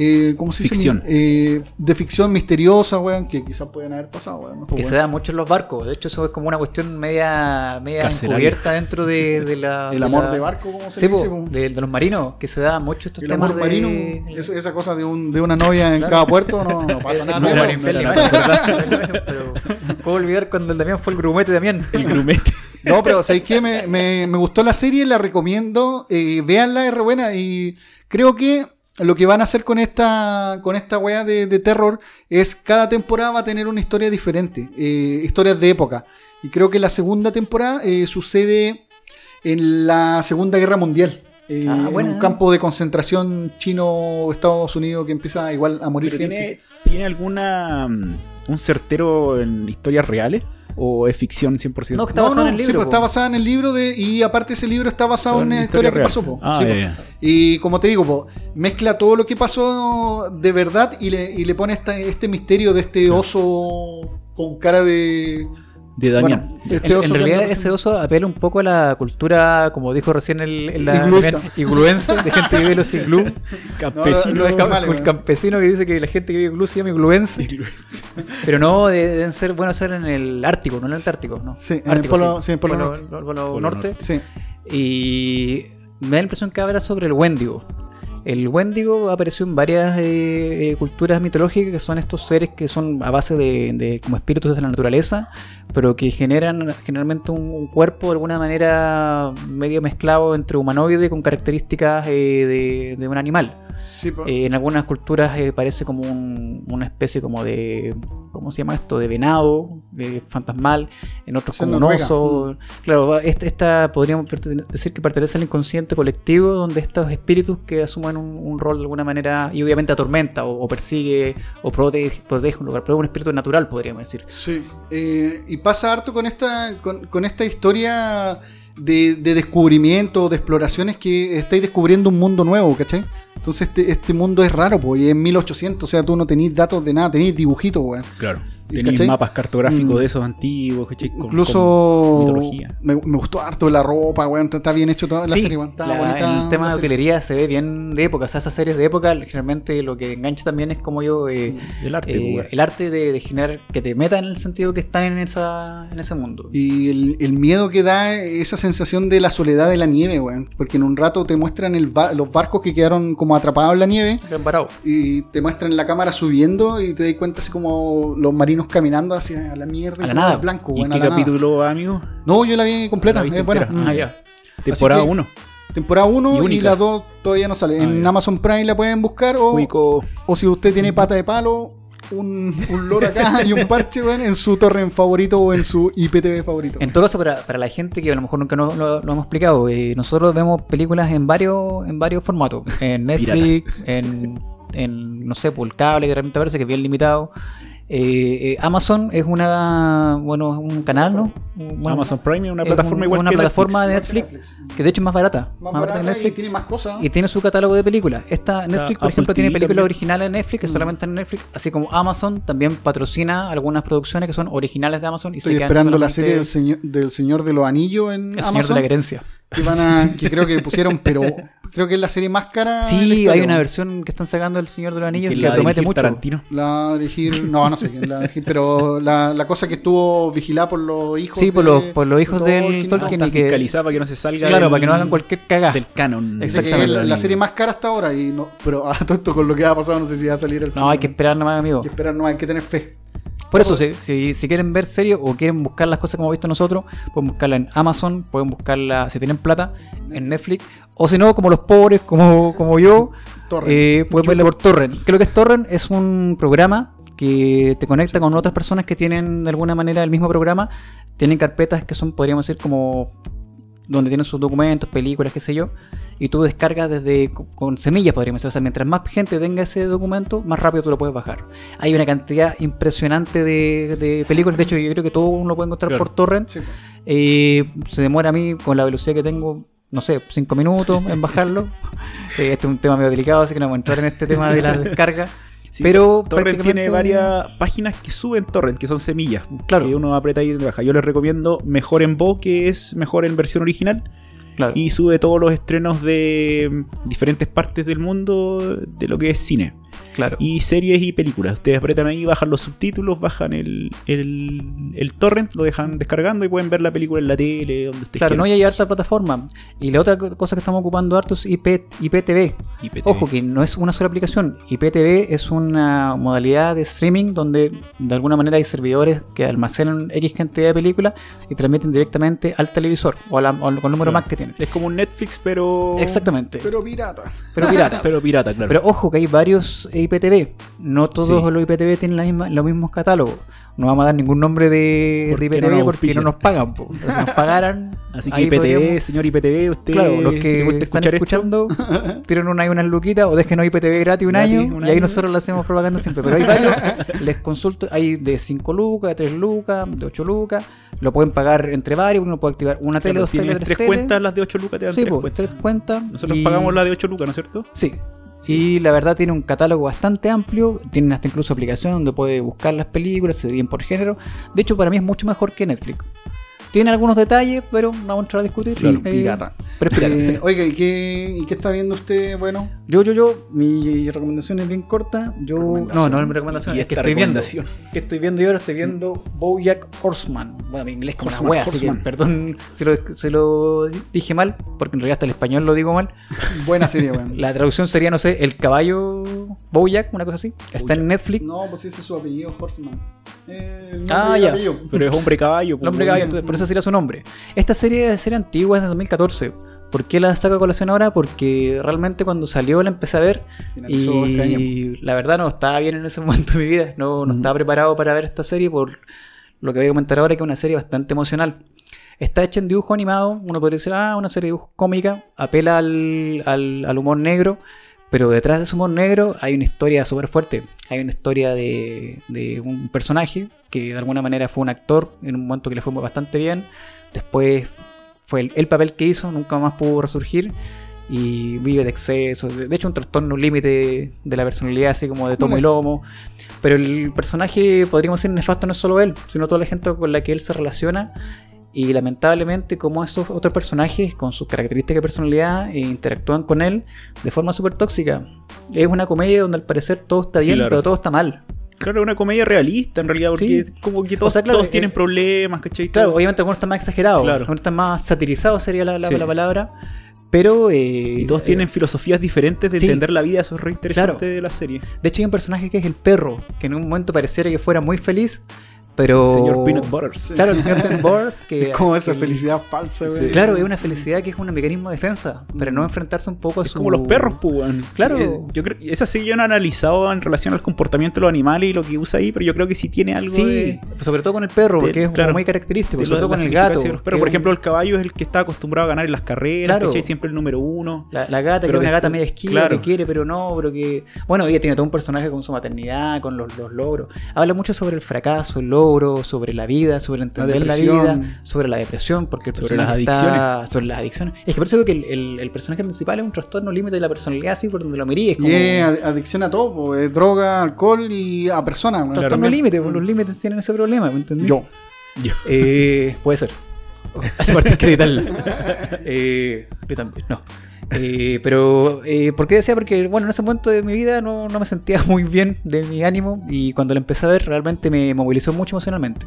Eh, ¿Cómo se dice? Ficción. Eh, de ficción misteriosa, weón, que quizás pueden haber pasado, weón. no Que weón. se da mucho en los barcos. De hecho, eso es como una cuestión media, media encubierta dentro de, de la. El de amor la- de barco, ¿cómo se Sí, dice? po, de, de los marinos, que se da mucho estos El temas amor de- marino, es- esa cosa de, un, de una novia en cada puerto, no, no pasa nada. No. Pero puedo olvidar cuando el Damián fue el grumete Damián. El grumete. No, pero ¿sabéis qué? Me, me, me gustó la serie, la recomiendo. Eh, véanla, es re buena. Y creo que lo que van a hacer con esta, con esta wea de, de terror es cada temporada va a tener una historia diferente. eh, historias de época. Y creo que la segunda temporada eh, sucede en la Segunda Guerra Mundial. eh, Ah, en un campo de concentración chino-Estados Unidos que empieza igual a morir Pero gente. ¿tiene, ¿Tiene alguna mm, un certero en historias reales? ¿O es ficción 100%? No, está No, basada no, en el sí, libro, pues po. está basada en el libro de, y aparte ese libro está basado en una historia historia que pasó. po. Ah, Sí, po. ya. Y como te digo, po, mezcla todo lo que pasó de verdad y le, y le pone esta- este misterio de este oso con cara de... De Damián. Bueno, este En, realidad ese oso apela un poco a la cultura, como dijo recién el, el la- igluense, de gente que vive en los iglú. Campesino. No, no, el campesino que dice que la gente que vive en iglú se llama igluense. Pero no, de- deben ser buenos ser en el Ártico, no en el Antártico, ¿no? Sí, en el polo- sí, en polo norte. polo- polo Polo norte. Sí. Y me da la impresión que habla sobre el Wendigo. El Wendigo apareció en varias eh, eh, culturas mitológicas que son estos seres que son a base de, de como espíritus de la naturaleza, pero que generan generalmente un, cuerpo de alguna manera medio mezclado entre humanoide con características eh, de un animal. Sí. Eh, en algunas culturas eh, parece como un- una especie como de, ¿cómo se llama esto? De venado, de fantasmal, en otros como un oso. Claro, esta, esta podríamos decir que pertenece al inconsciente colectivo, donde estos espíritus que asumen un, un rol de alguna manera y obviamente atormenta o, o persigue o protege, protege un lugar, pero es un espíritu natural, podríamos decir. Sí, eh, y pasa harto con esta, con, con esta historia de, de descubrimiento, de exploraciones que estáis descubriendo un mundo nuevo, ¿cachai? Entonces este, este mundo es raro, pues, y es 1800, o sea, tú no tenéis datos de nada, tenéis dibujitos, weón. Claro. ¿Y Tenéis mapas cartográficos Mm. de esos antiguos, ¿cachai? Con- Incluso con mitología. me, me gustó harto la ropa, weón, está bien hecho toda la Sí, serie, weón, está la- bonita el tema de utilería se ve bien de época, o sea, esas series de época generalmente lo que engancha también es como yo... eh, El arte, eh, pues, el arte de, de generar que te metan en el sentido que están en esa en ese mundo. Y el, el miedo que da esa sensación de la soledad de la nieve, weón. Porque en un rato te muestran el ba- los barcos que quedaron como atrapados en la nieve. Y te muestran la cámara subiendo y te das cuenta así como los marinos caminando hacia la mierda. A la nada. blanco, ¿Y qué a la capítulo, amigo? No, yo la vi completa. ¿La es buena. entera? Mm. Ah, ya. Temporada que- 1. Temporada 1 Y y, las dos todavía no sale. Ah, en ya. Amazon Prime la pueden buscar o, Cuico. o si usted tiene pata de palo, un, un loro acá y un parche, en su torrent favorito o en su IPTV favorito. En todo caso, para, para la gente que a lo mejor nunca no- lo, lo hemos explicado, eh, nosotros vemos películas en varios en varios formatos. En Netflix, en, en, no sé, por el cable, que de repente parece que es bien limitado. Eh, eh, Amazon es una bueno es un canal, ¿no? Amazon Prime es una es plataforma un- igual una que plataforma Netflix. de Netflix, que de hecho es más barata, Más más, barata que barata y Netflix. tiene más cosas. Y tiene su catálogo de películas. Esta Netflix, por Apple ejemplo, tiene películas también. originales en Netflix, que Mm. solamente en Netflix, así como Amazon también patrocina algunas producciones que son originales de Amazon y Estoy se quedan esperando la serie del señor, del señor de los Anillos en El Señor Amazon. de la Querencia. Que van a que creo que pusieron pero creo que es la serie más cara la Sí, hay una versión que están sacando del Señor de los Anillos Que que, la va a promete mucho. Tarantino. la va a dirigir no no sé quién la va a dirigir pero la, la cosa que estuvo vigilada por los hijos Sí, por de- los, por los hijos de del Tolkien, y que, fiscalizada para que no se salga claro, del- para que no hagan cualquier cagada. del canon. Exactamente. la, la serie más cara hasta ahora y no pero a todo esto con lo que ha pasado no sé si va a salir el No, hay que esperar nomás, amigo. hay que esperar no hay que tener fe Por eso, si, si, si quieren ver series o quieren buscar las cosas como hemos visto nosotros, pueden buscarla en Amazon, pueden buscarla, si tienen plata, en Netflix. O si no, como los pobres, como, como yo, eh, pueden verla por Torrent. ¿Qué es lo que es Torrent? Es un programa que te conecta con otras personas que tienen de alguna manera el mismo programa. Tienen carpetas que son, podríamos decir, como donde tienen sus documentos, películas, qué sé yo, y tú descargas desde co- con semillas, podríamos decir. O sea, mientras más gente tenga ese documento, más rápido tú lo puedes bajar. Hay una cantidad impresionante de, de películas. De hecho, yo creo que todo uno lo puede encontrar Claro. por torrent. Sí, pues. Eh, se demora a mí con la velocidad que tengo, no sé, 5 minutos en bajarlo. Eh, este es un tema medio delicado, así que no vamos a entrar en este tema de la descarga. Sí, pero Torrent tiene varias páginas que suben Torrent, que son semillas. Claro. Que uno aprieta y baja. Yo les recomiendo Mejor en Voz, que es mejor en versión original. Y sube todos los estrenos de mm, diferentes partes del mundo de lo que es cine. Claro. Y series y películas. Ustedes apretan ahí, bajan los subtítulos, bajan el, el, el torrent, lo dejan descargando y pueden ver la película en la tele, donde ustedes Claro, no quieran. hay harta plataforma. Y la otra co- cosa que estamos ocupando harto es IP, IPTV. IPTV. Ojo, que no es una sola aplicación. IPTV es una modalidad de streaming donde de alguna manera hay servidores que almacenan X cantidad de películas y transmiten directamente al televisor o, a la- o al con el número Claro. más que tienen. Es como un Netflix, pero. Exactamente. Pero pirata. Pero pirata. Pero pirata, claro. Pero ojo que hay varios IPTV. No todos Sí. los IPTV tienen la misma, los mismos catálogos. No vamos a dar ningún nombre de, de Porque no IPTV porque no nos pagan. po. Si nos pagaran, Así que IPTV, podríamos- señor IPTV, usted. Claro, los que están escuchando, tienen una, ahí unas luquitas o déjenos IPTV gratis un Gratis, año un y ahí nosotros le hacemos propaganda siempre. Pero hay varios, les consulto, hay de 5 lucas, de 3 lucas, de 8 lucas, lo pueden pagar entre varios, uno puede activar una tele, claro, dos tienes tres tres cuentas, las de 8 lucas te dan Sí, tres pues, cuentas. tres cuentas. Nosotros y- pagamos la de 8 lucas, ¿no es cierto? Sí. Y la verdad tiene un catálogo bastante amplio, tienen hasta incluso aplicación donde puede buscar las películas, se dividen por género. De hecho, para mí es mucho mejor que Netflix. Tiene algunos detalles, pero no vamos a entrar a discutir. Sí, Eh, pirata. Pero es pirata. Eh, oiga, ¿y qué, ¿y qué está viendo usted? Bueno, Yo, yo, yo, mi recomendación es bien corta. Yo. No, no es mi recomendación. Y es que estoy viendo. Que estoy viendo yo ahora, estoy viendo Bojack Horseman. Bueno, mi inglés como una Horseman, wea, así que Horseman. perdón si lo, si lo dije mal, porque en realidad hasta el español lo digo mal. buena serie, weón. La traducción sería, no sé, el caballo Bojack, una cosa así. Está en Netflix. No, pues ese es su apellido, Horseman. Eh, Ah, ya. apellido. Pero es hombre caballo. El pues, hombre caballo, entonces, por eso sería su nombre. Esta serie es serie antigua, es de 2014. ¿Por qué la saco a colación ahora? Porque realmente cuando salió la empecé a ver Finalizó y este año. la verdad no estaba bien en ese momento de mi vida. No, no estaba preparado para ver esta serie por lo que voy a comentar ahora, que es una serie bastante emocional. Está hecha en dibujo animado, uno podría decir, ah, una serie de dibujo cómica, apela al, al- al humor negro, pero detrás de ese humor negro hay una historia súper fuerte. Hay una historia de, de un personaje que de alguna manera fue un actor en un momento que le fue bastante bien. Después fue el, el papel que hizo, nunca más pudo resurgir. Y vive de exceso, de de hecho un trastorno límite de la personalidad, así como de tomo y lomo. Pero el personaje, podríamos decir, nefasto no es solo él, sino toda la gente con la que él se relaciona. Y lamentablemente, como esos otros personajes con sus características de personalidad eh, interactúan con él de forma súper tóxica. Es una comedia donde al parecer todo está bien, Claro. pero todo está mal. Claro, una comedia realista en realidad, porque Sí. como que todos, O sea, claro, todos eh, tienen problemas, ¿cachai? Claro, obviamente algunos están más exagerados, Claro. algunos están más satirizados, sería la, la- Sí. la palabra. Pero. eh, y todos eh, tienen filosofías diferentes de sí. entender la vida, eso es re interesante Claro. de la serie. De hecho, hay un personaje que es el perro, que en un momento pareciera que fuera muy feliz, pero. Señor Peanut Butters. Claro, el señor Peanut Butters, que. Es como esa que- felicidad falsa, Sí. Claro, es una felicidad que es un mecanismo de defensa, para no enfrentarse un poco a Es su. como los perros, pues. Claro. Sí, eh, yo creo esa sí yo no he analizado en relación al comportamiento de los animales y lo que usa ahí, pero yo creo que sí tiene algo Sí, de, sobre todo con el perro, de- porque es claro, muy característico, sobre todo con el gato. que Por ejemplo, el caballo es el que está acostumbrado a ganar en las carreras, Claro. Siempre el número uno. La, la gata, que Pero es una gata media esquiva, claro. que quiere, pero no, pero que. Bueno, ella tiene todo un personaje con su maternidad, con los, los logros. Habla mucho sobre el fracaso, el logro, sobre la vida, sobre entender la, vida, sobre la depresión, porque el Sobre las está- sobre las adicciones. Es que por eso digo que el, el- el personaje principal es un trastorno límite de la personalidad, así por donde lo mirí. Es como. Y es ad- adicción a todo, po, es droga, alcohol y a personas. Trastorno Claro. límite, pues los límites tienen ese problema, ¿me entendí? Yo. Eh, puede ser. Hace parte editarla. Eh, yo también, no. Eh, pero, eh, ¿por qué decía? Porque, bueno, en ese momento de mi vida no, no me sentía muy bien de mi ánimo y cuando la empecé a ver realmente me movilizó mucho emocionalmente.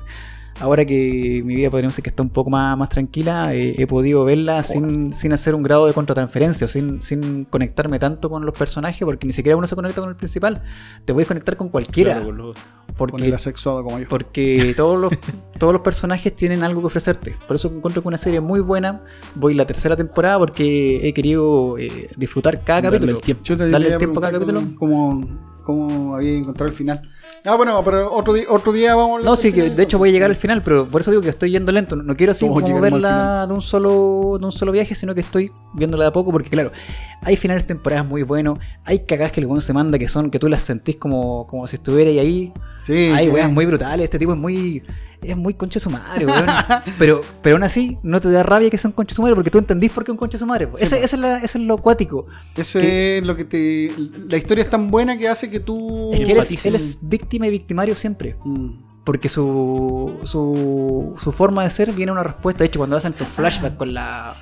Ahora que mi vida podríamos decir que está un poco más, más tranquila, eh, he podido verla sin, sin hacer un grado de contratransferencia, o sin, sin conectarme tanto con los personajes, porque ni siquiera uno se conecta con el principal. Te puedes conectar con cualquiera. Claro, con los- porque Con el asexuado como yo. porque todos los, todos los personajes tienen algo que ofrecerte. Por eso encuentro que una serie muy buena. Voy la tercera temporada porque he querido eh, disfrutar cada Darle capítulo. el tiempo. Yo te Darle el tiempo a cada capítulo. Cómo, cómo había encontrado el final. Ah, bueno, pero otro, día otro día vamos a hablar No, sí, que de hecho voy a llegar al final, pero por eso digo que estoy yendo lento. No quiero así como verla de un solo de un solo viaje, sino que estoy viéndola de a poco, porque claro, hay finales de temporadas muy buenos, hay cagadas que el weón se manda que son que tú las sentís como, como si estuvieras ahí. Sí, Hay weas muy brutales, este tipo es muy. Es muy concha de su madre, weón. pero, pero aún así, no te da rabia que sea un concha de su madre, porque tú entendís por qué es un concha de su madre. Sí, ese, es la- ese es lo acuático. Ese es lo que te. La historia es tan buena que hace que tú. Es que él es, empatices. él es víctima y victimario siempre. Mm. Porque su, su, su forma de ser viene una respuesta. De hecho, cuando hacen tu flashback con la,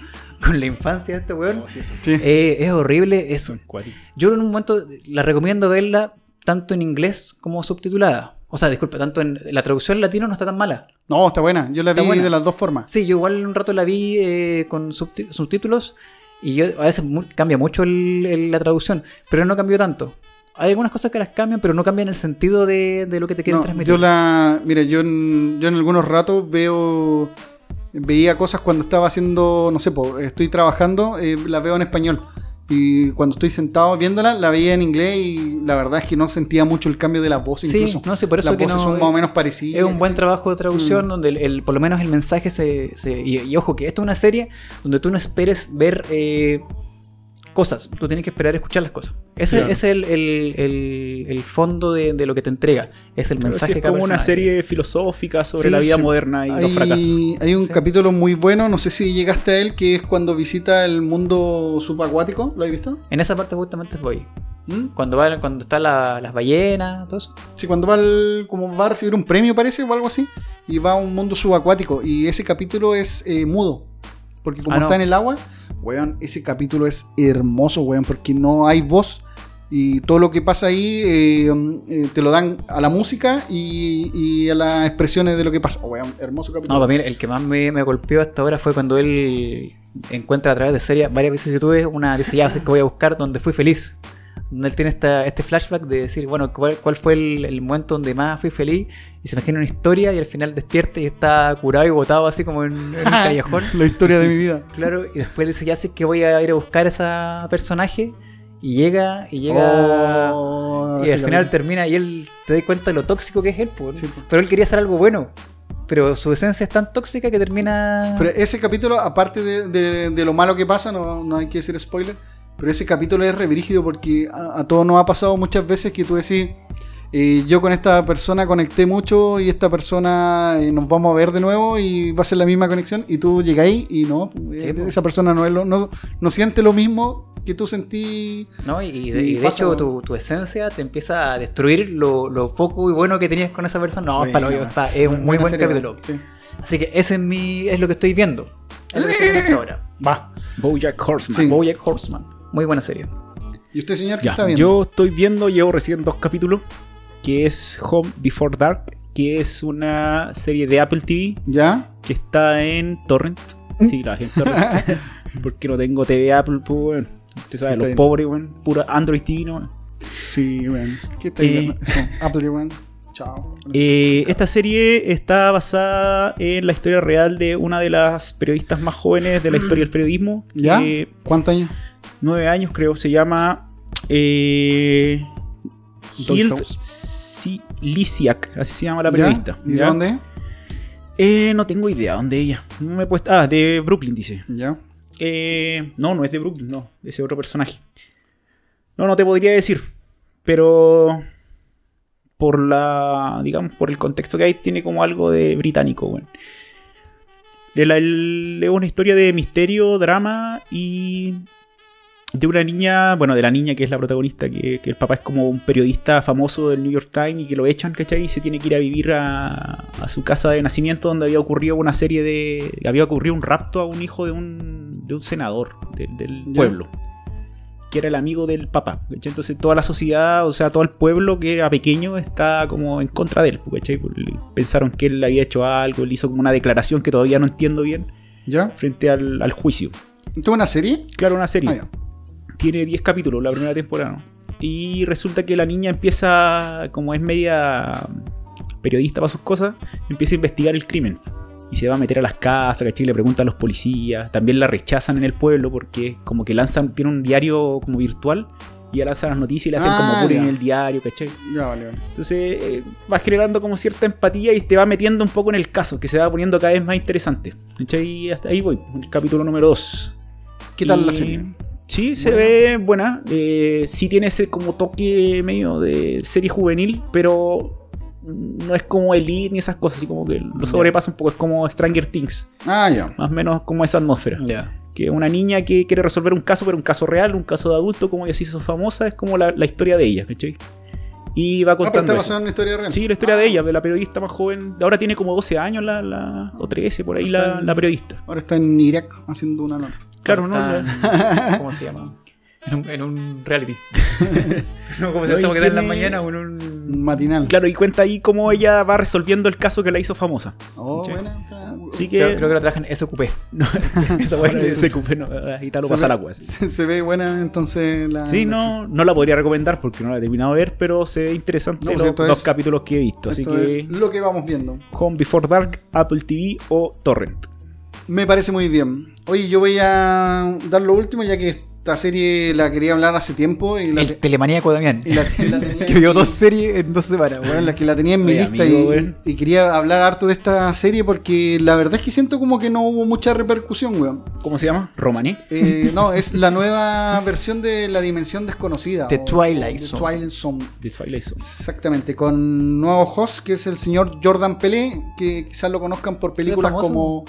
con la infancia de este weón. Oh, sí, sí. Sí. Eh, es horrible. Es, yo en un momento la recomiendo verla tanto en inglés como subtitulada. O sea, disculpa, tanto en la traducción en latino no está tan mala. No, está buena. Yo la Está vi buena. de las dos formas. Sí, yo igual un rato la vi eh, con subtítulos y yo, a veces mu- cambia mucho el- el- la traducción, pero no cambió tanto. Hay algunas cosas que las cambian, pero no cambian el sentido de, de lo que te quieren No, transmitir. yo la. Mira, yo en, yo en algunos ratos veo. Veía cosas cuando estaba haciendo. No sé, po, estoy trabajando, eh, la veo en español. Y cuando estoy sentado viéndola, la veía en inglés y la verdad es que no sentía mucho el cambio de voces. Sí, incluso. no, sí, por eso las que voces no- son más o menos parecidas. Es un buen trabajo de traducción Mm. donde el, el- por lo menos el mensaje se... se- y, y ojo, que esto es una serie donde tú no esperes ver eh, cosas, tú tienes que esperar escuchar las cosas. Ese Claro. ese es el, el- el- el fondo de, de lo que te entrega, es el Pero mensaje es que cada como una serie filosófica sobre Sí, la vida sí. moderna y los fracasos. Hay, un Sí. capítulo muy bueno, no sé si llegaste a él, que es cuando visita el mundo subacuático. ¿Lo has visto? En esa parte justamente voy. ¿Mm? Cuando va, cuando están la- las ballenas, todo eso. Sí, cuando va, al- como va a recibir un premio, parece, o algo así, y va a un mundo subacuático. Y ese capítulo es eh, mudo. Porque como Ah, no. está en el agua, weón, ese capítulo es hermoso, weón, porque no hay voz. Y todo lo que pasa ahí eh, eh, te lo dan a la música y, a las expresiones de lo que pasa. Weón, hermoso No, capítulo. para mí el que más me, golpeó hasta ahora fue cuando él encuentra a través de series, varias veces yo tuve una, dice ya, que voy a buscar donde fui feliz. Donde él tiene esta, este flashback de decir, bueno, cuál, cuál fue el, el momento donde más fui feliz. Y se imagina una historia y al final despierta y está curado y botado así como en, en un callejón. la historia de mi vida. Claro, y después le dice, ya sé que voy a ir a buscar a esa personaje. Y llega, y llega... Oh, y al ese final termina y él te da cuenta de lo tóxico que es él. po. Sí, po. Pero él quería hacer algo bueno. Pero su esencia es tan tóxica que termina... Pero ese capítulo, aparte de, de- de lo malo que pasa, no, no hay que decir spoiler, pero ese capítulo es revirígido porque a, a todos nos ha pasado muchas veces que tú decís, eh, yo con esta persona conecté mucho y esta persona eh, nos vamos a ver de nuevo y va a ser la misma conexión y tú llegáis y no, eh, Sí, po. esa persona no, es lo- no, no siente lo mismo que tú sentí. ¿no? Y de, Y de hecho tu, tu esencia te empieza a destruir lo, lo poco y bueno que tenías con esa persona. No, es para lo Buena, está, es un muy buen serie, capítulo. sí. Así que ese es mi es lo que estoy viendo. Es lo que estoy viendo hasta ahora. Va. Bojack Horseman. Sí. Bojack Horseman. Muy buena serie. ¿Y usted, señor, qué Ya, está viendo? Yo estoy viendo, llevo recién dos capítulos, que es Home Before Dark, que es una serie de Apple TV ¿Ya? que está en Torrent. Sí, la gente Torrent. Porque no tengo TV Apple, pues, weón. Usted sabe, Sí, los bien. pobres, weón. Pura Android TV, ¿no? Sí, bueno. ¿Qué está Eh. Apple, weón. Chao. Eh, esta serie está basada en la historia real de una de las periodistas más jóvenes de la historia del periodismo. ¿Ya? ¿Cuántos años? nueve años creo, se llama eh, Hild Lisiak, así se llama la ¿Ya? periodista. ¿Y ¿ya? dónde? Eh, no tengo idea, ¿dónde ella? No me he puesto... Ah, de Brooklyn dice. ¿Ya? Eh, no, no es de Brooklyn, no, ese otro personaje. No, no te podría decir, pero por la, digamos, por el contexto que hay, tiene como algo de británico, el- Es una historia de misterio, drama y de una niña, bueno, de la niña que es la protagonista, que, que el papá es como un periodista famoso del New York Times y que lo echan, ¿cachai? Y se tiene que ir a vivir a, a su casa de nacimiento donde había ocurrido una serie de... Había ocurrido un rapto a un hijo de un, de un senador del, pueblo. Que era el amigo del papá. ¿cachai? Entonces toda la sociedad, o sea, todo el pueblo que era pequeño está como en contra de él. ¿cachai? Porque Pensaron que él había hecho algo, él hizo como una declaración que todavía no entiendo bien ¿Ya? frente al, al juicio. ¿Tuvo una serie? Claro, una serie Ah, tiene 10 capítulos la primera temporada. ¿no? Y resulta que la niña empieza, como es media periodista para sus cosas, empieza a investigar el crimen. Y se va a meter a las casas, ¿cachai? Le pregunta a los policías. También la rechazan en el pueblo porque como que lanzan, tiene un diario como virtual. Y ya lanzan las noticias y le hacen Ah, como bullying ya. en el diario, ¿cachai? Ya, vale, vale. Entonces eh, va generando como cierta empatía y te va metiendo un poco en el caso, que se va poniendo cada vez más interesante. ¿Cachai? Y hasta ahí voy, el capítulo número 2. ¿Qué tal la serie? Sí, se ve buena. Eh, sí tiene ese como toque medio de serie juvenil, pero no es como Elite ni esas cosas, así como que lo sobrepasa un poco. Es como Stranger Things, Ah, ya. más o menos como esa atmósfera. Ya. Que una niña que quiere resolver un caso, pero un caso real, un caso de adulto, como ella se hizo famosa, es como la, la historia de ella, ¿cachai? Y va Ah, pero contando está eso. basado en una historia real. Sí, la historia de ella, de la periodista más joven. Ahora tiene como 12 años, la, la- o 13, por ahí, la, la periodista. Ahora está en Irak haciendo una nota. Claro, no, ¿Cómo se llama? En un, en un reality. no, como se No, y llama que da en la tiene- mañana o en un. Matinal. Claro, y cuenta ahí cómo ella va resolviendo el caso que la hizo famosa. Oh, Sí. buena, está- Así que. Creo, creo que lo trabajan en SQP. No, esa Bueno, cupe, no, ahí tal lo pasa ve- la. Sí, Se, se ve buena entonces la. Sí, no, no la podría recomendar porque no la he terminado de ver, pero se ve interesante No, los dos es- capítulos que he visto. Así que es lo que vamos viendo. Home Before Dark, Apple TV o Torrent. Me parece muy bien. Oye, yo voy a dar lo último ya que esta serie la quería hablar hace tiempo y la, El te- telemaníaco Damián. y la- la tenía que vio dos series en dos semanas, Bueno, la que la tenía en mi Oye, lista amigo, y- quería hablar harto de esta serie porque la verdad es que siento como que no hubo mucha repercusión, weón. ¿Cómo se llama? Romani. Eh, no, es la nueva versión de La Dimensión Desconocida. The o- Twilight Zone. Twilight Zone. The Twilight Zone. Exactamente, con nuevo host que es el señor Jordan Pelé, que quizás lo conozcan por películas como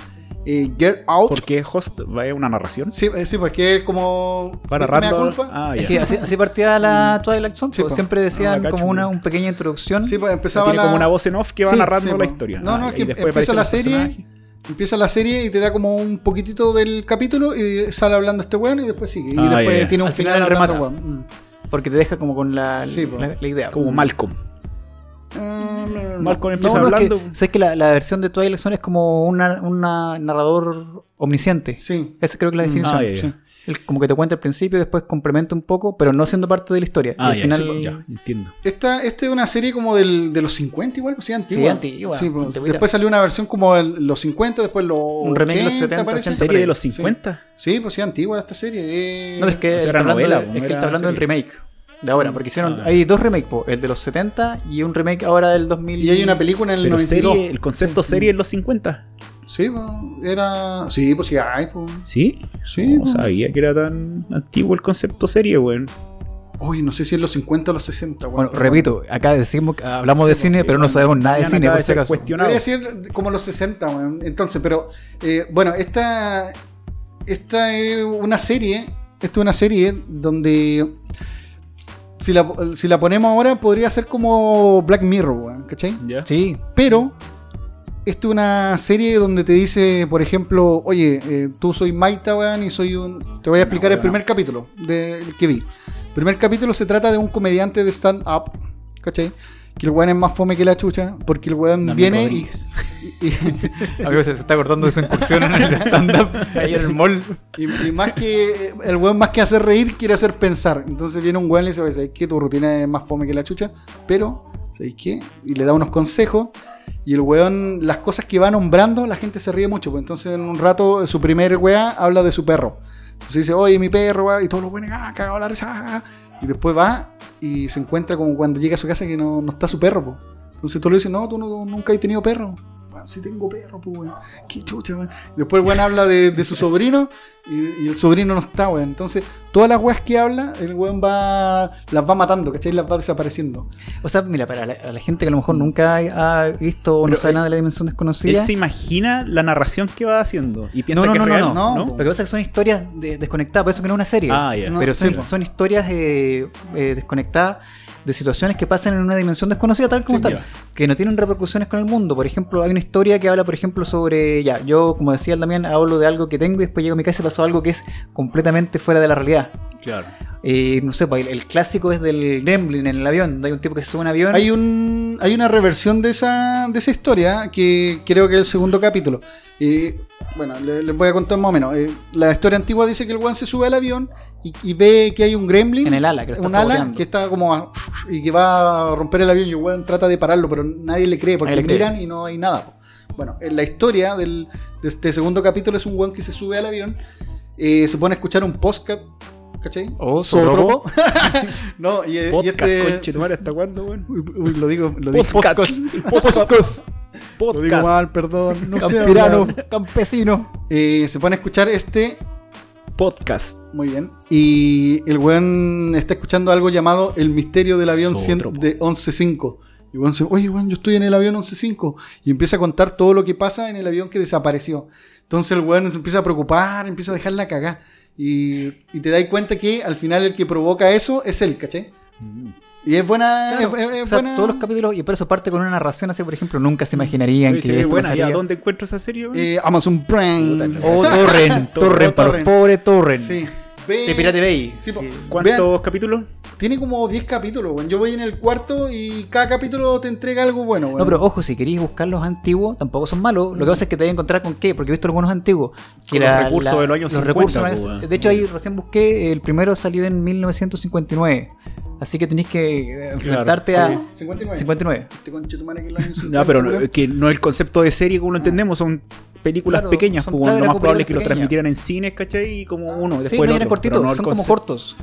eh, Get Out. Porque Host va a una narración. Sí, eh, sí, pues que es como... Va ¿Ves que me da narrando. culpa? Ah, Es que así, así partía la Twilight Zone. Sí, pues, siempre decían Ah, cacho, como una un pequeña introducción. Sí, pues empezaba Tiene la... como una voz en off que va Sí, narrando sí, la historia. No, no, Ah, es y que después empieza la serie, personajes. empieza la serie y te da como un poquitito del capítulo y sale hablando este weón y después sigue. Y Ah, después tiene un Al final, final remata. Mm. Porque te deja como con la, la, la idea. Como Malcolm. Mm, no, no, no. Malcolm empieza No, no, es hablando. que, ¿sabes que la, la versión de Twilight Zone es como una, una narrador omnisciente? Sí. Esa creo que es la definición. Ah, ya, ya. Sí. Él como que te cuenta al principio y después complementa un poco, pero no siendo parte de la historia. Y Ah, al ya, final, sí, ya, entiendo. Esta, esta es una serie como del, de los 50 igual, pues sí, antigua. antigua, Sí, pues, antigüita. después salió una versión como de los 50, después los Un remake de los 70, parece. 80. ¿Serie de los 50? Sí, pues sí, antigua esta serie. eh. No, es que, O sea, él era está hablando, novela, de- po, es que él está hablando del remake de ahora, porque hicieron, Ah. hay dos remakes, po, el de los 70 y un remake ahora del 2000. Y hay una película en el Pero 92. serie, el concepto serie en los 50. Sí, pues, era... Sí, pues sí, hay, pues. ¿Sí? Sí, No pues. sabía que era tan antiguo el concepto serie, weón. Uy, no sé si en los 50 o los 60, weón. Bueno, repito, acá decimos que hablamos de cine, sí, pero no sabemos nada de cine, por si acaso. Podría decir como los 60, weón. Entonces, pero eh, bueno, esta, esta es una serie. Esta es una serie donde si la, si la ponemos ahora podría ser como Black Mirror, ¿cachai? Sí, Pero esta es una serie donde te dice, por ejemplo, oye, eh, tú soy Maita, weón, y soy un... Te voy a explicar el primer capítulo del que vi. El primer capítulo se trata de un comediante de stand-up, ¿cachai? Que el weón es más fome que la chucha, porque el weón Damián viene y, Rodríguez. y- y- algo se, se está cortando de su incursión en el stand-up ahí en el mall. y- y más que el weón más que hacer reír, quiere hacer pensar. Entonces viene un weón y le dice, ¿sabes qué? Tu rutina es más fome que la chucha, pero, ¿sabes qué? Y le da unos consejos. Y el weón, las cosas que va nombrando, la gente se ríe mucho. Pues entonces en un rato, su primer weá habla de su perro. Entonces dice, oye, mi perro, weá", y todos los buenos, ah, cagado la risa. ah, ah". Y después va y se encuentra como cuando llega a su casa que no, no está su perro, pues. Entonces tú le dices, no, tú no- nunca has tenido perro. Sí tengo perro, pues, weón. Qué chucha, weón. Después el weón habla de, de su sobrino y, y el sobrino no está, weón. Entonces, todas las weas que habla, el weón va, las va matando, ¿cachai? Las va desapareciendo. O sea, mira, para la, a la gente que a lo mejor nunca ha ha visto o no sabe eh, nada de la dimensión Él desconocida. se imagina la narración que va haciendo y piensa No, no, que no, es no, real, no. ¿no? Lo que pasa es que son historias de- desconectadas, por eso que no es una serie. Ah, ya. No, Pero sí, son, son historias eh, eh, desconectadas de situaciones que pasan en una dimensión desconocida, tal como Sí, ya. que no tienen repercusiones con el mundo. Por ejemplo, hay una historia que habla, por ejemplo, sobre, ya, yo, como decía el Damián, hablo de algo que tengo y después llego a mi casa y pasó algo que es completamente fuera de la realidad. Claro. Eh, no sé, pues, el, el clásico es del Gremlin en el avión, donde hay un tipo que se sube a un avión. Hay un hay una reversión de esa, de esa historia que creo que es el segundo capítulo. Eh, bueno, le- les voy a contar más o menos. Eh, la historia antigua dice que el weón se sube al avión y, y ve que hay un gremlin. En el ala, que lo está Un ala que está como a- y que va a romper el avión y el weón trata de pararlo, pero nadie le cree porque le cree. miran y no hay nada. Bueno, en la historia del, de este segundo capítulo es un weón que se sube al avión, eh, se pone a escuchar un podcast. ¿Cachai? Oh, Zootropo. no, y, y Podcast, este. conchetumare, ¿hasta cuándo, weón? Lo digo, lo digo. Podcast. Podcast. Lo digo Podcast. mal, perdón. No Campirano, campesino. Eh, se pone a escuchar este. Podcast. Muy bien. Y el weón está escuchando algo llamado El misterio del avión 100 Zootropo. de 11.5. Y el weón dice, oye, weón, yo estoy en el avión 11.5. Y empieza a contar todo lo que pasa en el avión que desapareció. Entonces el weón se empieza a preocupar, empieza a dejarla cagar. Y, y te das cuenta que al final el que provoca eso es él, ¿cachai? Y es buena. Claro, es- es- es o sea, buena- todos los capítulos, y por eso parte con una narración así, por ejemplo, nunca se imaginarían Oye, que esto buena. ¿Y a dónde encuentro esa serie? eh, Amazon Prime. Oh, Torrent, Torrent, para los pobres Torrent. Sí. Ve- De Pirate Bay. Sí. Sí. Vean, ¿Cuántos capítulos? tiene como 10 capítulos, weón. Yo voy en el cuarto y cada capítulo te entrega algo bueno, weón. No, pero ojo, si queréis buscar los antiguos, tampoco son malos. Lo que pasa es que te voy a encontrar con qué, porque he visto algunos antiguos. Que Con los recursos de los años los 50, recursos de los po, años- weón. De hecho, ahí recién busqué, el primero salió en 1959. Así que tenéis que eh, enfrentarte Claro, a 59. 59. Este conchetumare que es el año 50, No, pero no, que no es el concepto de serie como lo entendemos, son películas Claro, pequeñas. son pues, claro, lo más probable es que lo transmitieran en cines, ¿cachai? Y como uno, Sí, después no el eran cortitos, no son como cortos.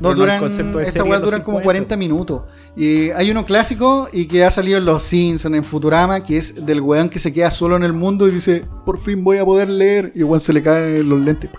No, no duran, concepto de esta serie weá de los duran como 50. 40 minutos. Y hay uno clásico y que ha salido en Los Simpsons, en Futurama, que es del weón que se queda solo en el mundo y dice, por fin voy a poder leer. Y el weón se le caen los lentes.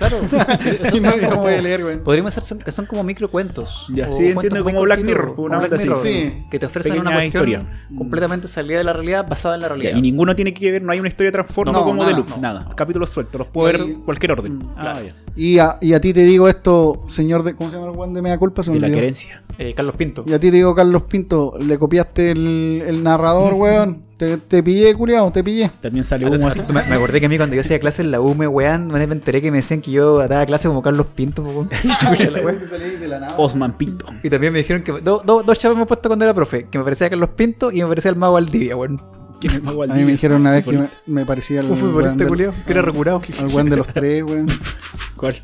Claro. y lo puede leer, weón. Podríamos hacer son- que son como microcuentos. Ya, sí, cuentos entiendo, como Black Mirror, como una Black. Mirror, Sí. Que te ofrecen una cuestión historia. completamente salida de la realidad, basada en la Ya, realidad. y ninguno tiene que ver, no hay una historia de trasfondo No, como nada, de Loop, no. nada. Capítulos sueltos, los puedo ver en cualquier orden. Mm, Ah, claro. Y a, y a ti te digo esto, señor de. ¿Cómo se llama el weón de Mea Culpa? De la querencia. Eh, Carlos Pinto. Y a ti te digo, Carlos Pinto, le copiaste el, el narrador, weón. Te, te pillé, culiao, te pillé. También sale Ah, humo así. Me, me acordé que a mí cuando yo hacía clases en la UME, weón, una vez me enteré que me decían que yo daba clases como Carlos Pinto, weón. Osman Pinto. Y también me dijeron que do- do- dos chapas me he puesto cuando era profe, que me parecía Carlos Pinto y me parecía el mago Aldivia, weón. ¿Quién es Mago A mí me dijeron una vez que me, me parecía al Un weón futbolista culiao, que era recurado. al weón de los tres, weón. ¿Cuál?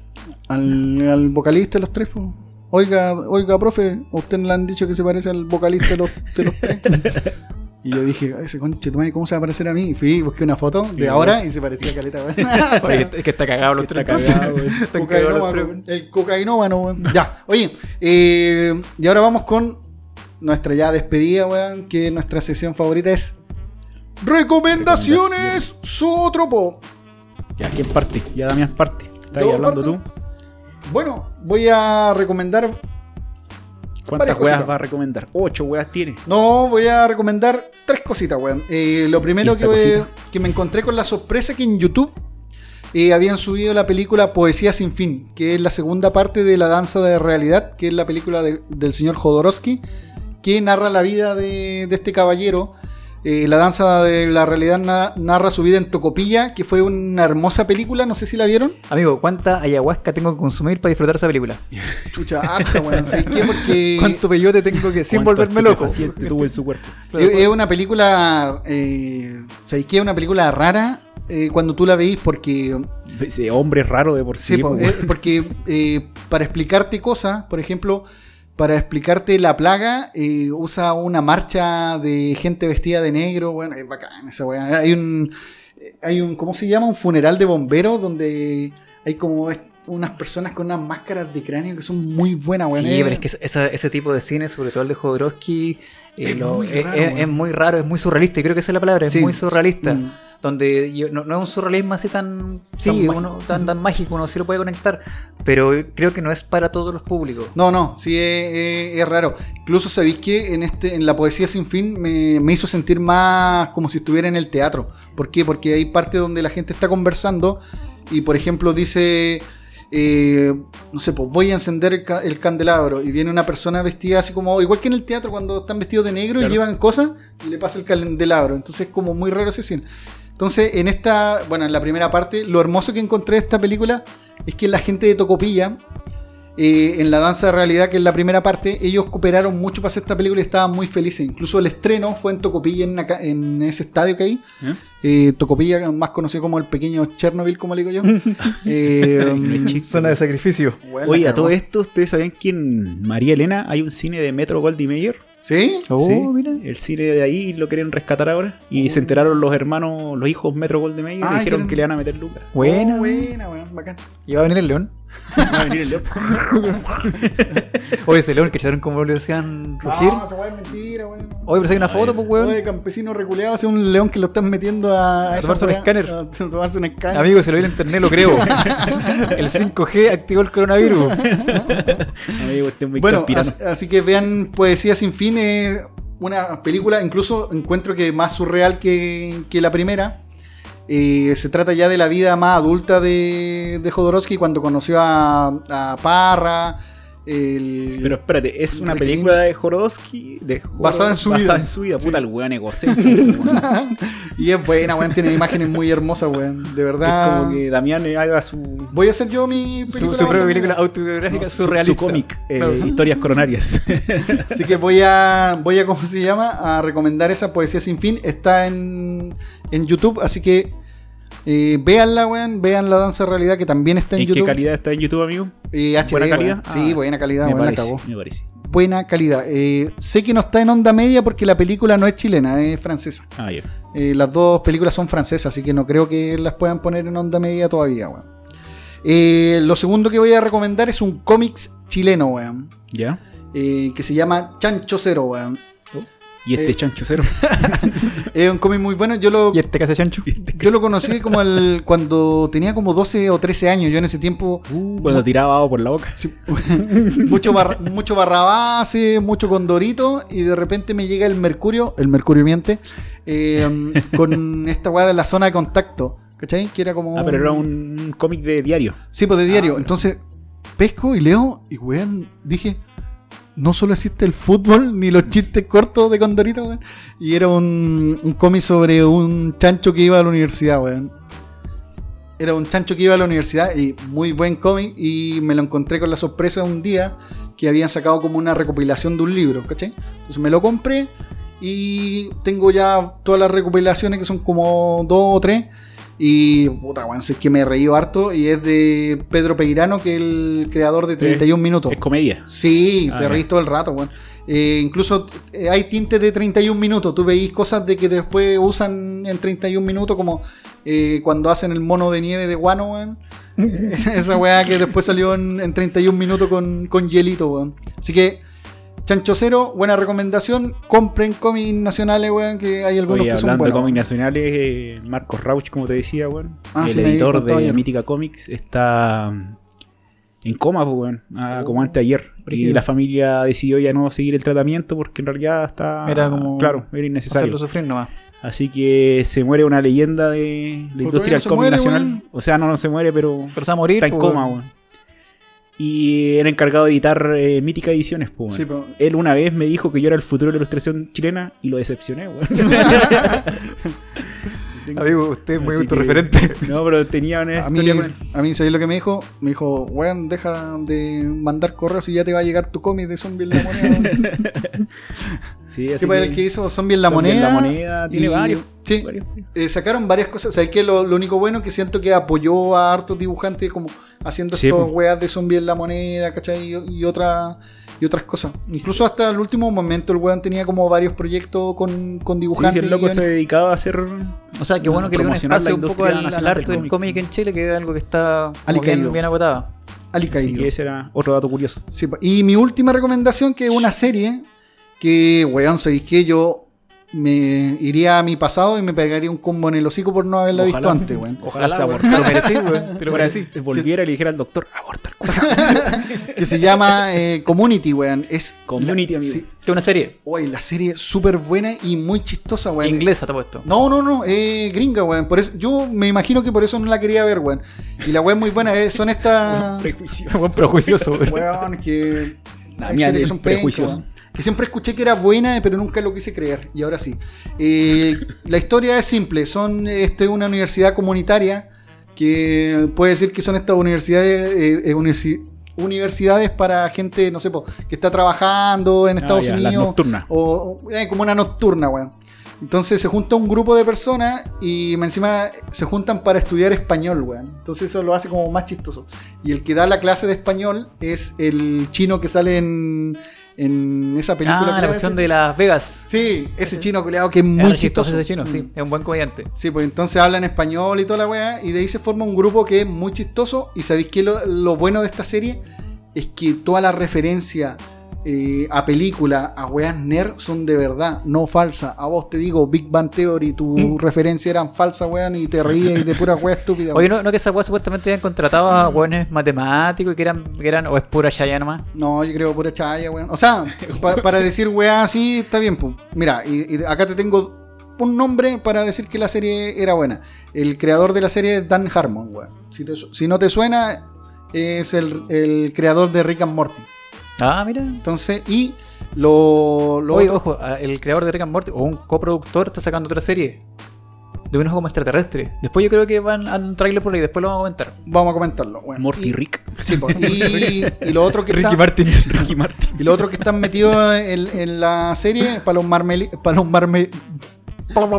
Al, al vocalista de los tres, po. Oiga, oiga, profe, ¿a usted no le han dicho que se parece al vocalista de los, de los tres? Y yo dije, "Ay, ese conche, tu madre, ¿cómo se va a parecer a mí? Y fui y busqué una foto de ahora y se parecía a Caleta, weón. Oye, es que está cagado los Está tres. cagado. Están cagados los el cocainómano, weón. Ya, oye, eh, y ahora vamos con nuestra ya despedida, weón, que nuestra sesión favorita es Recomendaciones Zootropo. Ya, ¿quién parte? Ya Damián parte. Estás hablando parto. tú. Bueno, voy a recomendar. ¿Cuántas weas vas a recomendar? Ocho weas tiene. No, voy a recomendar tres cositas, weón. Eh, lo primero ¿Y que, que me encontré con la sorpresa que en YouTube eh, habían subido la película Poesía sin fin, que es la segunda parte de La Danza de Realidad, que es la película de- del señor Jodorowsky, que narra la vida de, de este caballero. Eh, la danza de la realidad na- narra su vida en Tocopilla, que fue una hermosa película, no sé si la vieron. Amigo, ¿cuánta ayahuasca tengo que consumir para disfrutar esa película? Chucha, harta, weón. ¿Sabes qué? Porque ¿Cuánto peyote tengo que sin ¿Cuánto volverme loco? estupefaciente tuvo en su cuerpo. es, es una película, eh, ¿sabes qué? Es una película rara eh, cuando tú la veís porque Ese hombre raro de por sí. Sí, po, eh, porque eh, para explicarte cosas, por ejemplo, para explicarte la plaga, eh, usa una marcha de gente vestida de negro. Bueno, es bacán esa weá. Hay un, eh, hay un, ¿cómo se llama? Un funeral de bomberos donde hay como unas personas con unas máscaras de cráneo que son muy buenas, weón. Sí, pero es que esa- ese tipo de cine, sobre todo el de Jodorowsky, eh, Es lo- muy raro, es- muy raro, es muy surrealista. Y creo que esa es la palabra, es Sí. muy surrealista. Mm. Donde yo- no, no es un surrealismo así tan, sí, mágico. uno, tan, tan mágico, uno sí lo puede conectar. Pero creo que no es para todos los públicos. No, no, sí es, es- es raro. Incluso sabéis que en este, en la poesía sin fin me, me hizo sentir más como si estuviera en el teatro. ¿Por qué? Porque hay parte donde la gente está conversando y por ejemplo dice, eh, no sé, pues voy a encender el, ca- el candelabro y viene una persona vestida así como, igual que en el teatro cuando están vestidos de negro Claro. y llevan cosas y le pasa el candelabro. Entonces es como muy raro ese cine. Entonces, en esta, bueno, en la primera parte, lo hermoso que encontré de esta película es que la gente de Tocopilla, eh, en la danza de realidad, que es la primera parte, ellos cooperaron mucho para hacer esta película y estaban muy felices. Incluso el estreno fue en Tocopilla, en, una ca- en ese estadio que hay. ¿Eh? Eh, Tocopilla, más conocido como el pequeño Chernobyl, como le digo yo. Eh, Zona de sacrificio. bueno, Oye, a todo esto, ¿ustedes sabían que en María Elena hay un cine de Metro Goldie Mayer? ¿Sí? Oh, Sí, mira. El cine de ahí lo quieren rescatar ahora. Y se enteraron los hermanos, los hijos Metro Goldie Mayer, Ah, y dijeron quieren- que le van a meter lucas. Buena. Oh, buena, buena, bacán. ¿Y va a venir el león? Va a venir el león. Oye, ese león que echaron como le decían rugir. No, esa weá es mentira, weón. Oye, pero si hay una foto, pues, weón. Oye, campesino reculeado, hace un león que lo están metiendo a, A tomarse un escáner. A tomarse un escáner. Amigo, si lo vi en internet, lo creo. el 5G activó el coronavirus. Amigo, este es muy Bueno, campirano. as- así que vean Poesía sin fin, una película, incluso encuentro que más surreal que, que la primera. Eh, se trata ya de la vida más adulta de, de Jodorowsky cuando conoció a, a Parra, el- Pero espérate, es una Requiem. película de Jodorowsky de Jodor- Basada en su basada vida. en su vida. Puta, el weón egocéntrico. y es buena, weón. Tiene imágenes muy hermosas, weón. De es verdad. como que Damián haga su, Voy a hacer yo mi Su, película. su propia en- película autobiográfica no, su- su cómic, eh, Claro. historias coronarias. Así que voy a, voy a, ¿cómo se llama? A recomendar esa poesía sin fin. Está en, en YouTube, así que eh, véanla, weón. Vean la danza de realidad que también está en, ¿En qué YouTube. calidad está en YouTube, amigo? Eh, HD, ¿Buena weón. calidad? Sí, Ah, buena calidad, me la parece, me parece. Buena calidad. Eh, sé que no está en onda media porque la película no es chilena, es francesa. Ah, ya. Eh, las dos películas son francesas, así que no creo que las puedan poner en onda media todavía, weón. Eh, lo segundo que voy a recomendar es un cómics chileno, weón. ¿Ya? que se llama Chancho Cero, weón. ¿Y este Eh, chancho cero? Es un cómic muy bueno. Yo lo, ¿Y este hace chancho? yo lo conocí como el, cuando tenía como 12 o 13 años. Yo en ese tiempo. Cuando tiraba agua por la boca. sí, mucho, barra- mucho barrabase, mucho condorito. Y de repente me llega el Mercurio, el Mercurio miente, eh, con esta weá de la zona de contacto. ¿Cachai? Que era como. Ah, pero era un cómic de diario. Sí, pues de diario. Entonces, pesco y leo. Y weón, dije. No solo existe el fútbol ni los chistes cortos de Condorito. Y era un, un cómic sobre un chancho que iba a la universidad, weón. Era un chancho que iba a la universidad y muy buen cómic. Y me lo encontré con la sorpresa un día que habían sacado como una recopilación de un libro, ¿cachai? Entonces me lo compré y tengo ya todas las recopilaciones que son como dos o tres. Y puta, weón, si es que me reí harto. Y es de Pedro Peirano, que es el creador de 31 minutos. Es comedia. Sí, Ah, te reís todo el rato, weón. Eh, incluso eh, hay tintes de 31 minutos. Tú veis cosas de que después usan en 31 minutos, como eh, cuando hacen el mono de nieve de guano, weón. Esa weá que después salió en, en 31 minutos con, con hielito, weón. Así que, Chancho Cero, buena recomendación. Compren cómics nacionales, weón, que hay algunos Oye, que son hablando de cómics nacionales, eh, Marcos Rauch, como te decía, weón, Ah, el sí, editor de ayer. Mítica Comics, está mm, en coma, pues, weón, ah, como antes de ayer. Y la familia decidió ya no seguir el tratamiento porque en realidad está. Era como Claro, era innecesario. Hacerlo sufrir nomás. Así que se muere una leyenda de la todavía industria del cómic nacional. weón. O sea, no, no se muere, pero Pero se va a morir. está en pues, coma, weón. Y era encargado de editar eh, Mítica Ediciones, pues. Sí, pero- Él una vez me dijo que yo era el futuro de la ilustración chilena y lo decepcioné, weón. Amigo, usted es muy Así que- autorreferente. No, pero tenía una A mí, con- a mí, ¿sabes lo que me dijo? Me dijo, weón, deja de mandar correos y ya te va a llegar tu cómic de Zombie en la moneda. Sí, así pues que- el que hizo Zombie en la Zombie en moneda. la moneda tiene y- varios. Sí, varios. eh, sacaron varias cosas. ¿Sabes qué? Lo, lo único bueno que siento que apoyó a hartos dibujantes como haciendo Sí, estos pues. weas de Zombie en la moneda, ¿cachai? Y, y otra- y otras cosas. Incluso hasta el último momento el weón tenía como varios proyectos con, con Sí, dibujantes. sí, el loco y se dedicaba a hacer. O sea, qué bueno que le un espacio un poco industria al, al arte del cómic. cómic en Chile, que es algo que está Alicaído. bien, bien agotado. Ali Así que ese era otro dato curioso. Sí, y mi última recomendación, que es una serie que, weón, ¿sabéis qué? Yo me iría a mi pasado y me pegaría un combo en el hocico por no haberla visto Ojalá. antes, weón. Ojalá se weón. abortara. Te lo merecí, weón. Te lo merecí. Volviera y le dijera al doctor, abortar. Que se llama eh, Community, weón. Es Community, la- amigo. sí. Que una serie Oye, la serie es súper buena y muy chistosa, weón. inglesa, te he puesto. No, no, no, eh, gringa, weón. Por eso, yo me imagino que por eso no la quería ver, weón. Y la weón muy buena, eh, son estas... Prejuicioso. Prejuicioso, weón. Weón, que... Nah, que son pencas, prejuicioso. Que siempre escuché que era buena, pero nunca lo quise creer. Y ahora sí. Eh, la historia es simple. Son este, una universidad comunitaria que puede decir que son estas universidades, eh, eh, universi- universidades para gente, no sé, po, que está trabajando en Ah, Estados Unidos. O, o, eh, como una nocturna, weón. Entonces se junta un grupo de personas y encima se juntan para estudiar español, weón. Entonces eso lo hace como más chistoso. Y el que da la clase de español es el chino que sale en, en esa película. Ah, la cuestión de Las Vegas. Sí, ese chino culeado que es Es muy re chistoso chistoso. ese chino, sí. Mm. Es un buen comediante. Sí, pues entonces hablan español y toda la weá. Y de ahí se forma un grupo que es muy chistoso. Y sabéis que lo, lo bueno de esta serie es que toda la referencia eh, a película, a weas nerd, son de verdad, no falsa. A vos te digo, Big Bang Theory, tu Mm. referencia eran falsas, weón, y te reías de pura wea estúpida. Oye, no, no que esa weá supuestamente habían contratado a weones matemáticos y que eran, que eran, o es pura chaya nomás. No, yo creo pura chaya, weón. O sea, pa- para decir weá así, está bien, pues. Mira, y, y acá te tengo un nombre para decir que la serie era buena. El creador de la serie es Dan Harmon, weón. Si no te suena, es el, el creador de Rick and Morty. Ah, mira. Entonces, y lo, lo Oye, otro- ojo, a- el creador de Rick and Morty o un coproductor está sacando otra serie de un hijo como extraterrestre. Después yo creo que van a un trailer por ahí, después lo vamos a comentar. vamos a comentarlo. Bueno, Morty y, Rick. sí, y, y lo otro que está, Martin. Ricky Martin. y lo otro que están metidos en, en la serie para los marmeli, para los marme,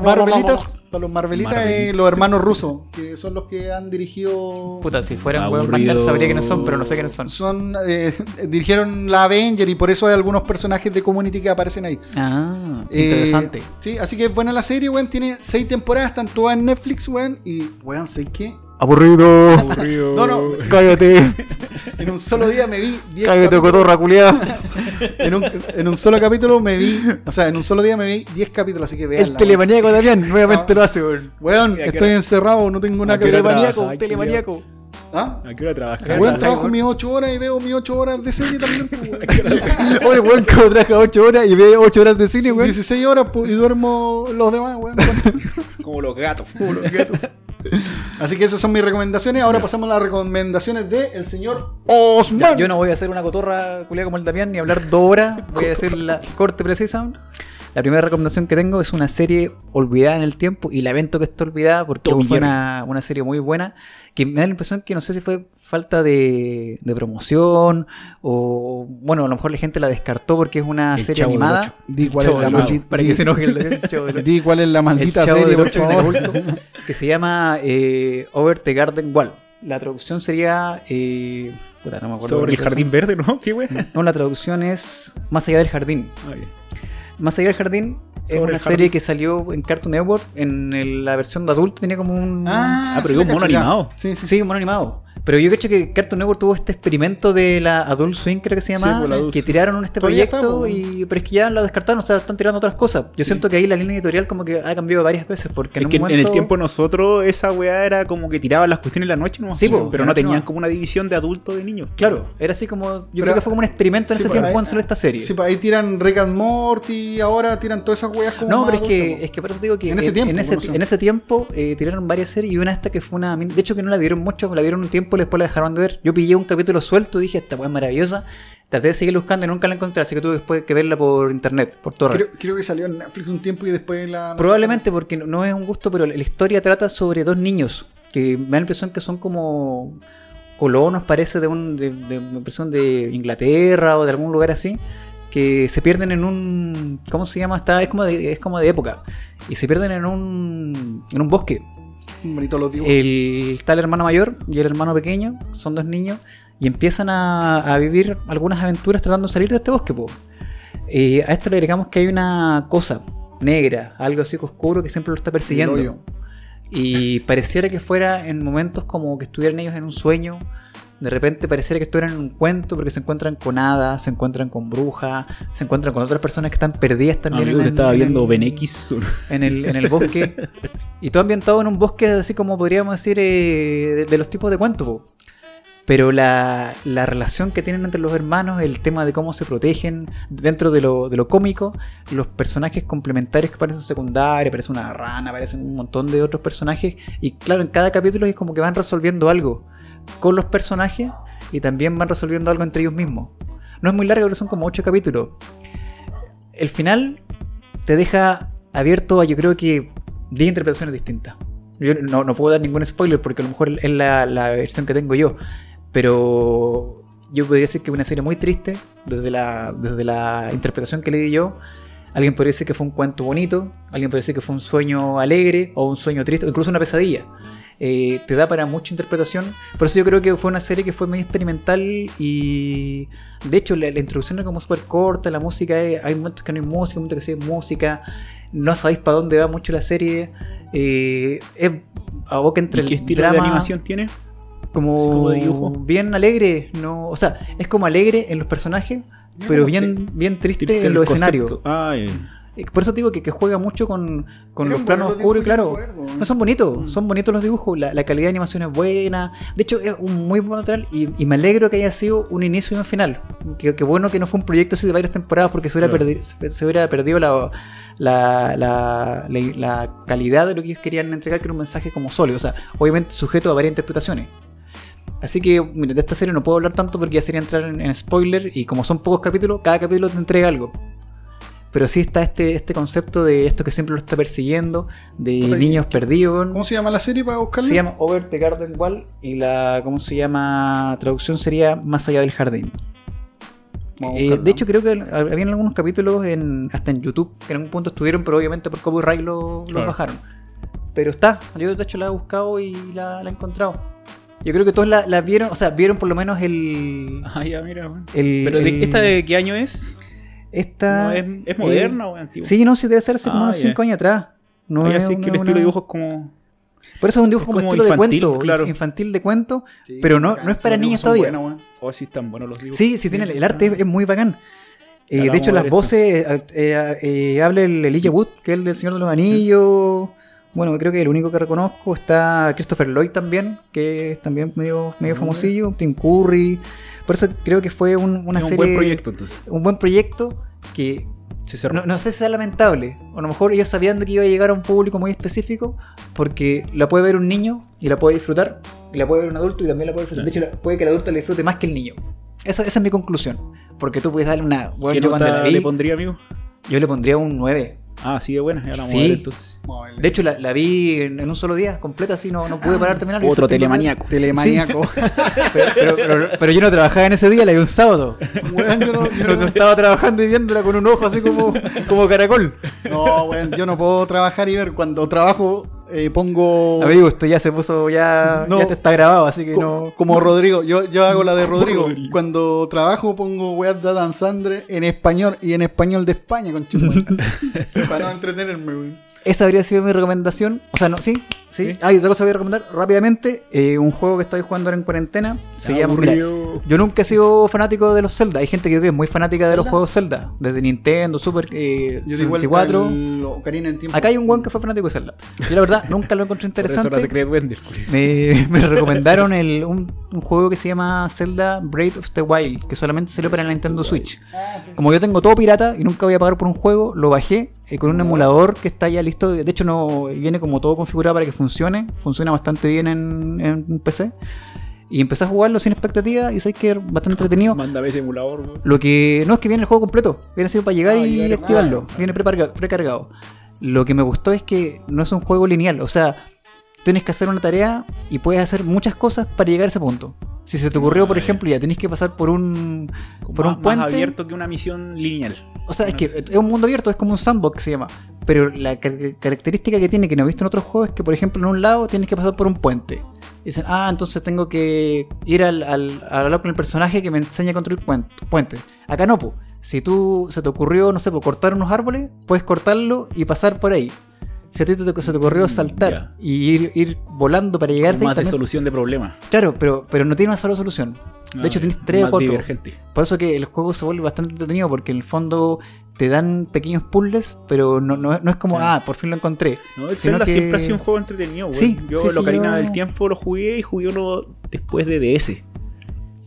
marmelitas, para los marmelitas es Marmelitas. los hermanos rusos, que son los que han dirigido Puta, si fueran huevos sabría quiénes son, pero no sé quiénes son. son eh, dirigieron la Avenger y por eso hay algunos personajes de Community que aparecen ahí. Ah, Eh, interesante. sí, así que es buena la serie, weón. Tiene seis temporadas, están todas en Netflix, weón. Y, weón, ¿sabes qué? Aburrido. Aburrido. No, no, Cállate. en un solo día me vi 10 Cállate, capítulos. cotorra, culiada. En un, en un solo capítulo me vi, o sea, en un solo día me vi 10 capítulos, así que vean. El telemaníaco también, nuevamente lo hace, weón. Weón, ¿Y a qué estoy encerrado, no tengo nada ¿A que hacer. Telemaníaco, telemaníaco. ¿Ah? ¿A qué hora trabajas? Trabajo, mis 8 horas y veo mis 8 horas de serie también. Oye, weón, como trabaja 8 horas y ve 8 horas de cine, weón. 16 horas pues, y duermo los demás, weón. Como los gatos. Así que esas son mis recomendaciones. Ahora pasamos a las recomendaciones del el señor Ya, Osman. yo no voy a hacer una cotorra culiada como el Damián ni hablar dos horas. Voy a hacer la corte precisa. La primera recomendación que tengo es una serie olvidada en el tiempo y lamento que esté olvidada porque Tommy fue una, una serie muy buena que me da la impresión que no sé si fue falta de, de promoción o bueno, a lo mejor la gente la descartó porque es una El serie animada. Di cuál es la maldita- para que se enoje el, el Chavo del Ocho. Di cuál es la maldita el Chavo serie, por favor. adulto, que se llama eh, Over the Garden Wall. La traducción sería eh, puta, no me acuerdo Sobre el jardín verde, ¿no? Qué wea. no, la traducción es Más allá del jardín. Ay, Más allá del jardín es Sobre una serie que salió en Cartoon Network. En el- la versión de adulto tenía como un. Ah, pero sí es un la mono ya. animado. Sí, sí. Sí, un mono animado. Pero yo cacho que Cartoon Network tuvo este experimento de la Adult Swing, creo que se llamaba, pues, que tiraron este Todavía proyecto, pues. y pero es que ya lo descartaron, o sea, están tirando otras cosas. Yo siento que ahí la línea editorial como que ha cambiado varias veces, porque Es en que un en el momento... tiempo nosotros esa weá era como que tiraban las cuestiones en la noche, ¿no? Sí, po, pero no tenían como una división de adulto de niños. Claro, era así como... Yo Pero- creo que fue como un experimento en ese pues, tiempo ahí- cuando salió esta serie. Sí, pues ahí tiran Rick and Morty, ahora tiran todas esas weas como. No, pero es que, es que por eso digo que En ese tiempo, ese, en ese tiempo eh, tiraron varias series y una esta que fue una... De hecho que no la dieron mucho, la dieron un tiempo después la dejaron de ver. Yo pillé un capítulo suelto y dije, esta weá es maravillosa. Traté de seguir buscando y nunca la encontré, así que tuve después que verla por internet, por po. torre. Creo, creo que salió en Netflix un tiempo y después la. Probablemente porque no- es un gusto, pero la la historia trata sobre dos niños que me da la impresión que son como colonos, parece, de, un, de, de una impresión de Inglaterra o de algún lugar así, que se pierden en un... ¿Cómo se llama? Está, es, como de, es como de época. Y se pierden en un, en un bosque. Bonito los dibujos. El, está el hermano mayor y el hermano pequeño, son dos niños, y empiezan a, a vivir algunas aventuras tratando de salir de este bosque. po. Eh, a esto le agregamos que hay una cosa negra, algo así oscuro que siempre lo está persiguiendo. Y pareciera que fuera en momentos como que estuvieran ellos en un sueño. De repente pareciera que estuvieran en un cuento porque se encuentran con hadas, se encuentran con brujas, se encuentran con otras personas que están perdidas también. Amigo, en estaba en viendo X. en el, en el bosque. y todo ambientado en un bosque así como podríamos decir eh, de, de los tipos de cuentos. Pero la, la relación que tienen entre los hermanos, el tema de cómo se protegen dentro de lo, de lo cómico, los personajes complementarios que parecen secundarios, aparece una rana, aparecen un montón de otros personajes. Y claro, en cada capítulo es como que van resolviendo algo con los personajes y también van resolviendo algo entre ellos mismos. No es muy largo, pero son como 8 capítulos. El final te deja abierto a yo creo que 10 interpretaciones distintas. Yo no, puedo dar ningún spoiler porque a lo mejor es la, versión que tengo yo. Pero yo podría decir que es una serie muy triste desde la, desde la interpretación que le di yo. Alguien podría decir que fue un cuento bonito, alguien podría decir que fue un sueño alegre o un sueño triste incluso una pesadilla. Eh, te da para mucha interpretación. Por eso yo creo que fue una serie que fue muy experimental y de hecho la, la introducción era como súper corta, la música es- hay momentos que no hay música, momentos que sí hay música, no sabéis para dónde va mucho la serie. Eh, es a boca entre ¿Y qué el estilo drama, de animación tiene? como, como de dibujo? bien alegre, no, o sea, es como alegre en los personajes, pero bien, bien triste Triste en los escenarios. Por eso te digo que, que juega mucho con, los planos oscuros y claro. No son bonitos, son bonitos los dibujos, la, la calidad de animación es buena. De hecho, es un muy buen material y, y me alegro que haya sido un inicio y un final. Que, que bueno que no fue un proyecto así de varias temporadas porque se hubiera, Claro. perdi- se, se hubiera perdido la, la, la, la- la calidad de lo que ellos querían entregar, que era un mensaje como sólido. O sea, obviamente sujeto a varias interpretaciones. Así que, mira, de esta serie no puedo hablar tanto porque ya sería entrar en, en spoiler. Y como son pocos capítulos, cada capítulo te entrega algo. Pero sí está este, este concepto de esto que siempre lo está persiguiendo, de niños perdidos. ¿Cómo se llama la serie para buscarla? Se llama Over the Garden Wall y la, ¿cómo se llama? Traducción sería Más allá del jardín. Eh, de hecho, creo que habían algunos capítulos en, hasta en YouTube que en algún punto estuvieron, pero obviamente por copyright lo, los Claro. bajaron. Pero está, yo de hecho la he buscado y la, la he encontrado. Yo creo que todos la, la vieron, o sea, vieron por lo menos el. Ah, ya, mira, el Pero de- ¿esta de qué año es? Esta. No, es, es moderna o antigua? Sí, no, sí, debe ser hace como Ah, unos ya. 5 años atrás. No es sé que el una- estilo de dibujo es como. Por eso es un dibujo es como, como estilo infantil, de cuento, claro. infantil de cuento, Sí, pero no, bacán, no es para niños todavía. buenos. Oh, sí, están buenos los dibujos. Sí, sí, tiene el, arte es, es muy bacán. Eh, de hecho, las voces, eh, eh, eh, habla el Elijah Wood, que es el del Señor de los Anillos. Bueno, creo que el único que reconozco está Christopher Lloyd también, que es también medio, medio Ah, famosillo, Tim Curry. Por eso creo que fue un- una Es un serie. buen proyecto, entonces. Un buen proyecto que Se cerró. no, no sé si sea lamentable. O a lo mejor ellos sabían de que iba a llegar a un público muy específico, porque la puede ver un niño y la puede disfrutar, y la puede ver un adulto y también la puede disfrutar. De hecho, puede que el adulto la disfrute más que el niño. Eso, esa es mi conclusión. Porque tú puedes darle una. Bueno, ¿Qué yo cuando nota la vi, le pondría, amigo? yo le pondría un 9. Ah, sí, de buena. Ya la vamos Sí. a ver entonces. Vamos a verla. De hecho, la, la vi en, en un solo día, completa, así, no, no pude parar de terminar. Otro tipo de- telemaníaco. Telemaníaco. Pero, pero- pero- pero yo no trabajaba en ese día, la vi un sábado. Weón, yo no, yo Yo no no- estaba trabajando y viéndola con un ojo así como, como caracol. no, weón, yo no puedo trabajar y ver. Cuando trabajo, eh, pongo. Amigo, esto ya se puso, ya, No. ya te está grabado, así que co- no. Como Rodrigo, yo, yo hago la de Rodrigo. Rodrigo. Cuando trabajo pongo weas de Adam Sandler en español y en español de España, con Para no entretenerme, weón. Esa habría sido mi recomendación. O sea, no, sí, sí. Sí. Ah, y otra cosa voy a recomendar rápidamente. eh, un juego que estoy jugando ahora en cuarentena. Se llama. mira, yo nunca he sido fanático de los Zelda. Hay gente que yo creo que es muy fanática de los juegos Zelda. Desde Nintendo, Super eh, Yo digo 64. el Ocarina en tiempo. Acá hay un weón que fue fanático de Zelda. Yo la verdad nunca lo encontré Por eso ahora se interesante. Me, me recomendaron el, un, un juego que se llama Zelda Breath of the Wild, que solamente salió para la Nintendo Switch. Ah, sí. Como yo tengo todo pirata y nunca voy a pagar por un juego, lo bajé eh, con un emulador que está ya listo. De hecho, no viene como todo configurado para que funcione. Funciona bastante bien en, en PC. Y empecé a jugarlo sin expectativa y sé que es bastante entretenido. Mándame ese emulador. Lo que no es que viene el juego completo, viene así para llegar Ah, y activarlo. ah. Viene precarga- precargado. Lo que me gustó es que no es un juego lineal, o sea, tienes que hacer una tarea y puedes hacer muchas cosas para llegar a ese punto. Si se te ocurrió, por ya. ejemplo, ya tenés que pasar por un Como por más, un puente. más abierto que una misión lineal. O sea, es que es un mundo abierto, es como un sandbox se llama. Pero la car- característica que tiene, que no he visto en otros juegos, es que, por ejemplo, en un lado tienes que pasar por un puente. Y dicen, ah, entonces tengo que ir al, al, al hablar con el personaje que me enseña a construir puen- puentes. Acá no, po. Si tú se te ocurrió, no sé, po, cortar unos árboles, puedes cortarlo y pasar por ahí. Si a ti te, se te ocurrió Mm, saltar y ir, ir volando para llegar más de solución de problemas. Claro, pero, pero no tiene una sola solución. De Ah, hecho, tienes tres o cuatro. divergente. Por eso que el juego se vuelve bastante entretenido porque en el fondo te dan pequeños puzzles, pero no, no, no es como, ah, por fin lo encontré. No, el Zelda que- siempre ha sido un juego entretenido. Sí, Yo sí, yo- del Tiempo lo jugué y jugué uno después de DS.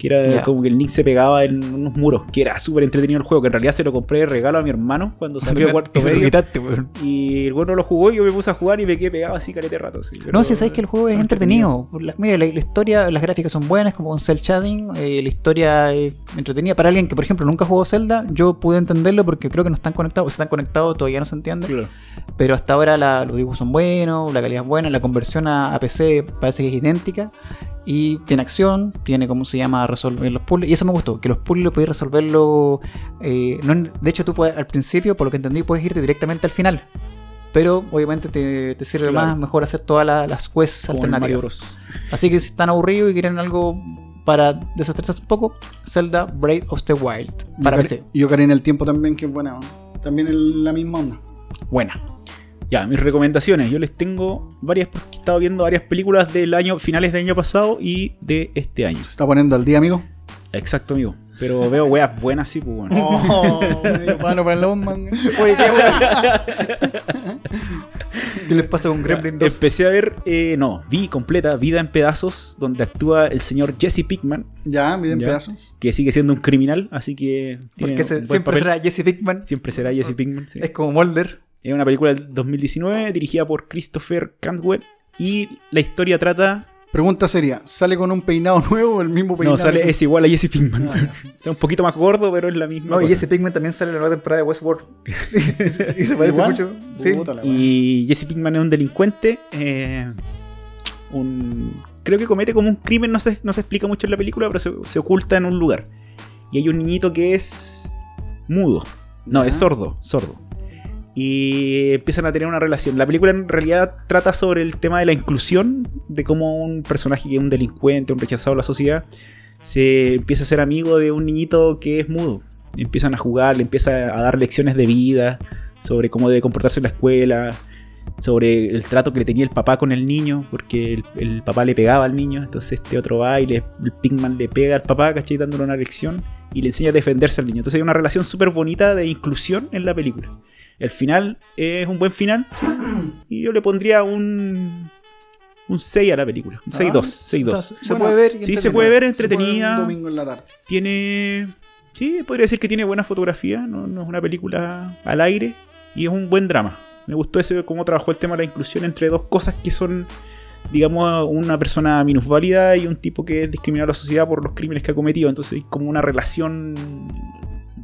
Que era como que el Nick se pegaba en unos muros. Que era súper entretenido el juego. Que en realidad se lo compré de regalo a mi hermano cuando salió de cuarto medio. quitaste. Y el bueno lo jugó y yo me puse a jugar y me quedé pegado así calete rato. sí. No, si sabes que el juego es entretenido. La- mira, la, la historia, las gráficas son buenas, como con cel shading. eh, la historia es entretenida. Para alguien que, por ejemplo, nunca jugó Zelda, yo pude entenderlo porque creo que no están conectados. Si están conectados, todavía no se entiende. Claro. Pero hasta ahora la- los dibujos son buenos, la calidad es buena, la conversión a, a PC parece que es idéntica. Y tiene acción, tiene como se llama resolver los puzzles. Y eso me gustó, que los puzzles podéis resolverlo. eh, no de hecho, tú puedes, al principio, por lo que entendí, puedes irte directamente al final. Pero obviamente te, te sirve Claro. más, mejor hacer todas la- las quests Como el alternativas. Así que si están aburridos y quieren algo para desestresarse un poco, Zelda Breath of the Wild. Para y, PC. Y Ocarina el tiempo también, que es buena. También es la misma onda. Buena. Ya, mis recomendaciones. Yo les tengo varias porque he estado viendo varias películas del año, finales del año pasado y de este año. Se está poniendo al día, amigo. Exacto, amigo. Pero veo weas buenas, sí, pues bueno. Oh, medio palo para el Longman. Oye, ¿qué, ¿Qué les pasa con Gremlin 2? Empecé a ver, eh, no, vi completa Vida en Pedazos, donde actúa el señor Jesse Pickman, Ya, miren Ya. pedazos. que sigue siendo un criminal, así que tiene Porque se- un buen siempre papel. será Jesse Pickman. Siempre será Jesse Pinkman. sí. Es como Mulder. Es una película del 2019 dirigida por Christopher Cantwell y la historia trata Pregunta seria, ¿sale con un peinado nuevo o el mismo peinado? No, sale, es igual a Jesse Pinkman. O sea, un poquito más gordo, pero es la misma. No, y cosa. ese Pigment también sale en la nueva temporada de Westworld. y se parece ¿Igual? mucho. Sí. Y Jesse Pinkman es un delincuente. eh, un, creo que comete como un crimen, no se, no se explica mucho en la película, pero se, se oculta en un lugar. Y hay un niñito que es mudo. No, es sordo, sordo. Y empiezan a tener una relación. La película en realidad trata sobre el tema de la inclusión, de cómo un personaje que es un delincuente, un rechazado de la sociedad, se empieza a ser amigo de un niñito que es mudo. Empiezan a jugar, le empieza a dar lecciones de vida sobre cómo debe comportarse en la escuela, sobre el trato que le tenía el papá con el niño, porque el, papá le pegaba al niño, entonces este otro va y le, el Pinkman le pega al papá, ¿cachai? Dándole una lección y le enseña a defenderse al niño. Entonces hay una relación súper bonita de inclusión en la película. El final es un buen final, sí, y yo le pondría un, un 6 a la película, un 6-2, Ah, 6-2. O sea, se Bueno, puede ver. y Sí, se puede ver entretenida. Un domingo en la tarde. Tiene. Sí, podría decir que tiene buena fotografía. No, no es una película al aire. Y es un buen drama. Me gustó ese cómo trabajó el tema de la inclusión entre dos cosas que son, digamos, una persona minusválida y un tipo que es discriminado a la sociedad por los crímenes que ha cometido. Entonces hay como una relación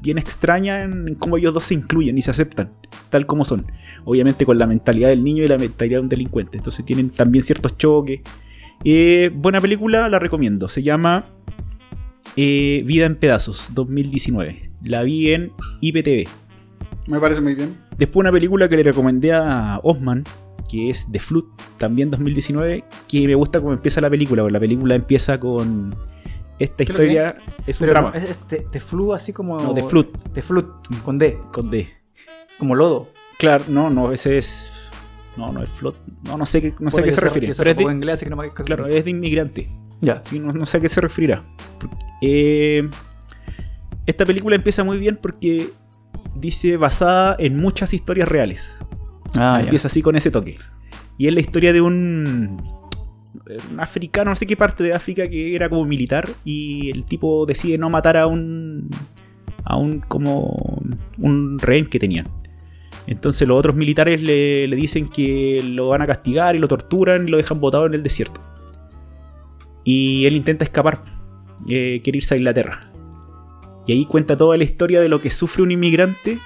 bien extraña en, cómo ellos dos se incluyen y se aceptan tal como son. Obviamente con la mentalidad del niño y la mentalidad de un delincuente. Entonces tienen también ciertos choques. Eh, buena película, la recomiendo. Se llama eh, Vida en Pedazos, 2019. La vi en IPTV. Me parece muy bien. Después una película que le recomendé a Osman, que es The Flood, también 2019, que me gusta cómo empieza la película, la película empieza con esta historia, es un Pero drama, no, es, es te, te flu así como. No, The Flood. Te flut, con D. con D. Como lodo. Claro, no, no, ese es... No, no es Flood. No, no sé, qué- no sé a qué se refiere. Pero es de, inglés, así que no me hagas caso. claro, es de inmigrante. Ya. Sí, no, no sé a qué se referirá. Eh, esta película empieza muy bien porque dice basada en muchas historias reales. Ah, ya. empieza así con ese toque. Y es la historia de un, un africano, no sé qué parte de África, que era como militar y el tipo decide no matar a un a un como un rehén que tenían. Entonces los otros militares le, le dicen que lo van a castigar y lo torturan y lo dejan botado en el desierto. Y él intenta escapar, eh, quiere irse a Inglaterra. Y ahí cuenta toda la historia de lo que sufre un inmigrante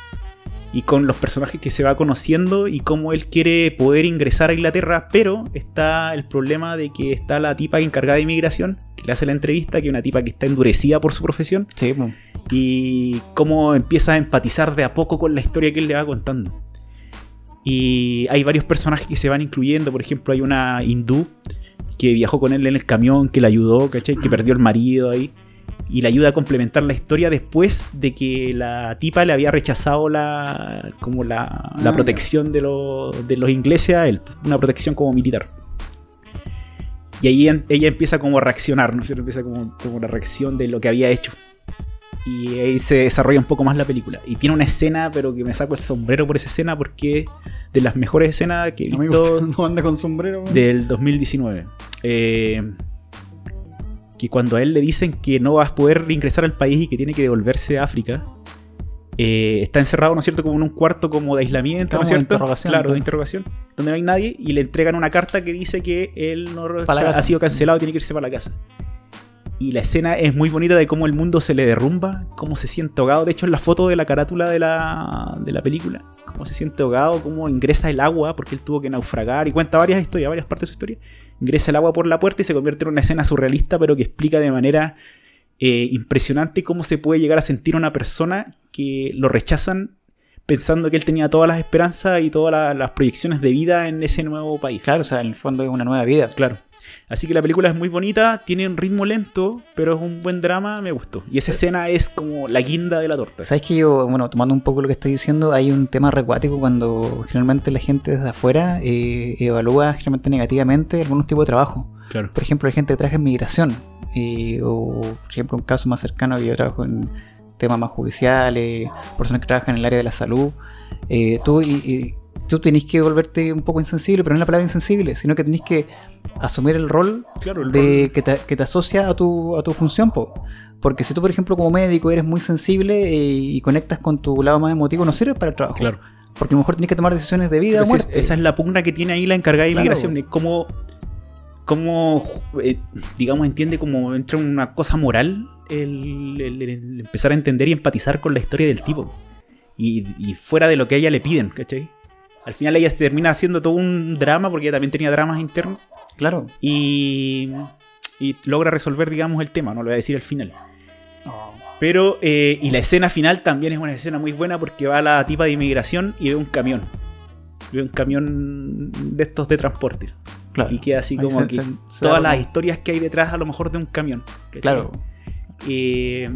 y con los personajes que se va conociendo y cómo él quiere poder ingresar a Inglaterra, pero está el problema de que está la tipa encargada de inmigración, que le hace la entrevista, que es una tipa que está endurecida por su profesión, Sí, pues. y cómo empieza a empatizar de a poco con la historia que él le va contando. Y hay varios personajes que se van incluyendo, por ejemplo hay una hindú que viajó con él en el camión, que le ayudó, ¿cachai? Que perdió el marido ahí. Y le ayuda a complementar la historia después de que la tipa le había rechazado la como la, la Ah, protección de, los- de los ingleses a él. Una protección como militar. Y ahí en- ella empieza como a reaccionar, ¿no es cierto? Empieza como, como la reacción de lo que había hecho. Y ahí se desarrolla un poco más la película. Y tiene una escena, pero que me saco el sombrero por esa escena porque de las mejores escenas que he visto no anda con sombrero. del 2019. Eh, que cuando a él le dicen que no va a poder ingresar al país y que tiene que devolverse a África, eh, está encerrado, ¿no es cierto?, como en un cuarto como de aislamiento, ¿no es de cierto? interrogación, claro, de interrogación, donde no hay nadie y le entregan una carta que dice que él no está- ha sido cancelado y tiene que irse para la casa. Y la escena es muy bonita de cómo el mundo se le derrumba, cómo se siente ahogado. De hecho, en la foto de la carátula de la, de la película, cómo se siente ahogado, cómo ingresa el agua, porque él tuvo que naufragar y cuenta varias historias, varias partes de su historia. Ingresa el agua por la puerta y se convierte en una escena surrealista, pero que explica de manera eh, impresionante cómo se puede llegar a sentir una persona que lo rechazan pensando que él tenía todas las esperanzas y todas la- las proyecciones de vida en ese nuevo país. Claro, o sea, en el fondo es una nueva vida. Claro. Así que la película es muy bonita, tiene un ritmo lento, pero es un buen drama, me gustó. Y esa escena es como la guinda de la torta. ¿Sabes que yo, bueno, tomando un poco lo que estoy diciendo, hay un tema recuático cuando generalmente la gente desde afuera eh, evalúa generalmente negativamente algunos tipos de trabajo. Claro. Por ejemplo, hay gente que trabaja en migración, eh, o por ejemplo, un caso más cercano que yo trabajo en temas más judiciales, personas que trabajan en el área de la salud. eh, tú, y, y tú tenés que volverte un poco insensible, pero no es la palabra insensible, sino que tenés que asumir el rol Claro, el de rol- que, te, que te asocia a tu, a tu función, po. Porque si tú, por ejemplo, como médico eres muy sensible eh, y conectas con tu lado más emotivo, no sirve para el trabajo. Claro. Porque a lo mejor tienes que tomar decisiones de vida o muerte. esa es la pugna que tiene ahí la encargada de Claro. inmigración. de cómo cómo, eh, digamos, entiende como entra una cosa moral el, el- el empezar a entender y empatizar con la historia del tipo. Y, y fuera de lo que a ella le piden, ¿cachai? Al final ella se termina haciendo todo un drama, porque ella también tenía dramas internos, Claro. y, y logra resolver, digamos, el tema, no lo voy a decir al final. Pero, eh, y la escena final también es una escena muy buena porque va la tipa de inmigración y ve un camión. Ve un camión de estos de transporte. Claro. Y queda así como que todas da las historias que hay detrás a lo mejor de un camión. Claro. Eh,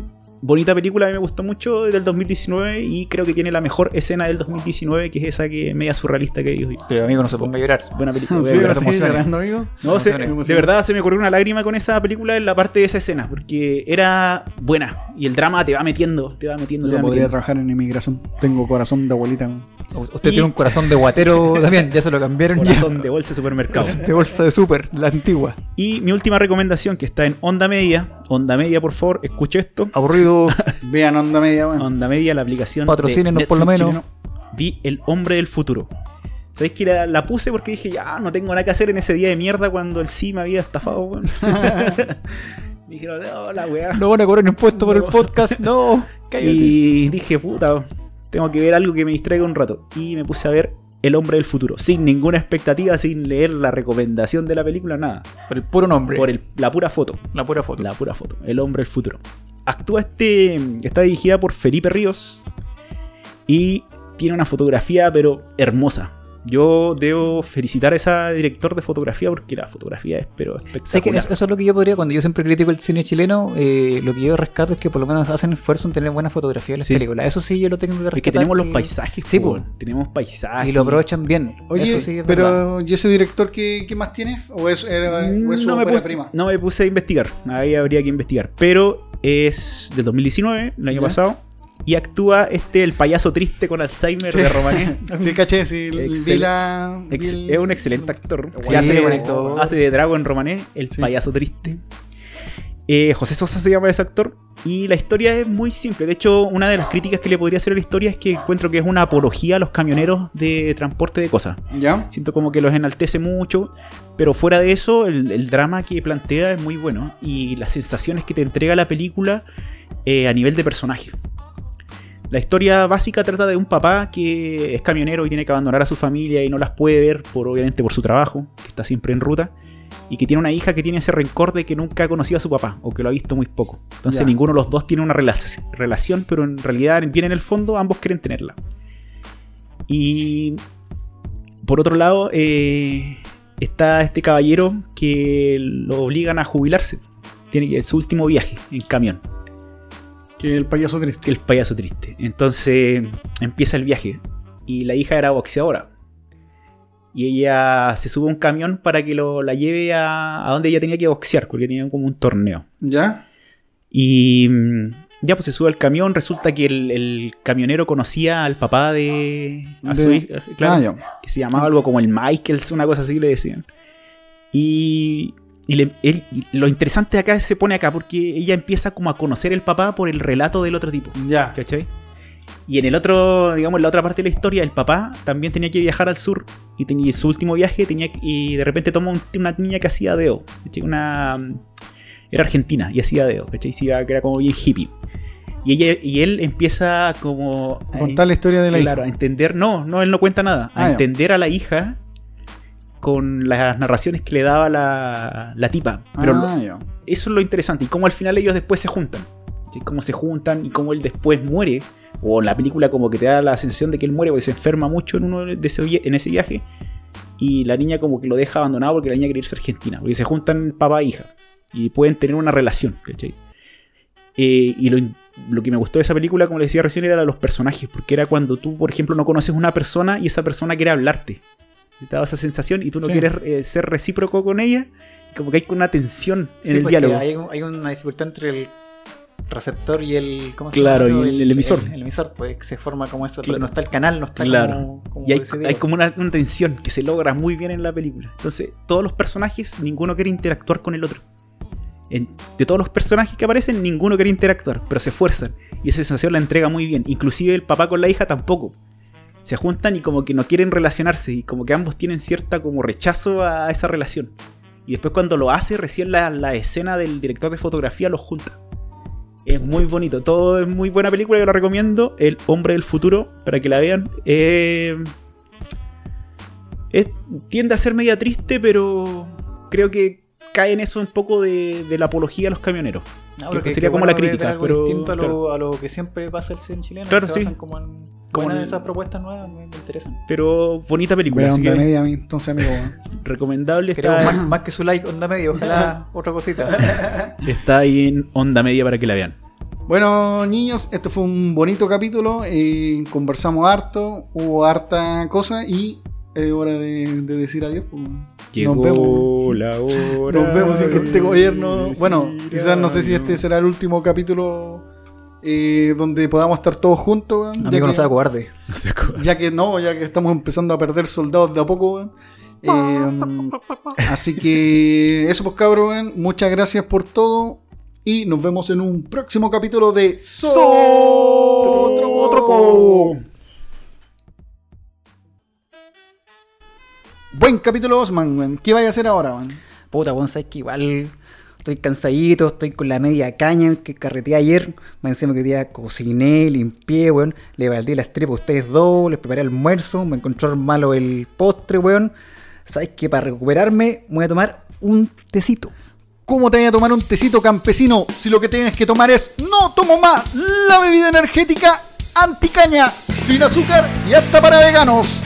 bonita película, a mí me gustó mucho del 2019 y creo que tiene la mejor escena del 2019 que es esa que media surrealista que digo. Pero amigo, no se ponga a llorar. Buena película. Sí, buena emociona. llorando, amigo. no, se- de verdad se me ocurrió una lágrima con esa película en la parte de esa escena, porque era buena y el drama te va metiendo, te va metiendo, te Yo va podría metiendo. trabajar en inmigración. Tengo corazón de abuelita. Usted Y- tiene un corazón de guatero también, ya se lo cambiaron ya. Corazón de bolsa de supermercado. De bolsa de súper, la antigua. Y mi última recomendación que está en Onda Media, Onda Media por favor, escuche esto. Aburrido. Vean onda media, weón. Onda Media, la aplicación. Patrocínenos por lo menos. chileno. Vi El Hombre del Futuro. ¿Sabéis que la, la puse porque dije, ya, no tengo nada que hacer en ese día de mierda cuando el sí me había estafado, weón? Dijeron, no, la weá. No van a cobrar impuesto por el podcast. No, cállate. Y dije, puta, tengo que ver algo que me distraiga un rato. Y me puse a ver El Hombre del Futuro, sin ninguna expectativa, sin leer la recomendación de la película, nada. Por el puro nombre. Por el- la pura foto. la pura foto. La pura foto. El hombre del futuro. Actúa este. Está dirigida por Felipe Ríos. Y tiene una fotografía, pero hermosa. Yo debo felicitar a ese director de fotografía porque la fotografía es pero Sé que espectacular. eso, eso es lo que yo podría, cuando yo siempre critico el cine chileno, eh, lo que yo rescato es que por lo menos hacen esfuerzo en tener buena fotografía en las Sí. películas. Eso sí yo lo tengo que rescatar. Es que tenemos los paisajes, Sí, po, pues. tenemos paisajes. Y lo aprovechan bien. Oye, eso sí es verdad. pero ¿y ese director qué, qué más tiene? ¿O es, era, o es su me puse, prima? no me puse a investigar. Ahí habría que investigar. Pero es del 2019, el año Ya. pasado. Y actúa este, el payaso triste con Alzheimer Sí. de Romané. Sí, caché, sí. Excel- vi la, vi Ex- el- es un excelente actor. Sí, hace, hace de Drago en Romané, el Sí. payaso triste. Eh, José Sosa se llama ese actor. Y la historia es muy simple. De hecho, una de las críticas que le podría hacer a la historia es que encuentro que es una apología a los camioneros de transporte de cosas. ¿Ya? Siento como que los enaltece mucho. Pero fuera de eso, el, el drama que plantea es muy bueno. Y las sensaciones que te entrega la película eh, a nivel de personaje. La historia básica trata de un papá que es camionero y tiene que abandonar a su familia y no las puede ver, por, obviamente por su trabajo, que está siempre en ruta. Y que tiene una hija que tiene ese rencor de que nunca ha conocido a su papá o que lo ha visto muy poco. Entonces ninguno de los dos tiene una relac- relación, pero en realidad, bien en el fondo, ambos quieren tenerla. Y por otro lado, eh, está este caballero que lo obligan a jubilarse. Tiene su último viaje en camión, Que el payaso triste. que el payaso triste. Entonces empieza el viaje y la hija era boxeadora. Y ella se sube a un camión para que lo, la lleve a, a donde ella tenía que boxear, porque tenía como un torneo. ¿Ya? Y mm, ya pues se sube al camión, resulta que el, el camionero conocía al papá de... A su De- hija, claro, Ah, que se llamaba algo como el Michaels, una cosa así le decían. Y, y le- él- y lo interesante acá se pone acá porque ella empieza como a conocer el papá por el relato del otro tipo. Ya. ¿Cachai? Y en el otro, digamos, en la otra parte de la historia, el papá también tenía que viajar al sur. Y tenía su último viaje tenía que- y de repente toma un- una niña que hacía deo. Una, era argentina y hacía deo. que era como bien hippie. Y, ella, y él empieza como... A contar la historia de la Claro, a hija. entender, no, no, él no cuenta nada. A Ah, ya. entender a la hija con las narraciones que le daba la, la tipa. Pero lo- ah, ya. eso es lo interesante. Y cómo al final ellos después se juntan. Cómo se juntan y cómo él después muere. O la película como que te da la sensación de que él muere porque se enferma mucho en, uno de ese, en ese viaje. Y la niña como que lo deja abandonado porque la niña quiere irse a Argentina. Porque se juntan papá e hija. Y pueden tener una relación. ¿cachai? Eh, y lo, lo que me gustó de esa película, como les decía recién, era los personajes. Porque era cuando tú, por ejemplo, no conoces una persona y esa persona quiere hablarte. Te daba esa sensación y tú no Sí. quieres eh, ser recíproco con ella. Como que hay una tensión en Sí, el diálogo. Hay, hay una dificultad entre el receptor y el. ¿Cómo se Claro, llama? y el- el emisor. El, emisor, pues se forma como eso. Claro. No está el canal, no está Claro. como. como Y hay, como una, una tensión que se logra muy bien en la película. Entonces, todos los personajes, ninguno quiere interactuar con el otro. En- de todos los personajes que aparecen, ninguno quiere interactuar, pero se esfuerzan. Y esa sensación la entrega muy bien. Inclusive el papá con la hija tampoco. Se juntan y como que no quieren relacionarse. Y como que ambos tienen cierta como rechazo a esa relación. Y después cuando lo hace, recién la, la escena del director de fotografía lo junta. Es muy bonito, todo es muy buena película, yo la recomiendo. El Hombre del Futuro, para que la vean. Eh, es- tiende a ser media triste, pero creo que cae en eso un poco de, de la apología a los camioneros. Ah, que sería como bueno la crítica, algo pero, distinto a lo, claro. a lo que siempre pasa el cine chileno. Claro, se sí. basan como en Como buenas esas propuestas nuevas, me, me interesan. Pero bonita película, así onda que media a mí, entonces, amigo. recomendable. Está, más, más que su like, onda medio, ojalá otra cosita. está ahí en onda media para que la vean. Bueno, niños, este fue un bonito capítulo. eh, conversamos harto, hubo harta cosa y es hora de, de decir adiós. pues. Llegó Nos vemos. la hora. Nos vemos en este gobierno. Bueno, quizás no sé si este será el último capítulo eh, donde podamos estar todos juntos. weón, Amigo, no sea cobarde. No. Ya que no, ya que estamos empezando a perder soldados de a poco, weón. Eh, así que eso pues cabros, weón. muchas gracias por todo. Y nos vemos en un próximo capítulo de Sotropo. Buen capítulo Osman. ¿Qué vaya a hacer ahora, weón? Puta, weón, sabes que igual estoy cansadito, estoy con la media caña que carreteé ayer. Me encima que día cociné, limpié, weón. Le baldí las tripas a ustedes dos, les preparé almuerzo, me encontró malo el postre, weón. Sabes que para recuperarme voy a tomar un tecito. ¿Cómo te voy a tomar un tecito campesino si lo que tienes que tomar es no tomo más la bebida energética anticaña sin azúcar y apta para veganos?